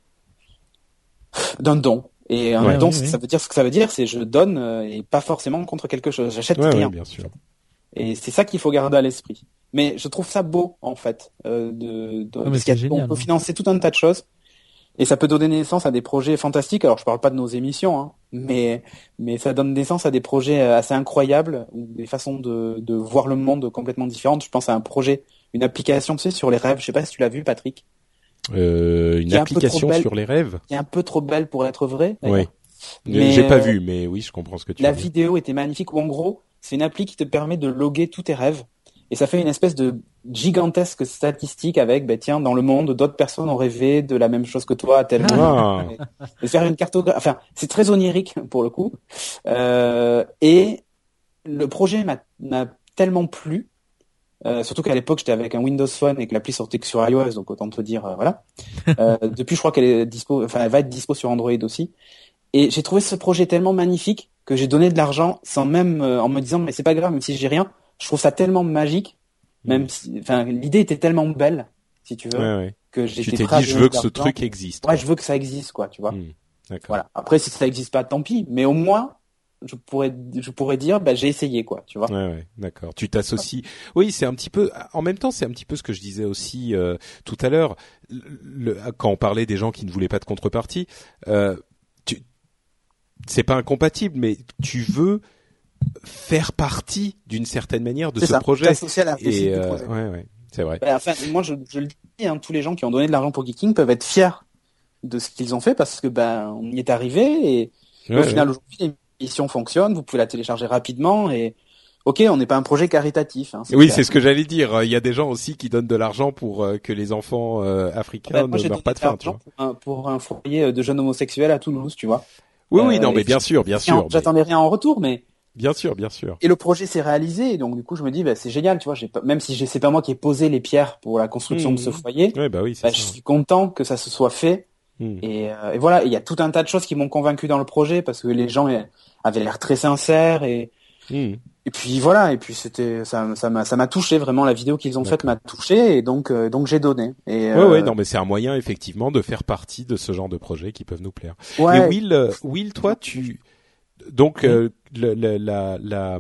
Speaker 2: d'un don. Et un
Speaker 1: Ouais,
Speaker 2: don,
Speaker 3: oui, oui.
Speaker 2: ça veut dire ce que ça veut dire, c'est je donne euh, et pas forcément contre quelque chose. J'achète
Speaker 1: Ouais,
Speaker 2: rien.
Speaker 1: ouais, bien sûr.
Speaker 2: Et c'est ça qu'il faut garder à l'esprit. Mais je trouve ça beau, en fait, euh, de, de parce
Speaker 3: c'est
Speaker 2: qu'il y a-
Speaker 3: génial,
Speaker 2: on peut
Speaker 3: hein.
Speaker 2: financer tout un tas de choses. Et ça peut donner naissance à des projets fantastiques. Alors, je parle pas de nos émissions, hein, mais mais ça donne naissance à des projets euh, assez incroyables, ou des façons de, de voir le monde complètement différentes. Je pense à un projet, une application, tu sais, sur les rêves. Je sais pas si tu l'as vu, Patrick,
Speaker 1: Euh, une
Speaker 2: un
Speaker 1: application sur les rêves.
Speaker 2: qui est un peu trop belle pour être vraie.
Speaker 1: Oui. J'ai pas
Speaker 2: euh,
Speaker 1: vu, mais oui, je comprends ce que tu
Speaker 2: La
Speaker 1: veux dire.
Speaker 2: vidéo était magnifique. Ou en gros, c'est une appli qui te permet de loguer tous tes rêves. Et ça fait une espèce de gigantesque statistique avec, ben tiens, dans le monde, d'autres personnes ont rêvé de la même chose que toi à tel moment.
Speaker 1: Ah,
Speaker 2: de faire une cartographie. Enfin, c'est très onirique pour le coup. Euh, et le projet m'a tellement plu Euh, surtout qu'à l'époque, j'étais avec un Windows Phone et que l'appli sortait que sur iOS, donc autant te dire, euh, voilà. Euh, depuis, je crois qu'elle est dispo, enfin, elle va être dispo sur Android aussi. Et j'ai trouvé ce projet tellement magnifique que j'ai donné de l'argent sans même, euh, en me disant, mais c'est pas grave, même si j'ai rien. Je trouve ça tellement magique, même si, enfin, l'idée était tellement belle, si tu veux,
Speaker 1: Ouais, ouais.
Speaker 2: que
Speaker 1: Tu
Speaker 2: j'étais
Speaker 1: t'es
Speaker 2: prêt à
Speaker 1: dit, je
Speaker 2: donner
Speaker 1: veux que ce truc existe.
Speaker 2: Ouais, je veux que ça existe, quoi, tu vois.
Speaker 1: D'accord.
Speaker 2: Voilà. Après, si ça existe pas, tant pis. Mais au moins, je pourrais, je pourrais dire, bah, j'ai essayé, quoi, tu vois.
Speaker 1: Ouais, ouais, d'accord. Tu t'associes. Oui, c'est un petit peu. En même temps, c'est un petit peu ce que je disais aussi euh, tout à l'heure. Le- quand on parlait des gens qui ne voulaient pas de contrepartie, euh, tu, c'est pas incompatible, mais tu veux faire partie d'une certaine manière de ce
Speaker 2: ça.
Speaker 1: projet.
Speaker 2: À la
Speaker 1: Et
Speaker 2: du
Speaker 1: euh,
Speaker 2: projet.
Speaker 1: ouais, ouais, c'est vrai.
Speaker 2: Ben, enfin, moi, je, je le dis, hein, tous les gens qui ont donné de l'argent pour Geeking peuvent être fiers de ce qu'ils ont fait parce que ben, on y est arrivé et,
Speaker 1: Ouais,
Speaker 2: au
Speaker 1: ouais.
Speaker 2: final, aujourd'hui, l'émission fonctionne. Vous pouvez la télécharger rapidement et, ok, on n'est pas un projet caritatif. Hein,
Speaker 1: Oui, c'est ce que j'allais dire. Il y a des gens aussi qui donnent de l'argent pour euh, que les enfants euh, africains
Speaker 2: Ben, moi,
Speaker 1: ne meurent pas de faim. Tu vois.
Speaker 2: pour un, pour un foyer de jeunes homosexuels à Toulouse, tu vois.
Speaker 1: Oui, oui,
Speaker 2: Euh,
Speaker 1: non, mais bien sûr, bien sûr, mais-
Speaker 2: J'attendais rien en retour, mais
Speaker 1: bien sûr, bien sûr.
Speaker 2: et le projet s'est réalisé. Donc, du coup, je me dis, ben, c'est génial, tu vois. Pas, même si c'est pas moi qui ai posé les pierres pour la construction de ce foyer,
Speaker 1: Ouais, bah oui,
Speaker 2: ben, je suis content que ça se soit fait.
Speaker 1: Hmm.
Speaker 2: Et, euh, et voilà, il y a tout un tas de choses qui m'ont convaincu dans le projet parce que les gens euh, avaient l'air très sincères et
Speaker 1: Hmm.
Speaker 2: et puis voilà et puis c'était ça ça m'a ça m'a touché vraiment la vidéo qu'ils ont faite m'a touché et donc euh, donc j'ai donné et
Speaker 1: Ouais,
Speaker 2: euh,
Speaker 1: ouais, non, mais c'est un moyen effectivement de faire partie de ce genre de projets qui peuvent nous plaire.
Speaker 2: ouais,
Speaker 1: Et Will, euh, Will, toi, tu donc euh, le- le- la, la,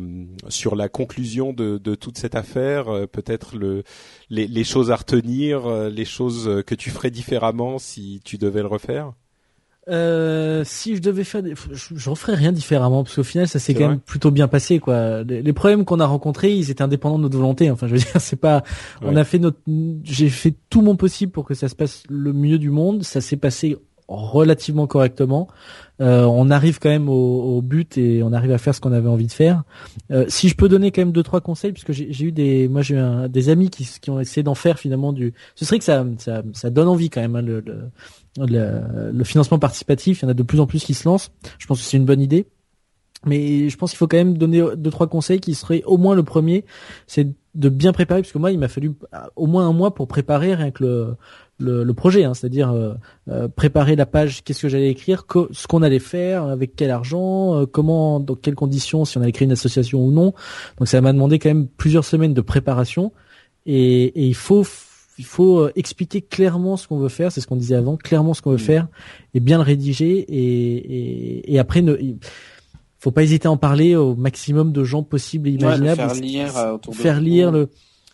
Speaker 1: sur la conclusion de, de toute cette affaire, euh, peut-être le les, les choses à retenir, euh, les choses euh, que tu ferais différemment si tu devais le refaire?
Speaker 3: Euh, si je devais faire, des... je, je referais rien différemment parce qu'au final ça s'est quand même plutôt bien passé quoi. Les, les problèmes qu'on a rencontrés, ils étaient indépendants de notre volonté. Enfin, je veux dire, c'est pas, on
Speaker 1: Ouais.
Speaker 3: a fait notre, j'ai fait tout mon possible pour que ça se passe le mieux du monde. Ça s'est passé relativement correctement. Euh, on arrive quand même au, au but et on arrive à faire ce qu'on avait envie de faire. Euh, si je peux donner quand même deux trois conseils, puisque j'ai eu des, moi j'ai eu un- des amis qui, qui ont essayé d'en faire finalement du. Ce serait que ça, ça, ça donne envie quand même hein, le, le, le, le financement participatif. Il y en a de plus en plus qui se lancent. Je pense que c'est une bonne idée. Mais je pense qu'il faut quand même donner deux trois conseils qui seraient au moins le premier, c'est de bien préparer parce que moi il m'a fallu euh, au moins un mois pour préparer rien que le le, le projet, hein, c'est-à-dire euh, euh, préparer la page, qu'est-ce que j'allais écrire, co- ce qu'on allait faire, avec quel argent, euh, comment, dans quelles conditions, si on allait créer une association ou non. Donc ça m'a demandé quand même plusieurs semaines de préparation et, et il faut il faut euh, expliquer clairement ce qu'on veut faire, c'est ce qu'on disait avant, clairement ce qu'on veut
Speaker 1: Mm.
Speaker 3: faire et bien le rédiger et, et, et après ne faut pas hésiter à en parler au maximum de gens possibles et
Speaker 2: ouais,
Speaker 3: imaginables.
Speaker 2: faire lire euh, autour de
Speaker 3: faire lire le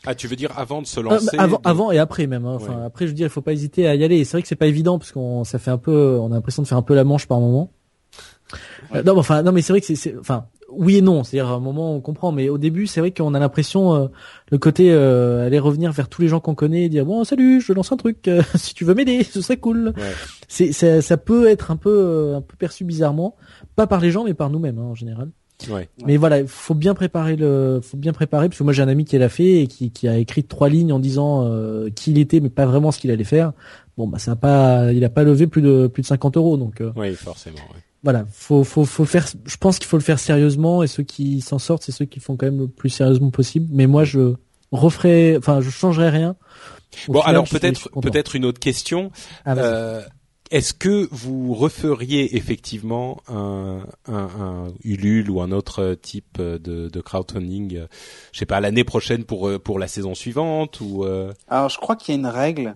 Speaker 1: Ah, tu veux dire avant de se
Speaker 3: euh,
Speaker 1: lancer
Speaker 3: avant,
Speaker 1: de-
Speaker 3: avant et après même. hein. Enfin,
Speaker 1: Ouais.
Speaker 3: après, je veux dire, il faut pas hésiter à y aller. Et c'est vrai que c'est pas évident parce qu'on, ça fait un peu, on a l'impression de faire un peu la manche par moment.
Speaker 2: Ouais.
Speaker 3: Euh, non, mais enfin, non, mais c'est vrai que c'est, c'est- enfin, oui et non. C'est-à-dire, à un moment, on comprend, mais au début, c'est vrai qu'on a l'impression, euh, le côté, euh, aller revenir vers tous les gens qu'on connaît et dire, bon, salut, je lance un truc, euh, si tu veux m'aider, ce serait cool.
Speaker 1: Ouais.
Speaker 3: C'est, ça, ça peut être un peu, euh, un peu perçu bizarrement, pas par les gens, mais par nous-mêmes, hein, en général.
Speaker 1: Ouais.
Speaker 3: Mais voilà, il faut bien préparer le, faut bien préparer parce que moi j'ai un ami qui l'a fait et qui, qui a écrit trois lignes en disant euh, qui il était, mais pas vraiment ce qu'il allait faire. Bon bah ça a pas, il a pas levé plus de plus de 50 euros donc euh,
Speaker 1: Oui, forcément. ouais.
Speaker 3: voilà, faut faut faut faire. Je pense qu'il faut le faire sérieusement et ceux qui s'en sortent, c'est ceux qui le font quand même le plus sérieusement possible. Mais moi je referai, enfin je changerai rien. Au
Speaker 1: Bon,
Speaker 3: final,
Speaker 1: alors peut-être peut-être une autre question.
Speaker 3: Ah,
Speaker 1: Est-ce que vous referiez effectivement un, un, un Ulule ou un autre type de, de crowdfunding, euh, je sais pas, l'année prochaine pour euh, pour la saison suivante ou euh,
Speaker 2: Alors, je crois qu'il y a une règle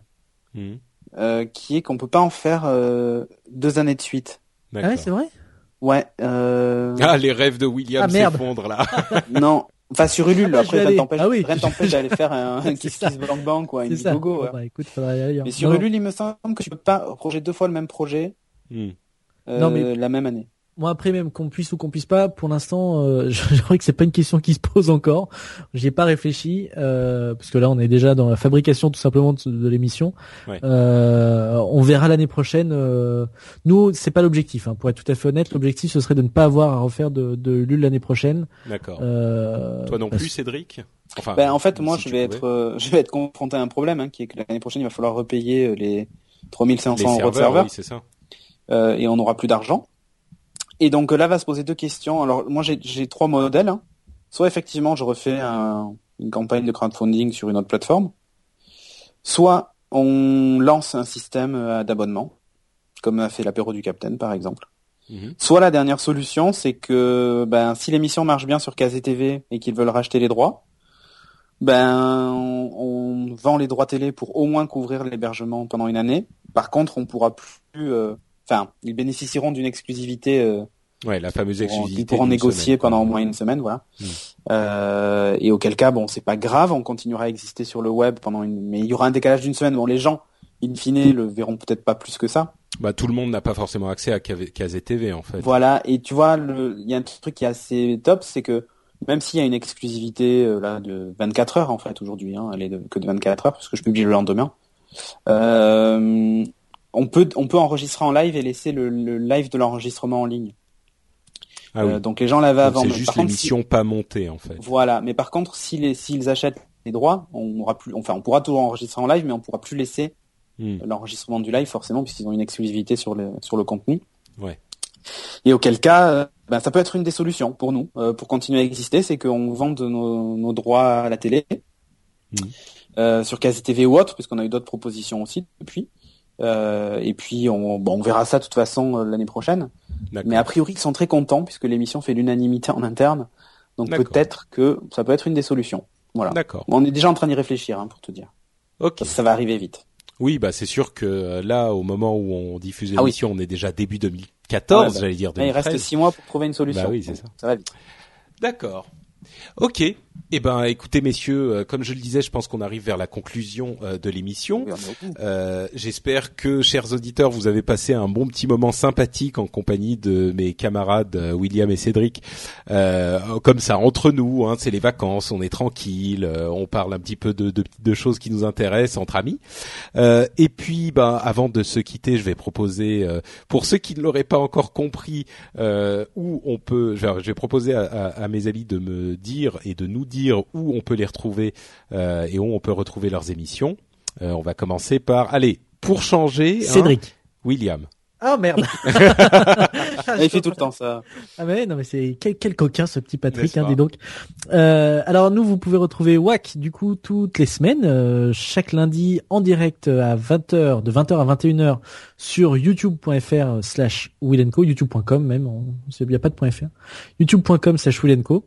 Speaker 1: hmm,
Speaker 2: euh, qui est qu'on peut pas en faire euh, deux années de suite.
Speaker 3: Ah ouais,
Speaker 1: d'accord.
Speaker 3: c'est vrai?
Speaker 2: Ouais. Euh...
Speaker 1: Ah, les rêves de William
Speaker 3: Ah,
Speaker 1: s'effondrent là.
Speaker 2: non. Enfin, sur Ulule,
Speaker 3: Ah, vais
Speaker 2: après, rien t'empêche
Speaker 3: Ah oui.
Speaker 2: rien t'empêche d'aller faire un, un Kiss. Kiss Blanc Blanc, quoi,
Speaker 3: C'est
Speaker 2: une
Speaker 3: ça.
Speaker 2: Indiegogo, ouais.
Speaker 3: bah, écoute, faudrait y aller.
Speaker 2: Mais sur
Speaker 3: Non,
Speaker 2: Ulule, il me semble que tu peux pas projeter deux fois le même projet
Speaker 1: Hmm.
Speaker 2: euh,
Speaker 3: Non, mais-
Speaker 2: la même année.
Speaker 3: Moi après même qu'on puisse ou qu'on puisse pas, pour l'instant, euh, j'aimerais que c'est pas une question qui se pose encore. J'y ai pas réfléchi euh, parce que là on est déjà dans la fabrication tout simplement de, de l'émission.
Speaker 1: Ouais.
Speaker 3: Euh, on verra l'année prochaine. Euh, nous c'est pas l'objectif. Hein, pour être tout à fait honnête, l'objectif ce serait de ne pas avoir à refaire de, de Ulule l'année prochaine.
Speaker 1: D'accord.
Speaker 3: Euh,
Speaker 1: Toi non
Speaker 3: parce-
Speaker 1: plus, Cédric? Enfin,
Speaker 2: Ben, en fait, moi,
Speaker 1: si
Speaker 2: je vais
Speaker 1: pouvais.
Speaker 2: être, euh, je vais être confronté à un problème, hein, qui est que l'année prochaine, il va falloir repayer les 3500
Speaker 1: les
Speaker 2: euros de serveur,
Speaker 1: oui, c'est ça.
Speaker 2: euh, et on n'aura plus d'argent. Et donc euh, là va se poser deux questions. Alors moi, j'ai trois modèles. hein. Soit effectivement, je refais un, une campagne de crowdfunding sur une autre plateforme, soit on lance un système euh, d'abonnement, comme a fait l'apéro du Capitaine par exemple.
Speaker 1: Mhm.
Speaker 2: Soit la dernière solution, c'est que ben, si l'émission marche bien sur KZTV et qu'ils veulent racheter les droits, ben on, on vend les droits télé pour au moins couvrir l'hébergement pendant une année. Par contre, on pourra plus, euh, enfin, ils bénéficieront d'une exclusivité. euh,
Speaker 1: Ouais, la fameuse exclusivité.
Speaker 2: ils pourront négocier
Speaker 1: semaine,
Speaker 2: pendant au moins une semaine, voilà.
Speaker 1: Mm.
Speaker 2: Euh, et auquel cas, bon, c'est pas grave, on continuera à exister sur le web pendant une, mais il y aura un décalage d'une semaine. Bon, les gens, in fine, le verront peut-être pas plus que ça.
Speaker 1: Bah, tout le monde n'a pas forcément accès à KZTV en fait.
Speaker 2: Voilà. Et tu vois, il y a un truc qui est assez top, c'est que même s'il y a une exclusivité euh, là de 24 heures en fait aujourd'hui, hein, elle est de, que de 24 heures parce que je publie le lendemain. Euh, on peut on peut enregistrer en live et laisser le, le live de l'enregistrement en ligne.
Speaker 1: Ah oui.
Speaker 2: Euh, donc les gens l'avaient avant.
Speaker 1: c'est juste
Speaker 2: si-
Speaker 1: l'émission pas montée en fait.
Speaker 2: Voilà, mais par contre, si s'ils achètent les droits, on aura plus, enfin, on pourra toujours enregistrer en live, mais on pourra plus laisser
Speaker 1: Hmm.
Speaker 2: l'enregistrement du live forcément, puisqu'ils ont une exclusivité sur le sur le contenu.
Speaker 1: Ouais.
Speaker 2: Et auquel cas, euh, ben, ça peut être une des solutions pour nous, euh, pour continuer à exister, c'est qu'on vende nos, nos droits à la télé, euh, sur KZTV ou autre, puisqu'on a eu d'autres propositions aussi depuis. Euh, et puis on, bon, on verra ça de toute façon euh, l'année prochaine.
Speaker 1: D'accord.
Speaker 2: Mais a priori, ils sont très contents puisque l'émission fait l'unanimité en interne. Donc peut-être que ça peut être une des solutions. Voilà.
Speaker 1: D'accord.
Speaker 2: On est déjà en train d'y réfléchir, hein, pour te dire.
Speaker 1: Ok.
Speaker 2: Ça va arriver vite.
Speaker 1: Oui, bah c'est sûr que euh, là, au moment où on diffuse
Speaker 2: Ah oui.
Speaker 1: l'émission, on est déjà début 2014,
Speaker 2: Ah ouais, bah,
Speaker 1: j'allais dire
Speaker 2: Là, il
Speaker 1: 2013.
Speaker 2: reste six mois pour trouver une solution.
Speaker 1: Bah oui, c'est ça.
Speaker 2: Ça va vite.
Speaker 1: D'accord. Ok. Eh ben, écoutez, messieurs, euh, comme je le disais, je pense qu'on arrive vers la conclusion euh, de l'émission. Euh, J'espère que, chers auditeurs, vous avez passé un bon petit moment sympathique en compagnie de mes camarades euh, William et Cédric. Euh, comme ça, entre nous, hein, c'est les vacances, on est tranquille, euh, on parle un petit peu de, de, de choses qui nous intéressent entre amis. Euh, et puis, ben, avant de se quitter, je vais proposer, euh, pour ceux qui ne l'auraient pas encore compris, euh, où on peut, je je vais proposer à, à- à mes amis de me dire et de nous dire où on peut les retrouver euh, et où on peut retrouver leurs émissions. Euh, on va commencer par, allez, pour changer, hein,
Speaker 3: Cédric.
Speaker 1: William.
Speaker 3: Ah merde.
Speaker 2: il fait tout le temps ça.
Speaker 3: Ah mais non mais c'est quel, quel coquin ce petit Patrick, hein, dis donc. Euh, alors nous vous pouvez retrouver Wack du coup toutes les semaines, euh, chaque lundi en direct à 20h, de 20h à 21h sur youtube.fr slash willenco, youtube.com même, il n'y a pas de .fr, youtube.com slash willenco.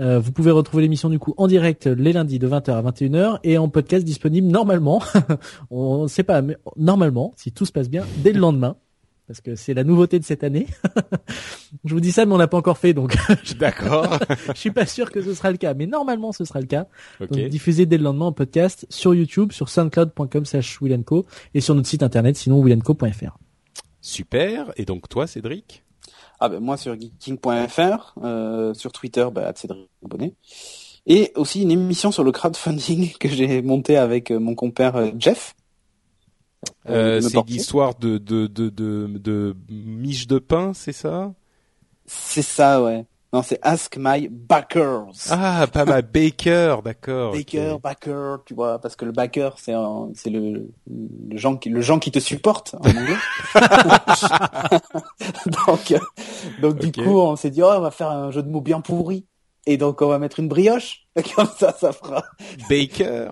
Speaker 3: Euh, vous pouvez retrouver l'émission du coup en direct les lundis de 20h à 21h et en podcast disponible normalement, on sait pas, mais normalement, si tout se passe bien, dès le lendemain parce que c'est la nouveauté de cette année. je vous dis ça, mais on l'a pas encore fait, donc
Speaker 1: D'accord.
Speaker 3: je suis pas sûr que ce sera le cas. Mais normalement, ce sera le cas.
Speaker 1: ok.
Speaker 3: Donc diffusé dès le lendemain en podcast sur YouTube, sur soundcloud.com slash willenco et sur notre site internet, sinon willenco.fr.
Speaker 1: Super. Et donc toi, Cédric?
Speaker 2: Ah ben moi sur geeking.fr, euh, sur Twitter, bah, Cédric Bonnet. Et aussi une émission sur le crowdfunding que j'ai monté avec euh, mon compère euh, Jeff.
Speaker 1: euh, C'est l'histoire de de de de, de miche de pain, c'est ça?
Speaker 2: C'est ça, ouais. Non, c'est Ask My Backers.
Speaker 1: Ah, pas ma Baker, d'accord.
Speaker 2: Baker, backer, tu vois, parce que le backer, c'est un- c'est le, le gens qui, le gens qui te en anglais. donc, euh, donc du coup, on s'est dit, oh, on va faire un jeu de mots bien pourri. Et donc, on va mettre une brioche. Comme ça, ça fera.
Speaker 1: Baker.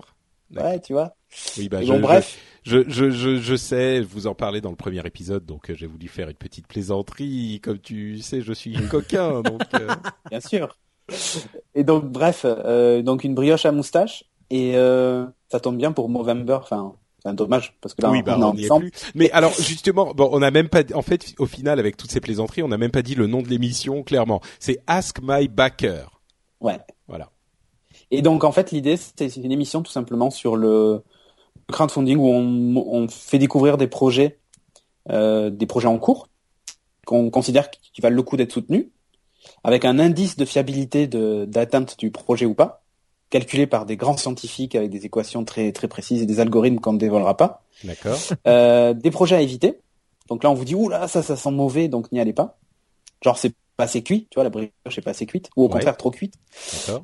Speaker 2: Ouais, tu vois.
Speaker 1: Oui, bah,
Speaker 2: Et
Speaker 1: je,
Speaker 2: bon, bref.
Speaker 1: je, je, je, je sais, vous en parlez dans le premier épisode, donc euh, j'ai voulu faire une petite plaisanterie. Comme tu sais, je suis coquin, donc. euh,
Speaker 2: Bien sûr. Et donc, bref, euh, donc une brioche à moustache. Et euh, ça tombe bien pour Movember. Enfin, c'est un dommage parce que là,
Speaker 1: oui, bah,
Speaker 2: on est
Speaker 1: on est plus. Mais alors, justement, bon, on n'a même pas, en fait, au final, avec toutes ces plaisanteries, on n'a même pas dit le nom de l'émission clairement. C'est Ask My Backer.
Speaker 2: Ouais.
Speaker 1: Voilà.
Speaker 2: Et donc, en fait, l'idée, c'est une émission tout simplement sur le crowdfunding où on, on fait découvrir des projets, euh, des projets en cours qu'on considère qui valent le coup d'être soutenus, avec un indice de fiabilité de- d'atteinte du projet ou pas, calculé par des grands scientifiques avec des équations très très précises et des algorithmes qu'on ne dévoilera pas.
Speaker 1: D'accord.
Speaker 2: Euh, des projets à éviter. Donc là, on vous dit, ouh là, ça, ça sent mauvais, donc n'y allez pas. Genre, c'est pas assez cuit, tu vois, la brioche est pas assez cuite, ou au
Speaker 1: Ouais.
Speaker 2: contraire trop cuite.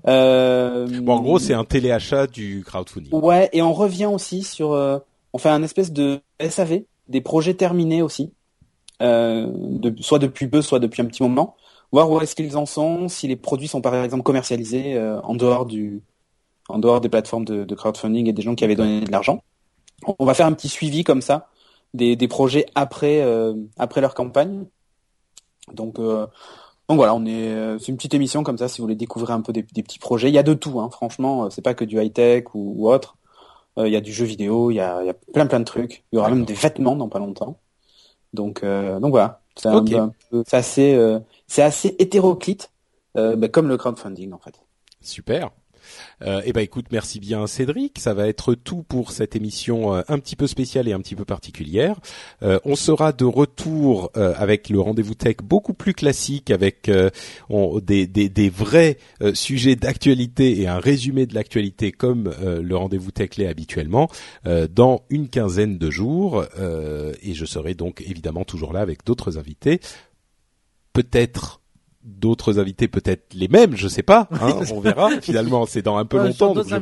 Speaker 2: Euh,
Speaker 1: Bon, en gros, c'est un téléachat du crowdfunding.
Speaker 2: Ouais, et on revient aussi sur, euh, on fait un espèce de SAV, des projets terminés aussi, euh, de, soit depuis peu, soit depuis un petit moment, voir où est-ce qu'ils en sont, si les produits sont par exemple commercialisés euh, en dehors du, en dehors des plateformes de, de crowdfunding et des gens qui avaient donné de l'argent. On va faire un petit suivi comme ça des, des projets après euh, après leur campagne. Donc euh, donc voilà, on est euh, c'est une petite émission comme ça si vous voulez découvrir un peu des, des petits projets. Il y a de tout, hein, franchement, c'est pas que du high tech ou, ou autre. Il y a du jeu vidéo, il y a, il y a plein plein de trucs. Il y aura même des vêtements dans pas longtemps. Donc donc voilà, c'est assez euh, c'est assez hétéroclite, euh, bah, comme le crowdfunding en fait.
Speaker 1: Super. Euh, eh ben écoute, merci bien Cédric. Ça va être tout pour cette émission euh, un petit peu spéciale et un petit peu particulière. Euh, on sera de retour avec le rendez-vous tech beaucoup plus classique, avec des, des, vrais sujets d'actualité et un résumé de l'actualité comme le rendez-vous tech l'est habituellement dans une quinzaine de jours. Et je serai donc évidemment toujours là avec d'autres invités. Peut-être d'autres invités, peut-être les mêmes, je sais pas. hein, on verra. Finalement, c'est dans un peu
Speaker 3: Ouais,
Speaker 1: longtemps. donc je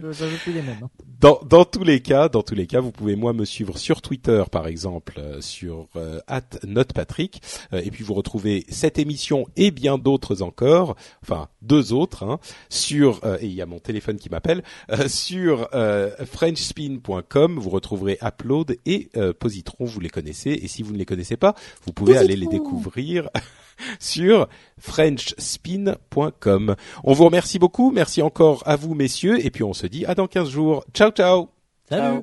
Speaker 3: veux, veux plus les mêmes. hein.
Speaker 1: Dans, dans tous les cas, dans tous les cas, vous pouvez moi me suivre sur Twitter par exemple euh, sur euh, @notepatrick euh, et puis vous retrouvez cette émission et bien d'autres encore, enfin deux autres hein, sur euh, et il y a mon téléphone qui m'appelle euh, sur euh, frenchspin.com, vous retrouverez Upload et euh, Positron, vous les connaissez et si vous ne les connaissez pas, vous pouvez aller les découvrir sur frenchspin.com. On vous remercie beaucoup, merci encore à vous messieurs et puis on se dit à dans 15 jours. Ciao ciao.
Speaker 3: Salut.